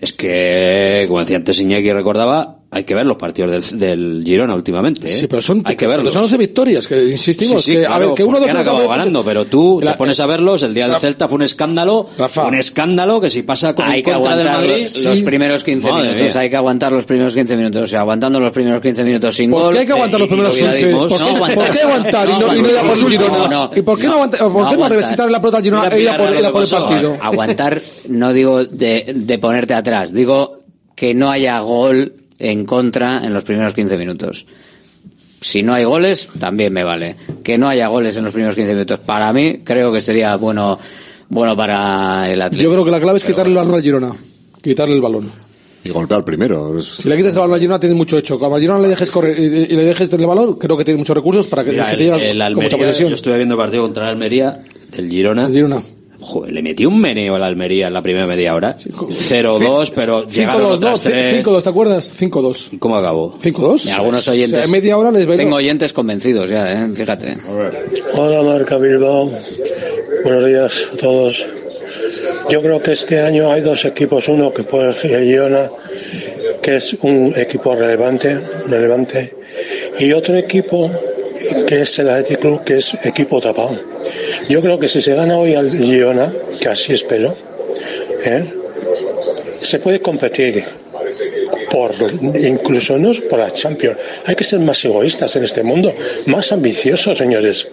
es que, como decía antes Iñaki recordaba, hay que ver los partidos del, del Girona últimamente. ¿eh? Sí, pero son, hay que pero verlos. son 11 victorias, que insistimos. Sí, sí, que, a claro, ver, que uno dos han acabado ganando, pero tú La- te pones a verlos, el día del Celta fue un escándalo, Rafa. un escándalo que si pasa con, Hay que aguantar Madrid, los, los sí. primeros 15 Madre minutos. mía. Hay que aguantar los primeros 15 minutos. O sea, aguantando los primeros 15 minutos sin ¿Por gol. qué hay que aguantar los eh, primeros y lo 15? dimos. ¿Por qué, No aguantar. ¿por qué aguantar y no, y no ir a por el. Girona? No, no. ¿Y por qué no, aguantar, por qué no aguantar. revés quitar la pelota al Girona e ir a por, a por el partido? Aguantar, no digo de, de ponerte atrás, digo que no haya gol en contra en los primeros 15 minutos. Si no hay goles, también me vale. Que no haya goles en los primeros 15 minutos. Para mí, creo que sería bueno, bueno para el Atlético. Yo creo que la clave es quitarle el balón al Girona. Quitarle el balón. Y golpear primero. Si le quitas el balón al Girona, tiene mucho hecho. Cuando al Girona le dejes correr y, le dejes tener el balón, creo que tiene muchos recursos para que, Mira, que el, te el con mucha Almería, posesión. yo estuve viendo el partido contra el Almería, del Girona. El Girona. Joder, le metió un meneo al Almería en la primera media hora. 0-2, pero llegaron 5-2, no, otras tres. 5-2, ¿te acuerdas? 5-2. ¿Cómo acabó? 5-2. Y algunos O oyentes. sea, en media hora les. Tengo oyentes convencidos ya, ¿eh? fíjate. Hola Marca Bilbao, buenos días a todos. Yo creo que este año hay dos equipos, uno que puede ser el Girona, que es un equipo relevante, relevante, y otro equipo que es el Athletic Club, que es equipo tapado. Yo creo que si se gana hoy al Girona, que así espero, ¿eh? se puede competir por incluso no por la Champions. Hay que ser más egoístas en este mundo, más ambiciosos, señores,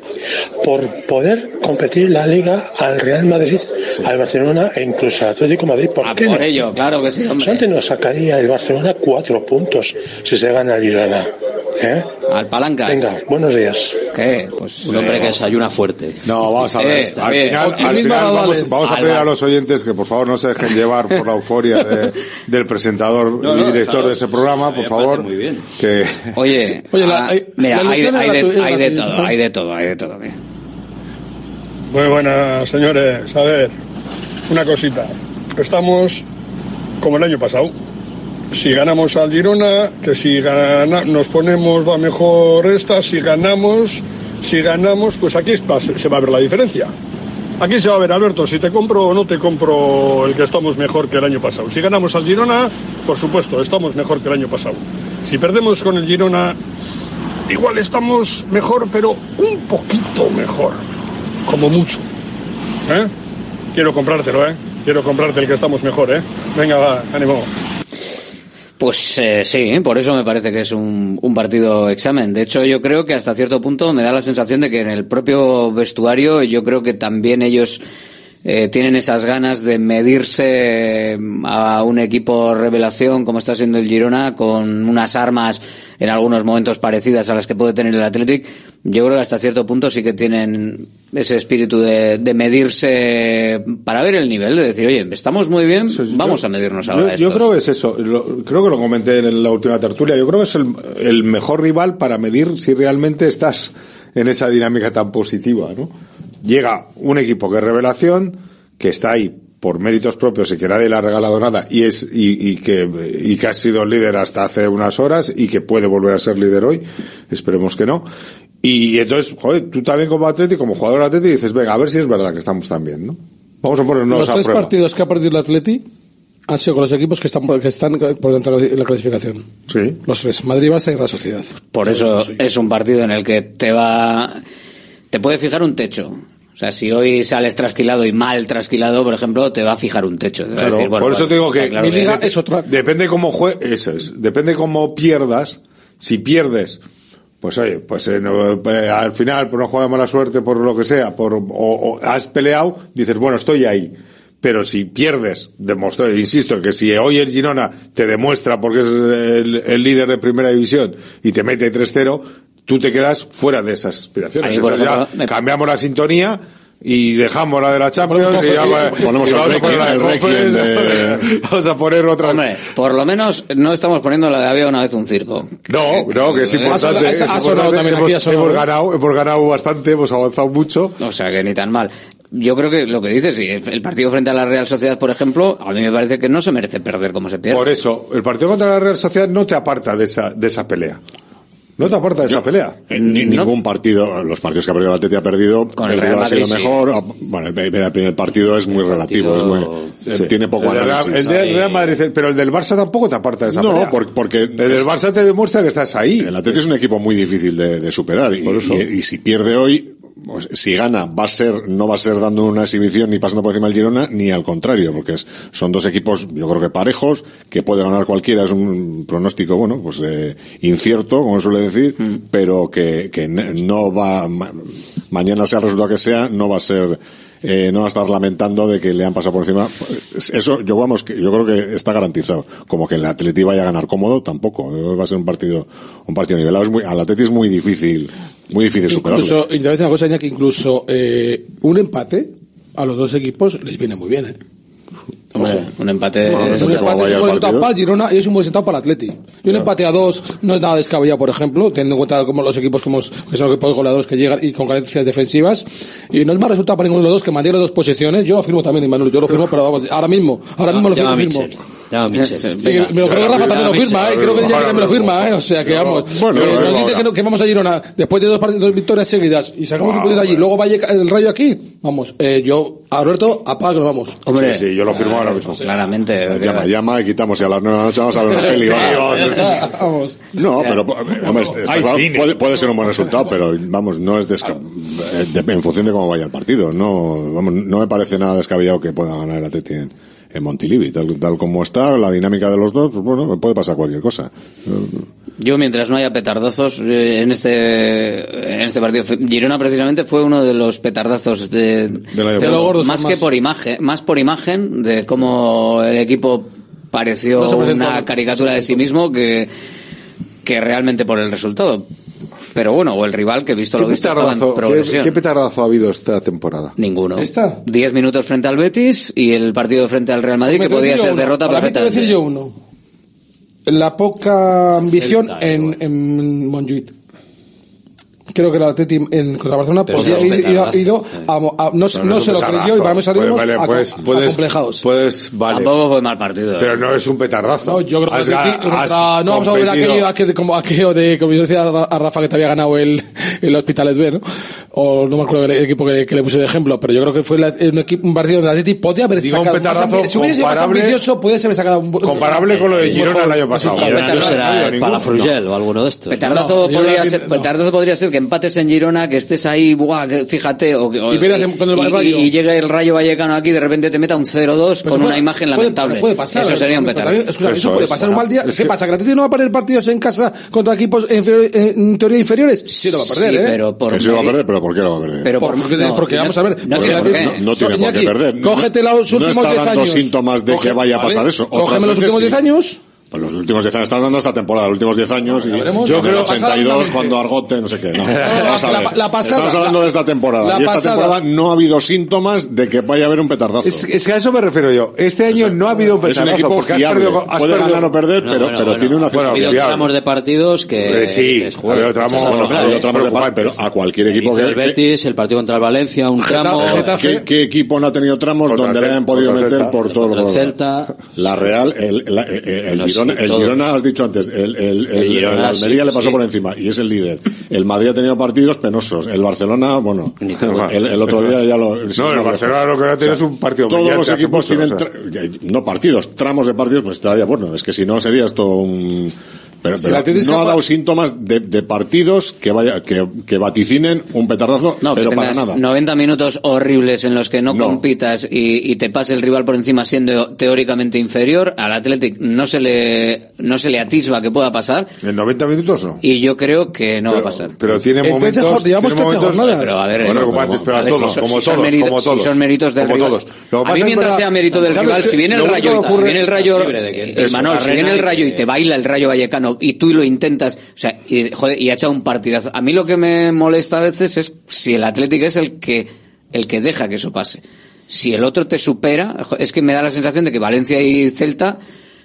por poder competir la Liga al Real Madrid, al Barcelona e incluso al Atlético de Madrid. ¿Por Ah, qué por no? ello, claro que sí, hombre. Antes nos sacaría el Barcelona cuatro puntos si se gana el Girona. ¿Eh? Al palancas. Venga, buenos días. ¿Qué? Pues Un hombre que desayuna fuerte. No, vamos a ver. Eh, al final, al final vamos, a pedir a los oyentes que por favor no se dejen llevar por la euforia de- del presentador No, no, y director claro. de este programa, por favor. muy bien. Que Oye, [laughs] Oye, la- ah, hay- mira, la hay, de, hay de todo, hay de todo, hay de todo. mira. Muy buenas, señores. A ver, una cosita. Estamos como el año pasado. Si ganamos al Girona, que si nos ponemos va mejor esta, si ganamos, si ganamos, pues aquí se va a ver la diferencia. Aquí se va a ver, Alberto, si te compro o no te compro el que estamos mejor que el año pasado. Si ganamos al Girona, por supuesto, estamos mejor que el año pasado. Si perdemos con el Girona, igual estamos mejor, pero un poquito mejor como mucho. ¿Eh? Quiero comprártelo, ¿eh? Quiero comprarte el que estamos mejor, ¿eh? Venga, va, ánimo. Pues eh, sí, por eso me parece que es un, un partido examen. De hecho, yo creo que hasta cierto punto me da la sensación de que en el propio vestuario yo creo que también ellos eh, tienen esas ganas de medirse eh, a un equipo revelación como está siendo el Girona con unas armas en algunos momentos parecidas a las que puede tener el Athletic. Yo creo que hasta cierto punto sí que tienen ese espíritu de, de medirse para ver el nivel, de decir, oye, estamos muy bien, vamos a medirnos ahora. Yo, a yo estos". creo que es eso. Lo- creo que lo comenté en la última tertulia. Yo creo que es el, el mejor rival para medir si realmente estás en esa dinámica tan positiva, ¿no? Llega un equipo que es revelación, que está ahí por méritos propios y que nadie le ha regalado nada y es y, y que y que ha sido líder hasta hace unas horas y que puede volver a ser líder hoy esperemos que no y entonces joder tú también como atleti como jugador atleti dices venga a ver si es verdad que estamos tan bien no vamos a ponernos Los a tres prueba partidos que ha perdido el Atleti han sido con los equipos que están por, que están por dentro de la clasificación. Sí. Los tres, Madrid, Barça y Real Sociedad. Por eso es un partido en el que te va, te puede fijar un techo. O sea, si hoy sales trasquilado y mal trasquilado, por ejemplo, te va a fijar un techo. Te va a Claro, decir, bueno, por eso te digo que claro mi liga que- es otra. Depende cómo jue eso es. Depende cómo pierdas. Si pierdes, pues oye, pues eh, no, eh, al final, por no jugar de mala suerte, por lo que sea, por o, o has peleado, dices, bueno, estoy ahí. Pero si pierdes, demostró, insisto, que si hoy el Girona te demuestra porque es el, el líder de primera división y te mete 3-0, tú te quedas fuera de esas aspiraciones. Cambiamos la sintonía y dejamos la de la Champions y, vamos, a poner otra Hombre, por lo menos no estamos poniendo la de había una vez un circo no no que es importante, hemos, ganado hemos ganado bastante hemos avanzado mucho o sea que ni tan mal yo creo que lo que dices, sí, el partido frente a la Real Sociedad, por ejemplo, a mí me parece que no se merece perder como se pierde. Por eso, el partido contra la Real Sociedad no te aparta de esa, de esa pelea. No te aparta de esa pelea. En ningún partido, los partidos que ha perdido el Atleti ha perdido, Con el, el Real, ha sido mejor. Ah, bueno, el, primer partido es muy relativo, es muy, eh, tiene poco el análisis. Real, Madrid, pero el del Barça tampoco te aparta de esa no, pelea. No, porque, porque, El del Barça te demuestra que estás ahí. El Atleti es, un equipo muy difícil de, superar y si pierde hoy, pues, si gana, va a ser, no va a ser dando una exhibición ni pasando por encima del Girona, ni al contrario, porque es, son dos equipos, yo creo que parejos, que puede ganar cualquiera, es un pronóstico, bueno, pues eh, incierto, como suele decir, mm. pero que, que no va, mañana sea el resultado que sea, no va a ser eh, no va a estar lamentando de que le han pasado por encima. Pues, eso, yo vamos, yo creo que está garantizado. Como que el Atleti vaya a ganar cómodo, tampoco. Va a ser un partido, un partido nivelado. Al Atleti es muy difícil, muy difícil superarlo. Incluso, una cosa, que incluso eh, un empate a los dos equipos les viene muy bien, ¿eh? Un empate. Es un empate es un buen resultado para Girona y es un buen resultado para Atleti. Un empate a dos no es nada descabellado, por ejemplo, teniendo en cuenta como los equipos como que son equipos goleadores que llegan y con carencias defensivas. Y no es más resultado para ninguno de los dos que mantiene dos posiciones. Yo lo firmo también, Manuel, yo lo firmo, pero vamos, ahora mismo, ahora mismo lo firmo. No, Michel. Venga, me lo creo que Rafa también lo firma, ¿eh? Creo que ya me lo firma, ¿eh? O sea, que vamos. Bueno, eh, nos dice que, no, que, vamos a Girona después de dos, partidos, dos victorias seguidas y sacamos un punto allí, luego va el rayo aquí. Vamos, eh, yo, a Roberto, apago, vamos. Hombre, sí, sí, yo lo firmo ahora mismo. Claramente. Eh, llama, llama y quitamos y a las nueve de la noche vamos a ver una peli. [laughs] vamos. No, pero eh, hombre, puede, puede, ser un buen resultado, pero vamos, no es eh, en función de cómo vaya el partido. No, vamos, no me parece nada descabellado que pueda ganar el Atlético en Montilivi. Tal, tal como está la dinámica de los dos, pues, bueno, puede pasar cualquier cosa. Yo, mientras no haya petardazos, eh, en este, en este partido, Girona precisamente fue uno de los petardazos de, más, que por imagen, más por imagen de cómo el equipo pareció una caricatura de sí mismo que, que realmente por el resultado. Pero bueno, o el rival que he visto lo visto petardazo, ¿qué, ¿Qué petardazo ha habido esta temporada? Ninguno. ¿Esta? Diez minutos frente al Betis y el partido frente al Real Madrid que podía ser uno. derrota Ahora perfectamente. decir yo uno. La poca ambición en, en creo que el Atleti en contra Barcelona pero podría ir, ir, ir, ido a, a, a no, no, no se lo creyó y para mí salimos pues, vale, pues, puedes, puedes, vale. Tampoco fue mal partido. Pero eh. no es un petardazo. No, yo creo has, que has, has no vamos a volver a aquello, aquello, como, aquello de, como yo decía a Rafa que te había ganado el, [laughs] el Hospitalet B, ¿no? O no me acuerdo el equipo que, que le puse de ejemplo, pero yo creo que fue la, un, equipo, un partido donde el Atleti podía haber Digo, sacado un petardazo más, si hubiese sido más ambicioso, pudiese haber sacado un comparable con lo de Girona el año pasado. Será para Frugel o alguno de estos. Petardazo podría ser que empates en Girona, que estés ahí, buah, que, fíjate, o, o, y, y, con el Rayo. y, llegue el Rayo Vallecano aquí y de repente te meta un 0-2 con puede, una imagen lamentable. Puede, puede pasar, eso ¿eh? sería un petardo. Eso, eso, puede pasar es, un mal día. ¿Qué pasa? ¿Que Atlético no va a perder partidos en casa contra equipos en, teoría inferiores? Sí lo va a perder, sí, ¿eh? pero por que sí lo va a perder, pero ¿por qué lo va a perder? Pero por, porque, no, porque no, vamos a ver. No, porque no tiene, no, tiene por qué perder. Cógete los últimos 10 años. No está dando síntomas de que vaya a pasar eso. Cógeme los últimos 10 años. Pues los últimos 10 años, estamos hablando de esta temporada, los últimos 10 años. Y veremos, yo creo 82 cuando Argote, no sé qué. No, [laughs] la, la pasada, estamos hablando la, de esta temporada. La y esta pasada. temporada no ha habido síntomas de que vaya a haber un petardazo. Es, es que a eso me refiero yo. Este año Exacto. no ha habido un petardazo. Es un equipo porque fiable. Has perdido, has Puede perdido. ganar o perder, pero, bueno, pero bueno, tiene una cierta bueno, Ha tramos de partidos que... Eh, sí, ha habido tramos, tramos de partidos, pero a cualquier equipo que... El Betis, el partido contra el Valencia, un tramo... ¿Qué equipo no ha tenido tramos donde le hayan podido meter por todo lo que... Celta... La Real, el el Girona, has dicho antes, el, Almería le pasó por encima y es el líder. El Madrid ha tenido partidos penosos. El Barcelona, bueno, el, otro día ya lo. No, el Barcelona lo que ahora tiene o es un partido Todos los equipos tienen, o eh, no partidos, tramos de partidos, pues todavía, bueno, es que si no sería esto un pero, si pero no ha dado síntomas de, de partidos que, vaya, que, que, vaticinen un petardazo, no, pero que para nada. 90 minutos horribles en los que no, no. compitas y, y, te pase el rival por encima siendo teóricamente inferior, al Athletic no se le, no se le atisba que pueda pasar. ¿En 90 minutos no? Y yo creo que no pero, va a pasar. Pero tiene Entonces, momentos... Digamos momentos pero a ver, bueno, como, antes, pero a todos, si son, como, si todos, como todos, si son méritos del rival. Todos. A mí mientras sea mérito del rival, si viene el rayo, si viene el rayo, si viene el rayo y te baila el rayo vallecano y tú lo intentas, o sea, y, joder, y ha echado un partidazo. A mí lo que me molesta a veces es si el Atlético es el que el que deja que eso pase. Si el otro te supera, es que me da la sensación de que Valencia y Celta,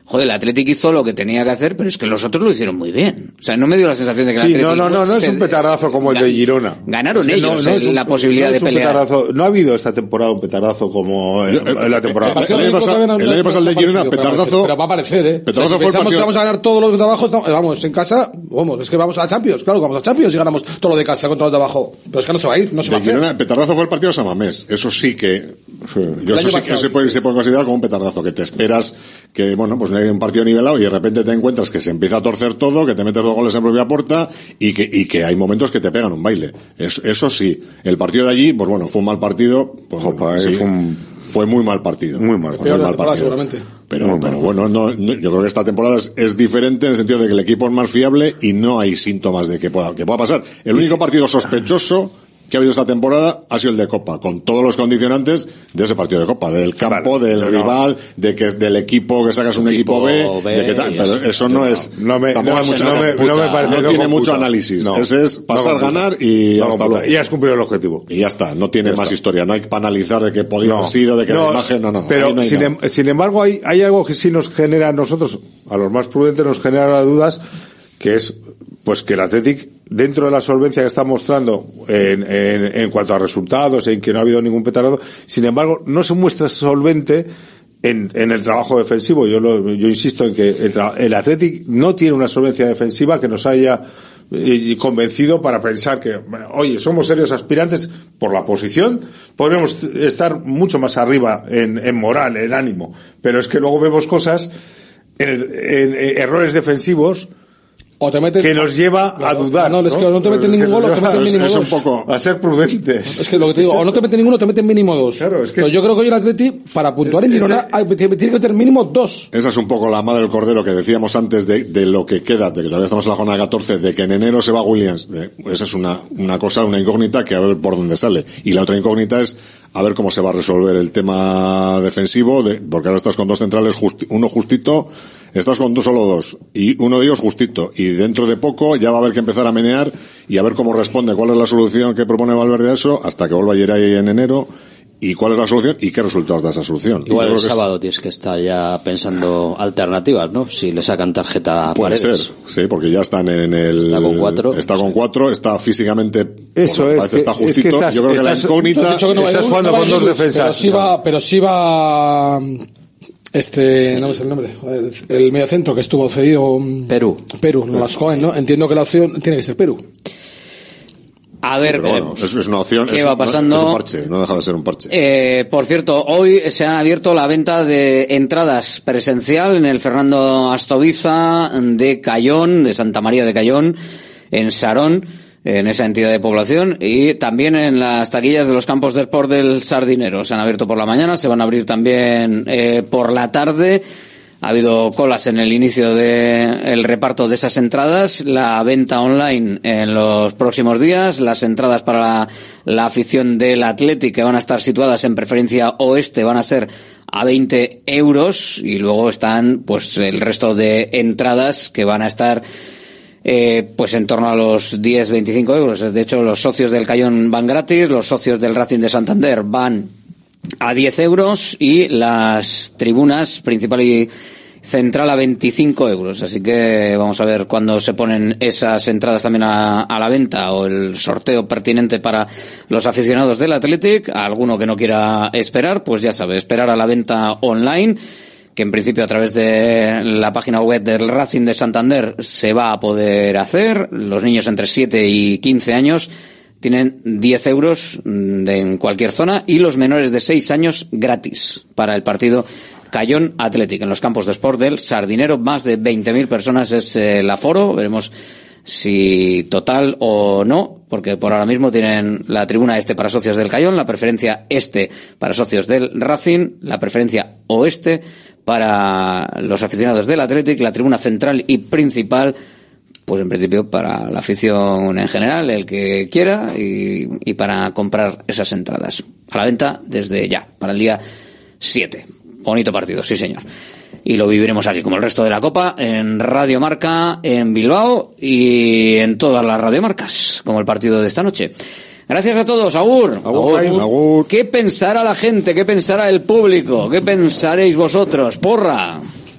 joder, el Athletic hizo lo que tenía que hacer, pero es que los otros lo hicieron muy bien. O sea, no me dio la sensación de que el Sí, Athletic no, no, no, no es un petardazo como el de Girona. Ganaron ellos no es el- un- la posibilidad no de es un pelear. petardazo. No ha habido esta temporada un petardazo como en, en la temporada el- el pasada. año pasado- el año pasado el de Girona, petardazo. Pero va a aparecer, ¿eh? Petardazo O sea, si fue el pensamos partido- que vamos a ganar todos los de abajo, vamos, en casa, vamos, es que vamos a la Champions, claro, vamos a la Champions y ganamos todo lo de casa contra los de abajo. Pero es que no se va a ir, no se va a hacer. Girona, petardazo fue el partido de Samamés. Eso sí que, yo eso sí que se puede, se puede considerar como un petardazo, que te esperas que, bueno, pues no hay un partido nivelado y de repente te encuentras que se empieza a torcer todo, que te metes dos goles en propia puerta y que, y que hay momentos que te pegan un baile. Eso, eso sí. El partido de allí, pues bueno, fue un mal partido, pues bueno, sí, fue, muy mal partido. Muy mal, partido. seguramente. Pero, pero bueno, no, no- yo creo que esta temporada es, es diferente en el sentido de que el equipo es más fiable y no hay síntomas de que pueda, que pueda pasar. El único partido sospechoso que ha habido esta temporada ha sido el de Copa, con todos los condicionantes de ese partido de Copa, del campo, del no, rival, de que es del equipo que sacas un equipo, B, B, de que tal, pero eso. no, No, es, no me- tampoco no mucho, no me- no me parece tiene computa. mucho análisis. No, Ese es pasar, ganar y hasta luego. Y has cumplido el objetivo. Y ya está, no tiene Ya más está. historia, no hay que analizar de que podía No. haber sido, de que No, la imagen, no, no. Pero sin, em- sin embargo, hay, hay algo que sí nos genera a nosotros, a los más prudentes, nos genera dudas, que es pues que el Athletic, dentro de la solvencia que está mostrando en, en, cuanto a resultados, en que no ha habido ningún petardo, sin embargo, no se muestra solvente en, el trabajo defensivo. Yo, lo- yo insisto en que el, el Athletic no tiene una solvencia defensiva que nos haya eh, convencido para pensar que, oye, somos serios aspirantes por la posición, podríamos estar mucho más arriba en, moral, en ánimo, pero es que luego vemos cosas, en- en errores defensivos, O te metes- que nos lleva a dudar. No, es que no te meten ningún gol o te meten mínimo dos. a ser prudentes. Es que lo que te [laughs] digo, o no te meten ninguno, te meten mínimo dos. Claro, es que Pero es- yo creo que hoy el Atleti, para puntuar en Girona, tiene tiene que meter mínimo dos. Esa es un poco la madre del cordero que decíamos antes de, de lo que queda, de que todavía estamos en la jornada 14, de que en enero se va Williams. De- esa es una, una cosa, una incógnita que a ver por dónde sale. Y la otra incógnita es a ver cómo se va a resolver el tema defensivo, de, porque ahora estás con dos centrales, justi- uno justito, estás con dos, solo dos, y uno de ellos justito. Y dentro de poco ya va a haber que empezar a menear y a ver cómo responde, cuál es la solución que propone Valverde a eso, hasta que vuelva ayer ahí en enero, y cuál es la solución y qué resultados da esa solución. Igual el es- sábado tienes que estar ya pensando alternativas, ¿no? Si le sacan tarjeta a Puede Paredes. ser, sí, porque ya están en el. Está con cuatro. Está con cuatro, está físicamente. Eso bueno, es, parece que- está es que justito. estás- Yo creo que la incógnita. Que no estás jugando no con dos defensas. Pero sí va, pero sí va, este, no me sé el nombre, el mediocentro que estuvo cedido. Perú. Perú, no las joven, ¿no? Entiendo que la opción tiene que ser Perú. A ver, Pero bueno, eso es una opción. ¿Qué es, va no- pasando? Es un parche, no deja de ser un parche. Eh, por cierto, hoy se ha abierto la venta de entradas presencial en el Fernando Astoviza de Cayón, de Santa María de Cayón, en Sarón, en esa entidad de población, y también en las taquillas de los campos de sport del Sardinero. Se han abierto por la mañana, se van a abrir también eh, por la tarde. Ha habido colas en el inicio del reparto de esas entradas, la venta online en los próximos días, las entradas para la, la afición del Athletic que van a estar situadas en preferencia oeste van a ser a 20 euros y luego están pues el resto de entradas que van a estar eh, pues en torno a los 10-25 euros. De hecho, los socios del Cayón van gratis, los socios del Racing de Santander van a 10 euros y las tribunas principal y central a 25 euros. Así que vamos a ver cuándo se ponen esas entradas también a, a la venta o el sorteo pertinente para los aficionados del Athletic. A alguno que no quiera esperar, pues ya sabe, esperar a la venta online que en principio a través de la página web del Racing de Santander se va a poder hacer. Los niños entre 7 y 15 años tienen 10 euros mm, en cualquier zona y los menores de 6 años gratis para el partido Cayón Athletic en los campos de sport del Sardinero. Más de 20.000 personas es eh, el aforo. Veremos si total o no, porque por ahora mismo tienen la tribuna este para socios del Cayón, la preferencia este para socios del Racing, la preferencia oeste para los aficionados del Athletic, la tribuna central y principal pues en principio para la afición en general, el que quiera, y, y para comprar esas entradas. A la venta desde ya, para el día 7. Bonito partido, sí señor. Y lo viviremos aquí, como el resto de la Copa, en Radio Marca, en Bilbao y en todas las radiomarcas, como el partido de esta noche. Gracias a todos, Agur. Agur, Jaime, agur. ¿Qué pensará la gente? ¿Qué pensará el público? ¿Qué pensaréis vosotros? Porra.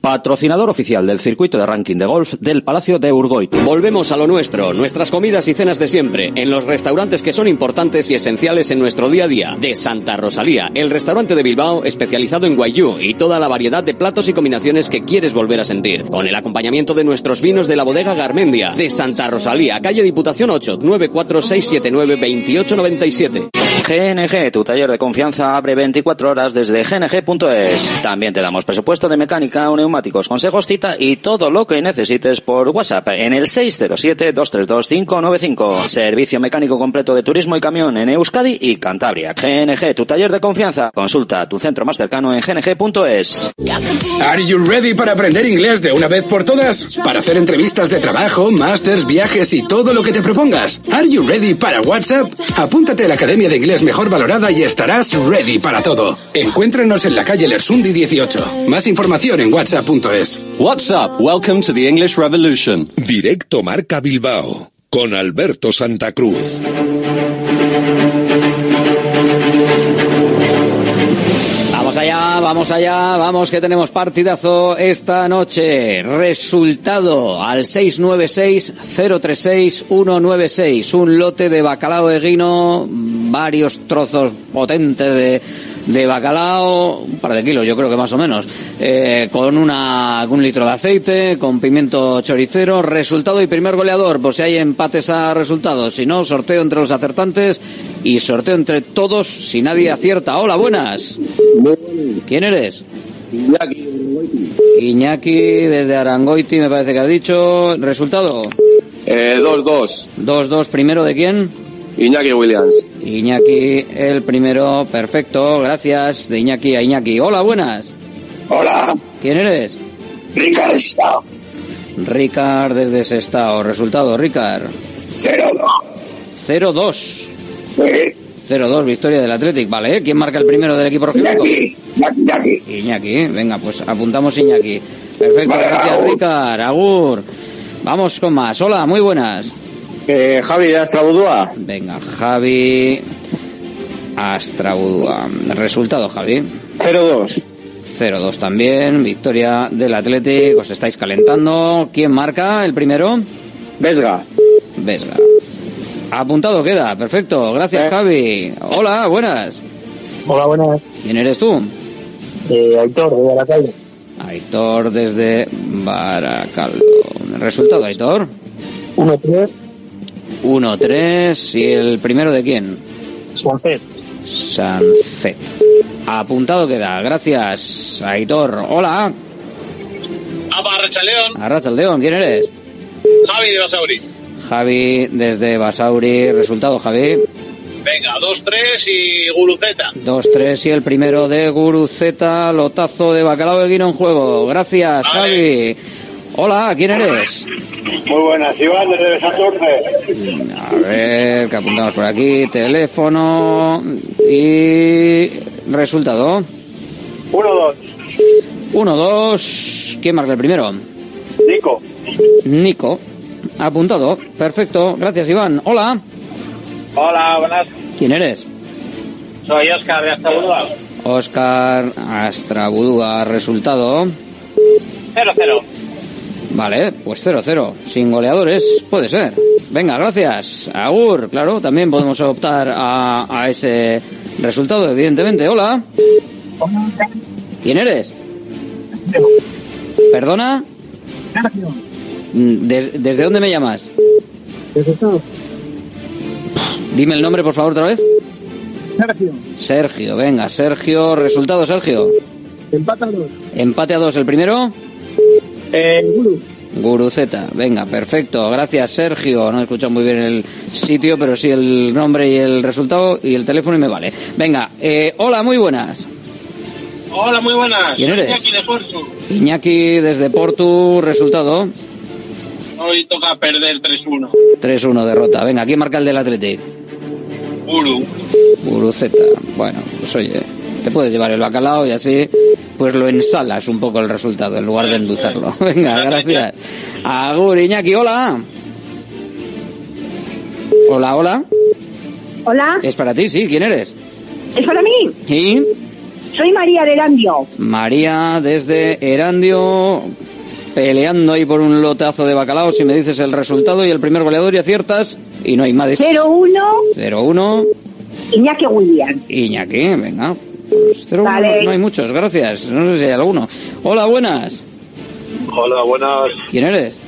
Patrocinador oficial del circuito de ranking de golf del Palacio de Urgoit. Volvemos a lo nuestro, nuestras comidas y cenas de siempre, en los restaurantes que son importantes y esenciales en nuestro día a día. De Santa Rosalía, el restaurante de Bilbao especializado en guayú y toda la variedad de platos y combinaciones que quieres volver a sentir. Con el acompañamiento de nuestros vinos de la bodega Garmendia. De Santa Rosalía, calle Diputación 8, 946792897. GNG, tu taller de confianza, abre 24 horas desde gng.es. También te damos presupuesto de mecánica, neumáticos, consejos, cita y todo lo que necesites por WhatsApp en el 607-232-595. Servicio mecánico completo de turismo y camión en Euskadi y Cantabria. GNG, tu taller de confianza. Consulta tu centro más cercano en gng.es. Are you ready para aprender inglés de una vez por todas? Para hacer entrevistas de trabajo, másters, viajes y todo lo que te propongas. Are you ready para WhatsApp? Apúntate a la Academia de Inglés Mejor Valorada y estarás ready para todo. Encuéntranos en la calle Lersundi 18. Más información en whatsapp.es. What's up? Welcome to the English Revolution. Directo Marca Bilbao con Alberto Santa Cruz. Allá, vamos allá, vamos que tenemos partidazo esta noche. Resultado al 696-036-196. Un lote de bacalao eguino, varios trozos potentes de, de bacalao, un par de kilos yo creo que más o menos, eh, con una, un litro de aceite, con pimiento choricero. Resultado y primer goleador, por si hay empates a resultados. Si no, sorteo entre los acertantes y sorteo entre todos si nadie acierta. Hola, buenas. ¿Quién eres? Iñaki desde Arangoiti, me parece que ha dicho. ¿Resultado? Eh, 2-2. 2-2, primero de quién? Iñaki Williams. Iñaki, el primero, perfecto, gracias. De Iñaki a Iñaki. Hola, buenas. Hola, ¿Quién eres? Ricard Estado. Ricard desde Sestao. Resultado, Ricard. 0-2. 0-2, victoria del Athletic. Vale, ¿eh? ¿quién marca el primero del equipo rojiblanco? Iñaki. Iñaki, venga, pues apuntamos Iñaki. Perfecto, gracias Ricard. Agur. Vamos con más. Hola, muy buenas. Eh, Javi de Astrabudúa. Venga, Javi Astrabudúa. Resultado, Javi. 0-2. 0-2 también, victoria del Athletic, os estáis calentando. ¿Quién marca el primero? Vesga. Vesga. Apuntado queda, perfecto. Gracias, Javi. Hola, buenas. Hola, buenas. ¿Quién eres tú? Eh, Aitor, de Baracaldo. Aitor desde Baracaldo. Resultado, Aitor. 1-3. 1-3. ¿Y el primero de quién? Suancet. Sancet. Apuntado queda. Gracias, Aitor. Hola. Apa, Arrachaleón, Arrachaldeón, ¿quién eres? Javi de Basauri. Javi desde Basauri. Resultado, Javi. Venga, 2-3 y Guruceta. 2-3 y el primero de Guruceta, lotazo de bacalao de guino en juego. Gracias, Javi. Hola, ¿quién eres? Muy buenas, Iván, desde Besatorce. A ver, que apuntamos por aquí. Teléfono y resultado. 1-2. 1-2. ¿Quién marca el primero? Nico. Nico. Apuntado. Perfecto. Gracias, Iván. Hola. Hola, buenas. ¿Quién eres? Soy Oscar de Astrabudúa. Oscar Astrabudúa. Resultado. 0-0. Vale, pues 0-0. Sin goleadores, puede ser. Venga, gracias. Agur, claro, también podemos optar a, a ese resultado, evidentemente. Hola. ¿Quién eres? ¿Perdona? Mm, ¿De- ¿Desde dónde me llamas? Dime el nombre, por favor, otra vez. Sergio. Sergio, venga, Sergio. Resultado, Sergio. Empata 2. Empate a dos el primero. Eh, Guru. Guruceta, venga, perfecto. Gracias, Sergio. No he escuchado muy bien el sitio, pero sí el nombre y el resultado y el teléfono y me vale. Venga, eh, hola, muy buenas. Hola, muy buenas. ¿Quién eres? Iñaki de Porto. Iñaki desde Portu, resultado Hoy toca perder 3-1. 3-1 derrota. Venga, ¿quién marca el del Athletic? Uru. Guruceta. Bueno, pues oye, te puedes llevar el bacalao y así pues lo ensalas un poco el resultado en lugar de endulzarlo. [laughs] Venga, gracias. Agur, Iñaki, hola. Hola, hola. Hola, Es para ti, sí, ¿quién eres? ¿es para mí? Y Soy María de Erandio. María desde Erandio peleando ahí por un lotazo de bacalao. Si me dices el resultado y el primer goleador y aciertas, y no hay más. 0-1, 0-1, Iñaki Williams. Iñaki, venga. 0-1, Vale. no hay muchos, gracias. No sé si hay alguno. Hola, buenas. Hola, buenas. ¿Quién eres?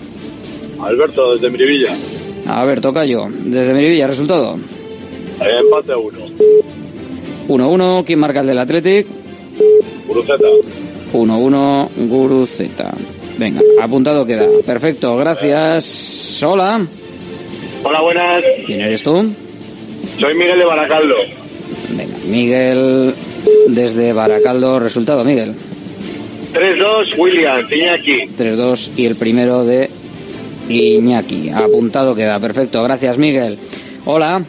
Alberto, desde Mirivilla. A ver, toca yo. Desde Mirivilla, resultado. Eh, empate a uno. 1-1, ¿quién marca el del Athletic? Guruceta. 1-1, Guru Z. Venga, apuntado queda. Perfecto, gracias. Hola. Hola, buenas. ¿Quién eres tú? Soy Miguel de Baracaldo. Venga, Miguel desde Baracaldo. Resultado, Miguel. 3-2, William, Iñaki. 3-2 y el primero de Iñaki. Apuntado queda. Perfecto, gracias, Miguel. Hola.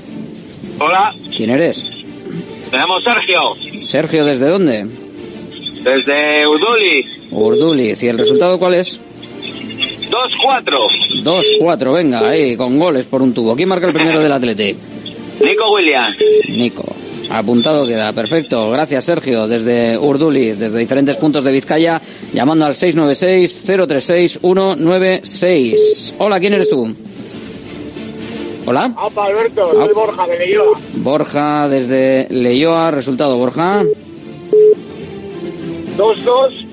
Hola, ¿Quién eres? me llamo Sergio. Sergio, ¿desde dónde? Desde Udoli. Urduliz. ¿Y el resultado cuál es? 2-4. 2-4, venga, ahí, con goles por un tubo. ¿Quién marca el primero del Athletic? Nico Williams. Nico. Apuntado queda, perfecto. Gracias, Sergio, desde Urduliz, desde diferentes puntos de Vizcaya, llamando al 696-036-196. Hola, ¿quién eres tú? Hola. Opa, Alberto, soy Borja de Leyoa. Borja, desde Leyoa. Resultado, Borja. 2-2,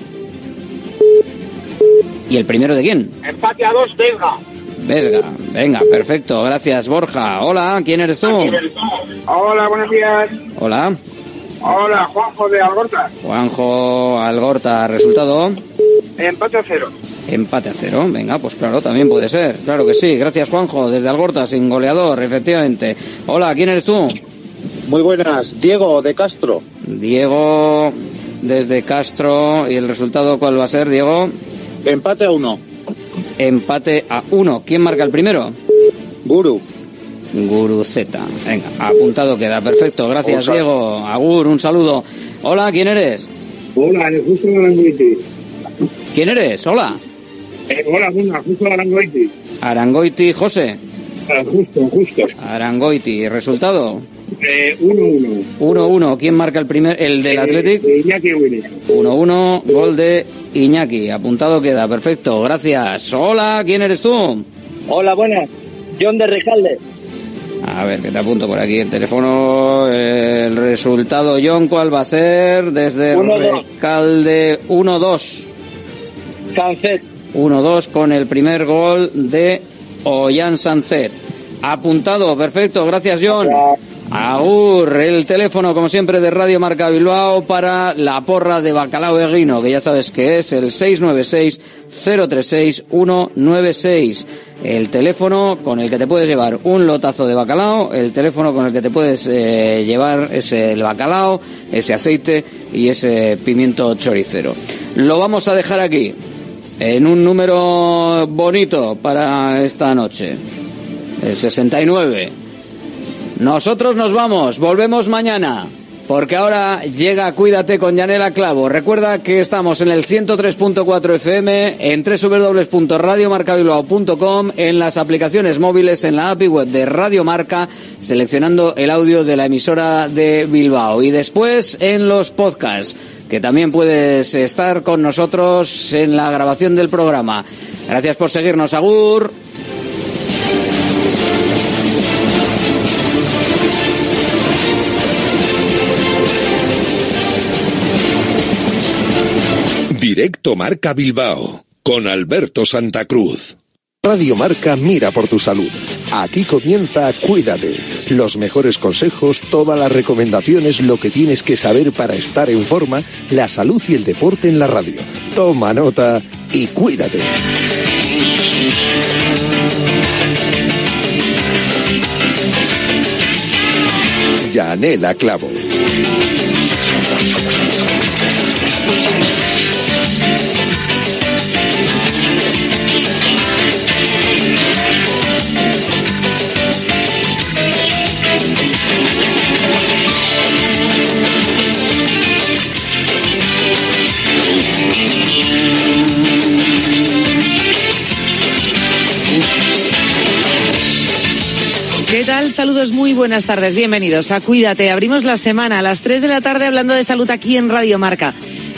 ¿Y el primero de quién? empate a 2, Vesga. Vesga. Venga, perfecto. Gracias, Borja. Hola, ¿quién eres tú? Hola, buenos días. Hola. Hola, Juanjo de Algorta. Juanjo Algorta. Resultado. Empate a 0. Empate a cero. Venga, pues claro, también puede ser. Claro que sí. Gracias, Juanjo. Desde Algorta, sin goleador, efectivamente. Hola, ¿quién eres tú? Muy buenas, Diego de Castro. Diego, desde Castro. ¿Y el resultado cuál va a ser, Diego? Empate a uno. Empate a uno. ¿Quién marca el primero? Guru. Guru Z. Venga, apuntado queda. Perfecto. Gracias, Diego. Agur, un saludo. Hola, ¿quién eres? Hola, justo Arangoiti. ¿Quién eres? Hola. Eh, hola, buena, justo Arangoiti. Arangoiti, José. Ah, justo, justo. Arangoiti. ¿Resultado? Eh, 1-1. 1-1. ¿Quién marca el primer? El del Athletic. Eh, Iñaki Williams. 1-1, gol de Iñaki. Apuntado queda, perfecto, gracias. Hola, ¿quién eres tú? Hola, buenas. John de Recalde. A ver, que te apunto por aquí el teléfono. El resultado, John, ¿cuál va a ser? Desde 1-2. Recalde 1-2. Sanzet. 1-2 con el primer gol de Ollán Sancet. Apuntado, perfecto, gracias John. Agur, el teléfono como siempre de Radio Marca Bilbao para la porra de Bacalao de Guino, que ya sabes que es el 696-036-196. El teléfono con el que te puedes llevar un lotazo de bacalao, el teléfono con el que te puedes eh, llevar ese bacalao, ese aceite y ese pimiento choricero. Lo vamos a dejar aquí en un número bonito para esta noche. El 69. Nosotros nos vamos, volvemos mañana. Porque ahora llega Cuídate con Yanela Clavo. Recuerda que estamos en el 103.4 FM, en www.radiomarcabilbao.com, en las aplicaciones móviles, en la API web de Radio Marca, seleccionando el audio de la emisora de Bilbao. Y después en los podcasts, que también puedes estar con nosotros en la grabación del programa. Gracias por seguirnos, Agur. Directo Marca Bilbao con Alberto Santa Cruz. Radio Marca mira por tu salud. Aquí comienza Cuídate. Los mejores consejos, todas las recomendaciones, lo que tienes que saber para estar en forma, la salud y el deporte en la radio. Toma nota y cuídate. Yanela Clavo. Saludos, muy buenas tardes. Bienvenidos a Cuídate. Abrimos la semana a las 3 de la tarde hablando de salud aquí en Radio Marca.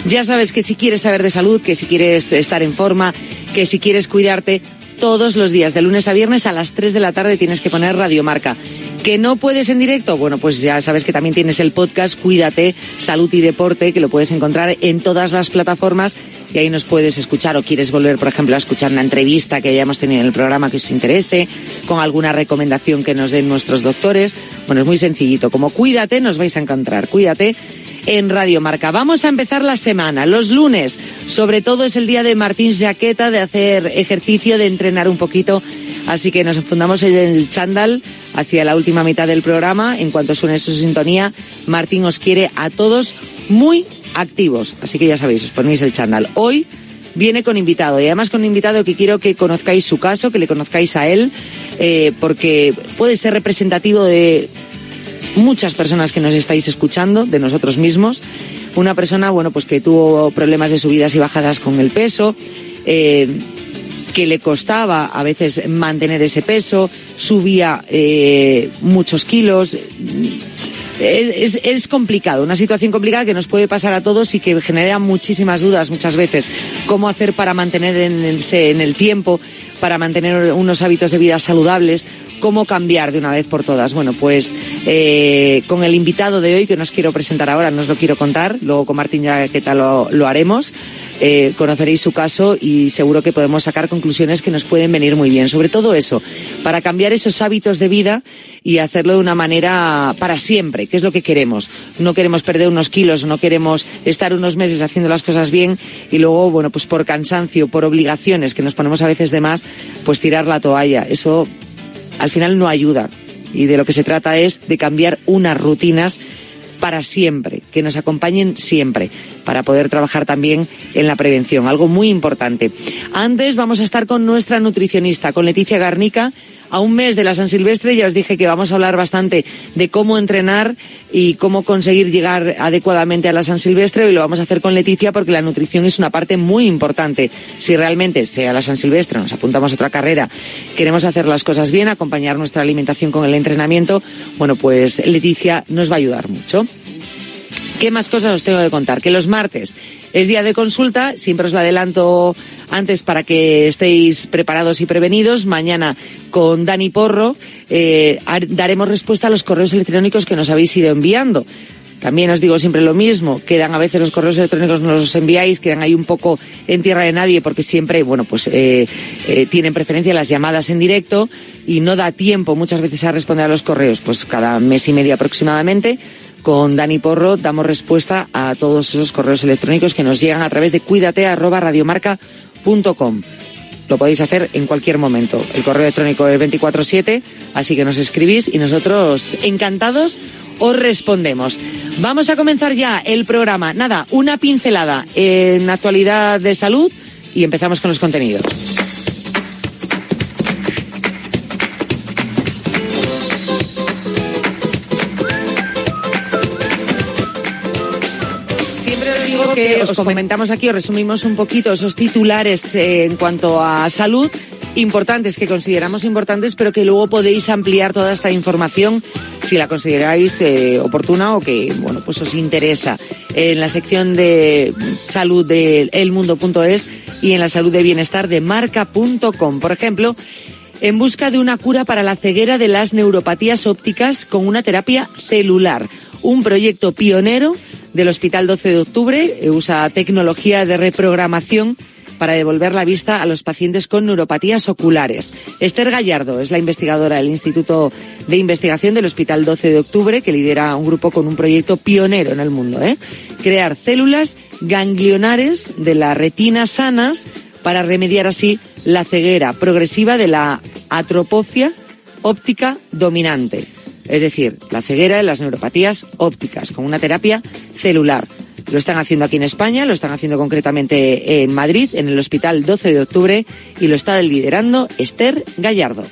Ya sabes que si quieres saber de salud, que si quieres estar en forma, que si quieres cuidarte, todos los días, de lunes a viernes a las 3 de la tarde tienes que poner Radio Marca. ¿Que no puedes en directo? Bueno, pues ya sabes que también tienes el podcast Cuídate, Salud y Deporte, que lo puedes encontrar en todas las plataformas y ahí nos puedes escuchar o quieres volver, por ejemplo, a escuchar una entrevista que hayamos tenido en el programa que os interese, con alguna recomendación que nos den nuestros doctores. Bueno, es muy sencillito. Como Cuídate, nos vais a encontrar. Cuídate en Radio Marca. Vamos a empezar la semana. Los lunes, sobre todo, es el día de Martín Jaqueta, de hacer ejercicio, de entrenar un poquito. Así que nos enfundamos en el chándal hacia la última mitad del programa. En cuanto suene su sintonía, Martín os quiere a todos muy activos. Así que ya sabéis, os ponéis el chándal. Hoy viene con invitado y además con invitado que quiero que conozcáis su caso, que le conozcáis a él, eh, porque puede ser representativo de muchas personas que nos estáis escuchando, de nosotros mismos. Una persona, bueno, pues que tuvo problemas de subidas y bajadas con el peso, eh, que le costaba a veces mantener ese peso, subía eh, muchos kilos. Es, es, complicado, una situación complicada que nos puede pasar a todos y que genera muchísimas dudas muchas veces. ¿Cómo hacer para mantener en, en el tiempo, para mantener unos hábitos de vida saludables? Cómo cambiar de una vez por todas. Bueno, pues eh, con el invitado de hoy que nos quiero presentar ahora, no os lo quiero contar, luego con Martín ya qué tal lo, lo haremos. Eh, conoceréis su caso y seguro que podemos sacar conclusiones que nos pueden venir muy bien. Sobre todo eso, para cambiar esos hábitos de vida y hacerlo de una manera para siempre, que es lo que queremos. No queremos perder unos kilos, no queremos estar unos meses haciendo las cosas bien y luego, bueno, pues por cansancio, por obligaciones que nos ponemos a veces de más, pues tirar la toalla. Eso al final no ayuda. Y de lo que se trata es de cambiar unas rutinas para siempre, que nos acompañen siempre, para poder trabajar también en la prevención, algo muy importante. Antes vamos a estar con nuestra nutricionista, con Leticia Garnica, a un mes de la San Silvestre ya os dije que vamos a hablar bastante de cómo entrenar y cómo conseguir llegar adecuadamente a la San Silvestre y lo vamos a hacer con Leticia porque la nutrición es una parte muy importante. Si realmente sea la San Silvestre, nos apuntamos a otra carrera, queremos hacer las cosas bien, acompañar nuestra alimentación con el entrenamiento, bueno, pues Leticia nos va a ayudar mucho. ¿Qué más cosas os tengo que contar? Que los martes es día de consulta, siempre os lo adelanto antes para que estéis preparados y prevenidos. Mañana con Dani Porro eh, daremos respuesta a los correos electrónicos que nos habéis ido enviando. También os digo siempre lo mismo, quedan a veces los correos electrónicos nos los enviáis, quedan ahí un poco en tierra de nadie porque siempre, bueno, pues eh, eh, tienen preferencia las llamadas en directo y no da tiempo muchas veces a responder a los correos, pues cada mes y medio aproximadamente con Dani Porro damos respuesta a todos esos correos electrónicos que nos llegan a través de Lo podéis hacer en cualquier momento. El correo electrónico es 24/7, así que nos escribís y nosotros encantados os respondemos. Vamos a comenzar ya el programa. Nada, una pincelada en actualidad de salud y empezamos con los contenidos. Que os comentamos aquí, os resumimos un poquito esos titulares eh, en cuanto a salud importantes que consideramos importantes, pero que luego podéis ampliar toda esta información si la consideráis eh, oportuna o que bueno pues os interesa en la sección de salud de elmundo.es y en la salud de bienestar de marca.com. Por ejemplo, en busca de una cura para la ceguera de las neuropatías ópticas con una terapia celular, un proyecto pionero del Hospital 12 de Octubre. Eh, usa tecnología de reprogramación para devolver la vista a los pacientes con neuropatías oculares. Esther Gallardo es la investigadora del Instituto de Investigación del Hospital 12 de Octubre, que lidera un grupo con un proyecto pionero en el mundo. ¿eh? Crear células ganglionares de la retina sanas para remediar así la ceguera progresiva de la atropofia óptica dominante es decir, la ceguera en las neuropatías ópticas, con una terapia celular. Lo están haciendo aquí en España, lo están haciendo concretamente en Madrid, en el Hospital 12 de Octubre, y lo está liderando Esther Gallardo.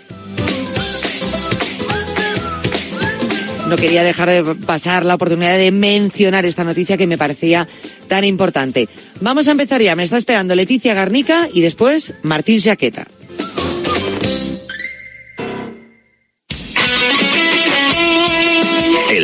No quería dejar de pasar la oportunidad de mencionar esta noticia que me parecía tan importante. Vamos a empezar ya. Me está esperando Leticia Garnica y después Martín Jaqueta.